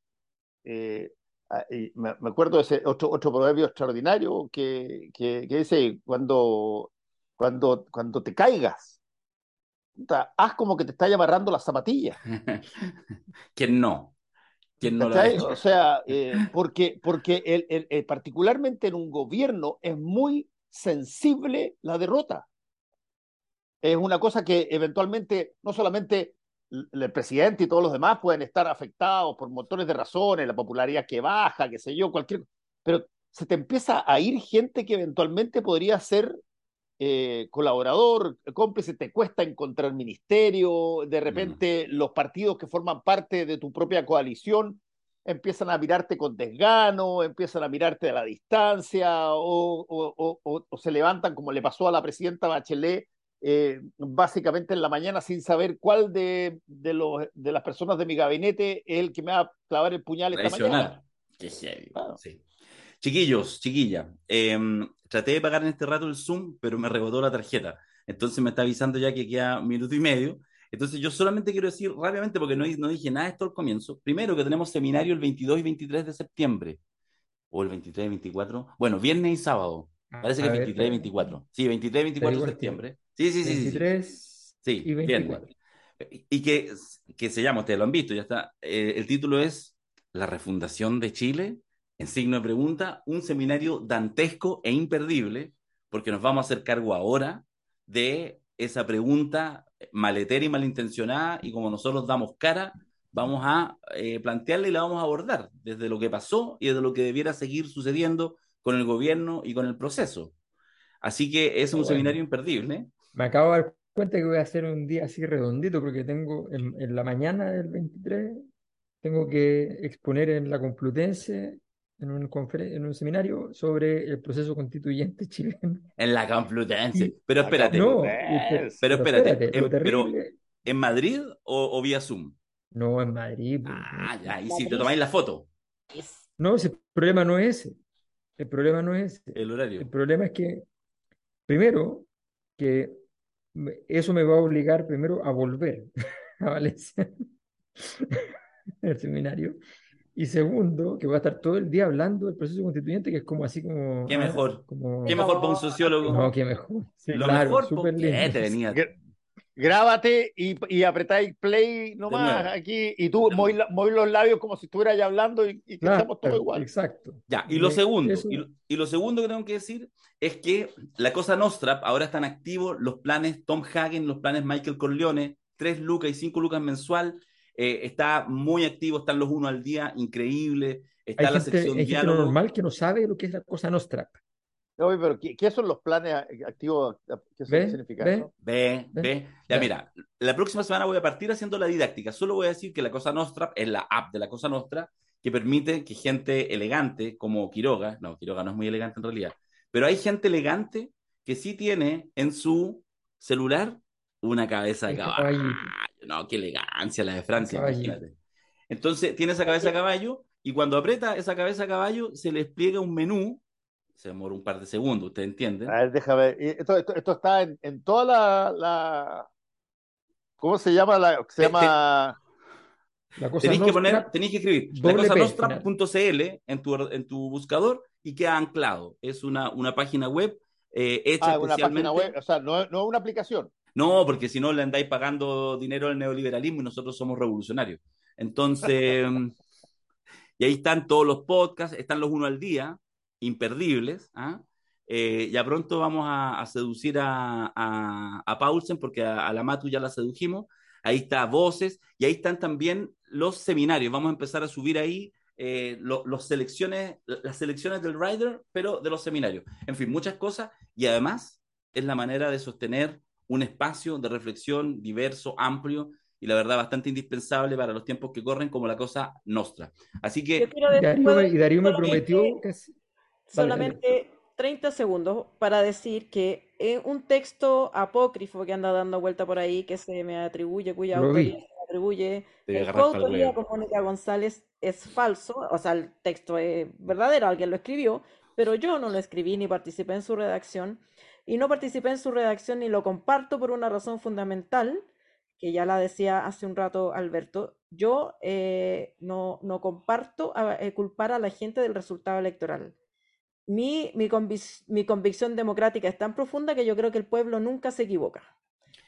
Eh, me, me, acuerdo de ese otro, otro proverbio extraordinario que, que, que dice, cuando, cuando, cuando te caigas, haz como que te está amarrando las zapatillas. que no. ¿Quién no o sea, eh, porque, porque el, el, el, particularmente en un gobierno es muy sensible la derrota. Es una cosa que eventualmente no solamente el presidente y todos los demás pueden estar afectados por montones de razones, la popularidad que baja, qué sé yo, cualquier... Pero se te empieza a ir gente que eventualmente podría ser eh, colaborador, cómplice, te cuesta encontrar ministerio, de repente mm. los partidos que forman parte de tu propia coalición empiezan a mirarte con desgano, empiezan a mirarte a la distancia o, o, o, o se levantan como le pasó a la presidenta Bachelet eh, básicamente en la mañana sin saber cuál de, de, los, de las personas de mi gabinete es el que me va a clavar el puñal esta mañana. Qué heavy. Claro. Sí. Chiquillos, chiquilla, eh, traté de pagar en este rato el Zoom, pero me rebotó la tarjeta. Entonces me está avisando ya que queda un minuto y medio. Entonces yo solamente quiero decir rápidamente, porque no, no dije nada de esto al comienzo, primero que tenemos seminario el 22 y 23 de septiembre, o el 23 y 24, bueno, viernes y sábado. Parece que es 23 y 24. Sí, 23 y 24 de septiembre. Sí, sí, sí. 23 sí, y 24. Bien. Y que, que se llama, ustedes lo han visto, ya está. Eh, el título es La refundación de Chile en signo de pregunta, un seminario dantesco e imperdible, porque nos vamos a hacer cargo ahora de esa pregunta maletera y malintencionada, y como nosotros damos cara, vamos a eh, plantearla y la vamos a abordar desde lo que pasó y desde lo que debiera seguir sucediendo con el gobierno y con el proceso. Así que es un Bueno. seminario imperdible. Me acabo de dar cuenta que voy a hacer un día así redondito porque tengo en, en la mañana del 23 tengo que exponer en la Complutense en un, en un seminario sobre el proceso constituyente chileno. En la Complutense. Y- Pero espérate, No. Pero espérate, lo em- pero- ¿en Madrid o, o vía Zoom? no en Madrid. pues, Ah, ya, y si te tomáis la foto, No, ese problema no es ese. El problema no es ese. el horario. El problema es que, primero, que eso me va a obligar primero a volver a Valencia, el seminario. Y segundo, que voy a estar todo el día hablando del proceso constituyente, que es como así como... Qué mejor. como- ¿Qué mejor para un sociólogo? No, qué mejor. Sí, Lo claro, mejor, súper ¿por qué lindo. te venía? Gr- Grábate y, y apretáis play nomás aquí y tú moví, los labios como si estuvieras ya hablando y, y Claro, estemos todos igual. exacto. Ya, y lo Me- segundo, eso- y lo, y lo segundo que tengo que decir es que la cosa Nostra, ahora están activos los planes Tom Hagen, los planes Michael Corleone, 3 lucas y 5 lucas mensual, eh, está muy activo, están los uno al día, increíble, está Hay la gente, sección hay gente diálogo. normal que no sabe lo que es la cosa nostra. Oye, pero ¿qué, qué son los planes activos? ¿Qué ¿Ve? significa ¿Ve? eso? Ve, ¿Ve? ve. Ya, mira, la próxima semana voy a partir haciendo la didáctica. Solo voy a decir que la Cosa Nostra es la app de la Cosa Nostra que permite que gente elegante como Quiroga, no, Quiroga no es muy elegante en realidad, pero hay gente elegante que sí tiene en su celular una cabeza de caballo. No, qué elegancia la de Francia, imagínate. Entonces tiene esa cabeza de caballo y cuando aprieta esa cabeza de caballo se le despliega un menú, se demora un par de segundos, ¿ustedes entienden? A ver, déjame ver. Y Esto, esto, esto está en, en toda la, la- ¿Cómo se llama? La, se llama. La cosa Tenéis que poner, tenéis que escribir lacosanostrap.cl en tu, en tu buscador y queda anclado. Es una, una página web eh, hecha Ah, una especialmente. página web. O sea, no, no es una aplicación. No, porque si no le andáis pagando dinero al neoliberalismo y nosotros somos revolucionarios. Entonces, y ahí están todos los podcasts, están los uno al día, imperdibles. ¿ah? Eh, ya pronto vamos a, a seducir a, a, a Paulsen, porque a, a la Matu ya la sedujimos. Ahí está Voces, y ahí están también los seminarios. Vamos a empezar a subir ahí eh, lo- los selecciones, las selecciones del rider, pero de los seminarios. En fin, muchas cosas. Y además es la manera de sostener un espacio de reflexión diverso, amplio y la verdad bastante indispensable para los tiempos que corren como la cosa nostra. Así que Y decir, Darío, me- Darío prometió que sí. Dale, dale. Solamente 30 segundos para decir que en un texto apócrifo que anda dando vuelta por ahí, que se me atribuye, cuya Lo vi. autoría se me atribuye, coautoría huevo. con Mónica González, es falso, o sea, el texto es verdadero, alguien lo escribió, pero yo no lo escribí ni participé en su redacción, y no participé en su redacción ni lo comparto por una razón fundamental, que ya la decía hace un rato Alberto, yo eh, no, no comparto a- eh, culpar a la gente del resultado electoral. Mi, mi, convic- mi convicción democrática es tan profunda que yo creo que el pueblo nunca se equivoca.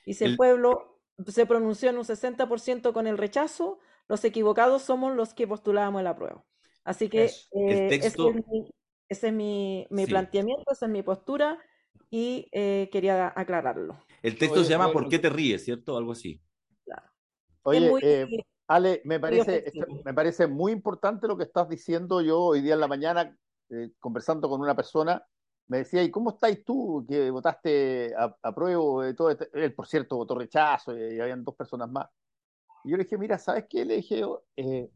Y si el, El- pueblo se pronunció en un 60% con el rechazo, los equivocados somos los que postulábamos el apruebo. Así que. El eh, ese texto- es mi, ese es mi, mi Sí. planteamiento, esa es mi postura y eh, quería aclararlo. el texto Oye, se llama oye, ¿Por qué te ríes? ¿Cierto? Algo así. Oye, es muy, eh, Ale, me parece, ofensivo. me parece muy importante lo que estás diciendo. Yo hoy día en la mañana, eh, conversando con una persona, me decía, ¿y cómo estáis tú que votaste a, a prueba de este-?" Él, por cierto, votó rechazo y, y habían dos personas más. Y yo le dije, mira, ¿sabes qué? Le dije, eh,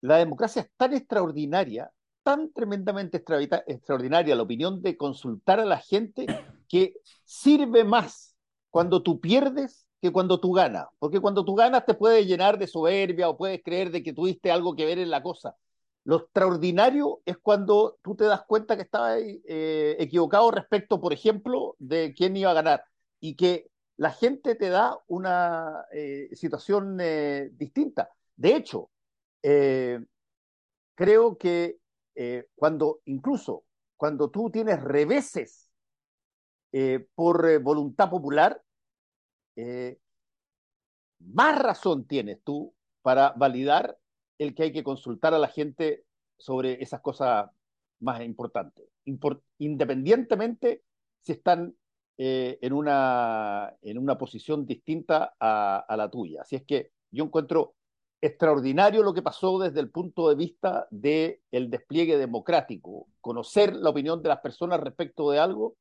la democracia es tan extraordinaria, tan tremendamente extra- extraordinaria la opinión de consultar a la gente que sirve más cuando tú pierdes que cuando tú ganas. Porque cuando tú ganas te puedes llenar de soberbia o puedes creer de que tuviste algo que ver en la cosa. Lo extraordinario es cuando tú te das cuenta que estabas eh, equivocado respecto, por ejemplo, de quién iba a ganar y que la gente te da una eh, situación eh, distinta. De hecho, creo que cuando incluso cuando tú tienes reveses por voluntad popular, más razón tienes tú para validar el que hay que consultar a la gente sobre esas cosas más importantes, Impor- independientemente si están eh, en, una, en una posición distinta a, la tuya. Así es que yo encuentro extraordinario lo que pasó desde el punto de vista del despliegue democrático, conocer la opinión de las personas respecto de algo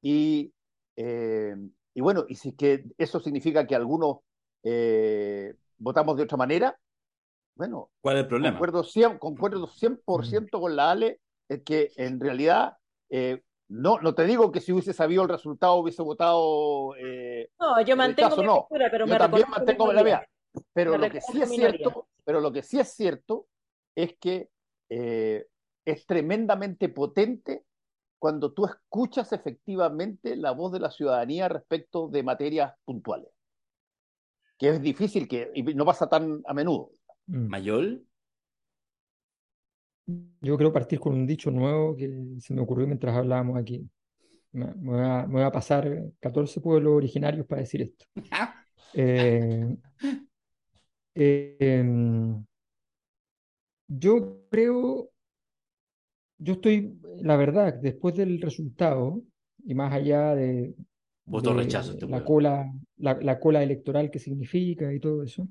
y, eh, y bueno, y si es que eso significa que algunos eh, votamos de otra manera, bueno, ¿Cuál es el problema? concuerdo 100%, concuerdo 100% con la Ale, es que en realidad, eh, no, no te digo que si hubiese sabido el resultado hubiese votado eh, No, yo mantengo rechazo, mi no. postura, pero Yo me también mantengo la mía. Pero Me lo que sí es minoría. cierto, pero lo que sí es cierto es que eh, es tremendamente potente cuando tú escuchas efectivamente la voz de la ciudadanía respecto de materias puntuales. Que es difícil que y no pasa tan a menudo. Mm. ¿Mayol? Yo creo partir con un dicho nuevo que se me ocurrió mientras hablábamos aquí. Me, me voy a, me voy a pasar 14 pueblos originarios para decir esto. Eh, eh, em, yo creo, yo estoy, la verdad, después del resultado, y más allá de, Voto de rechazo este la cola, la, la cola electoral que significa y todo eso,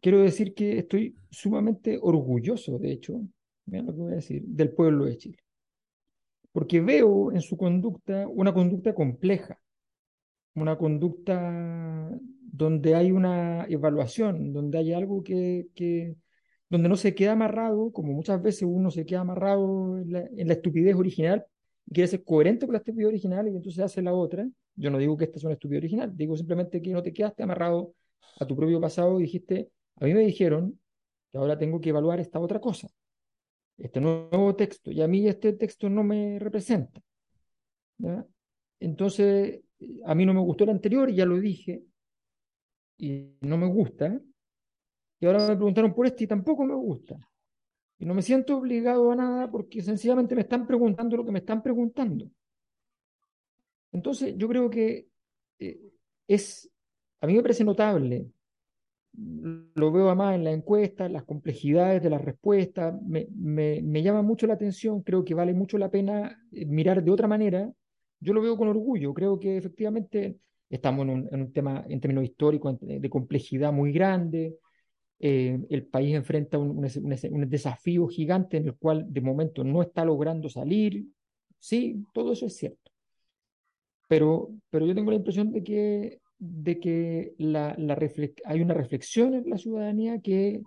quiero decir que estoy sumamente orgulloso, de hecho, mira lo que voy a decir, del pueblo de Chile. Porque veo en su conducta una conducta compleja, una conducta donde hay una evaluación, donde hay algo que, que- donde no se queda amarrado, como muchas veces uno se queda amarrado en la, en la estupidez original y quiere ser coherente con la estupidez original y entonces hace la otra. Yo no digo que esta sea una estupidez original, digo simplemente que no te quedaste amarrado a tu propio pasado y dijiste, a mí me dijeron que ahora tengo que evaluar esta otra cosa, este nuevo texto, y a mí este texto no me representa. Entonces, a mí no me gustó el anterior, ya lo dije, y no me gusta. Y ahora me preguntaron por este y tampoco me gusta. Y no me siento obligado a nada porque sencillamente me están preguntando lo que me están preguntando. Entonces, yo creo que eh, es, a mí me parece notable, lo veo además en la encuesta, las complejidades de las respuestas, me, me, me llama mucho la atención, creo que vale mucho la pena eh, mirar de otra manera. Yo lo veo con orgullo, creo que efectivamente estamos en un, tema en términos históricos de, de complejidad muy grande. Eh, el país enfrenta un, un, un desafío gigante en el cual de momento no está logrando salir. Sí, todo eso es cierto. Pero, pero yo tengo la impresión de que, de que la, la hay una reflexión en la ciudadanía que,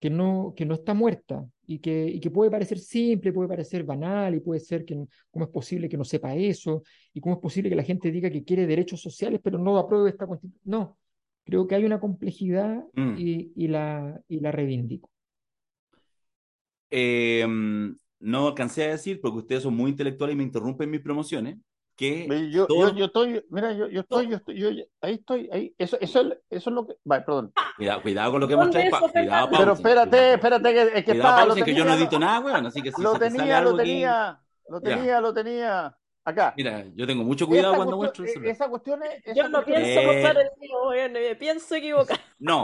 que, no, que no está muerta y que, y que puede parecer simple, puede parecer banal y puede ser que cómo es posible que no sepa eso y cómo es posible que la gente diga que quiere derechos sociales pero no apruebe esta constitución. No, creo que hay una complejidad Mm. y, y, la, y la reivindico. Eh, no alcancé a decir, porque ustedes son muy intelectuales y me interrumpen mis promociones, que Yo, todo- yo, yo estoy, mira, yo, yo estoy, yo estoy, yo, ahí estoy, ahí, eso, eso, es- eso es lo que, vale, perdón. Cuidado, cuidado con lo que ¿Dónde mostráis. eso, pa- Cuidado? Pero espérate, espérate, que, es que Cuidado, está, lo Paulsen, que yo no tenía, edito nada, weón, así que si lo se te sale tenía, algo lo aquí- tenía, lo tenía, lo tenía, acá. Mira, yo tengo mucho cuidado Esa cuando muestro eh, esa cuestión es, esa Yo no cuestión es- pienso Eh. mostrar el mío, me pienso equivocar. No,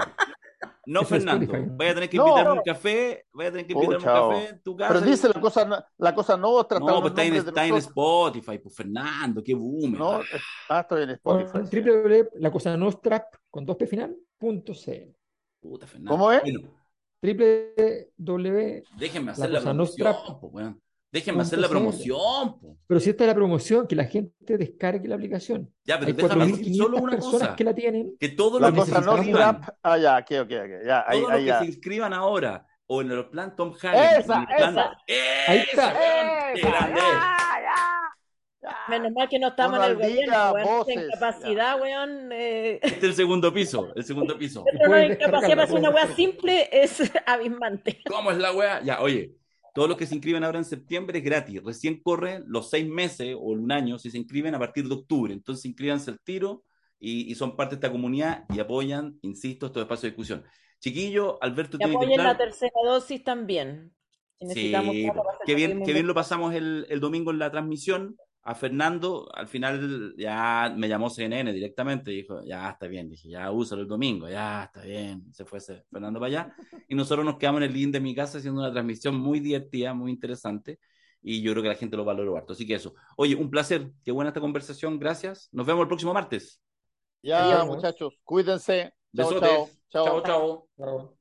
no, Fernando. Voy a tener que No. invitarme un café. Voy a tener que Oh, invitarme un café en tu casa. Pero dice la cosa, no- la cosa nuestra, No, están pues está en, está en. Spotify, pues Fernando, qué boomer. No, ah, estoy en Spotify. Con sí. www.lacosanostrap con dos p final, punto cl. Puta, Fernando. ¿Cómo es? Bueno, www. déjenme hacer La la, cosa promoción, nostra- po, weón. Déjenme hacer la promoción, po. Pero si esta es la promoción, que la gente descargue la aplicación. Ya, pero Hay déjame decir 4.500 solo una personas cosa. que la tienen. Que todo La lo que se no inscriban. Ah, ya, ok, ok, ok. Ya, ahí, todos los ahí, que ya. se inscriban ahora o en el plan Tom Hagen. Esa, en el plan- esa. Ahí ¡Esa, está. weón! ¡Qué Esa, grande! ya. Menos mal que no estamos en el gobierno, weón. incapacidad, weón. Eh, Este es el segundo piso, el segundo piso. Pero puedes incapacidad para hacer una weá simple es abismante. ¿Cómo es la wea? Ya, oye, todos los que se inscriben ahora en septiembre es gratis. Recién corre los seis meses o un año si se inscriben a partir de octubre. Entonces inscríbanse al tiro y, y son parte de esta comunidad y apoyan, insisto, estos espacios de discusión. Chiquillo, Alberto Y tiene que apoyen la tercera dosis también. Sí, qué bien, qué bien lo pasamos el, el domingo en la transmisión. A Fernando, al final ya me llamó CNN directamente y dijo, ya está bien, dije, ya úsalo el domingo, ya está bien, se fue ese Fernando para allá. Y nosotros nos quedamos en el link de mi casa haciendo una transmisión muy divertida, muy interesante, y yo creo que la gente lo valoró harto. Así que eso. Oye, un placer, qué buena esta conversación, gracias. Nos vemos el próximo martes. Ya, Adiós. muchachos, cuídense. Chao. chao. chao. Chao.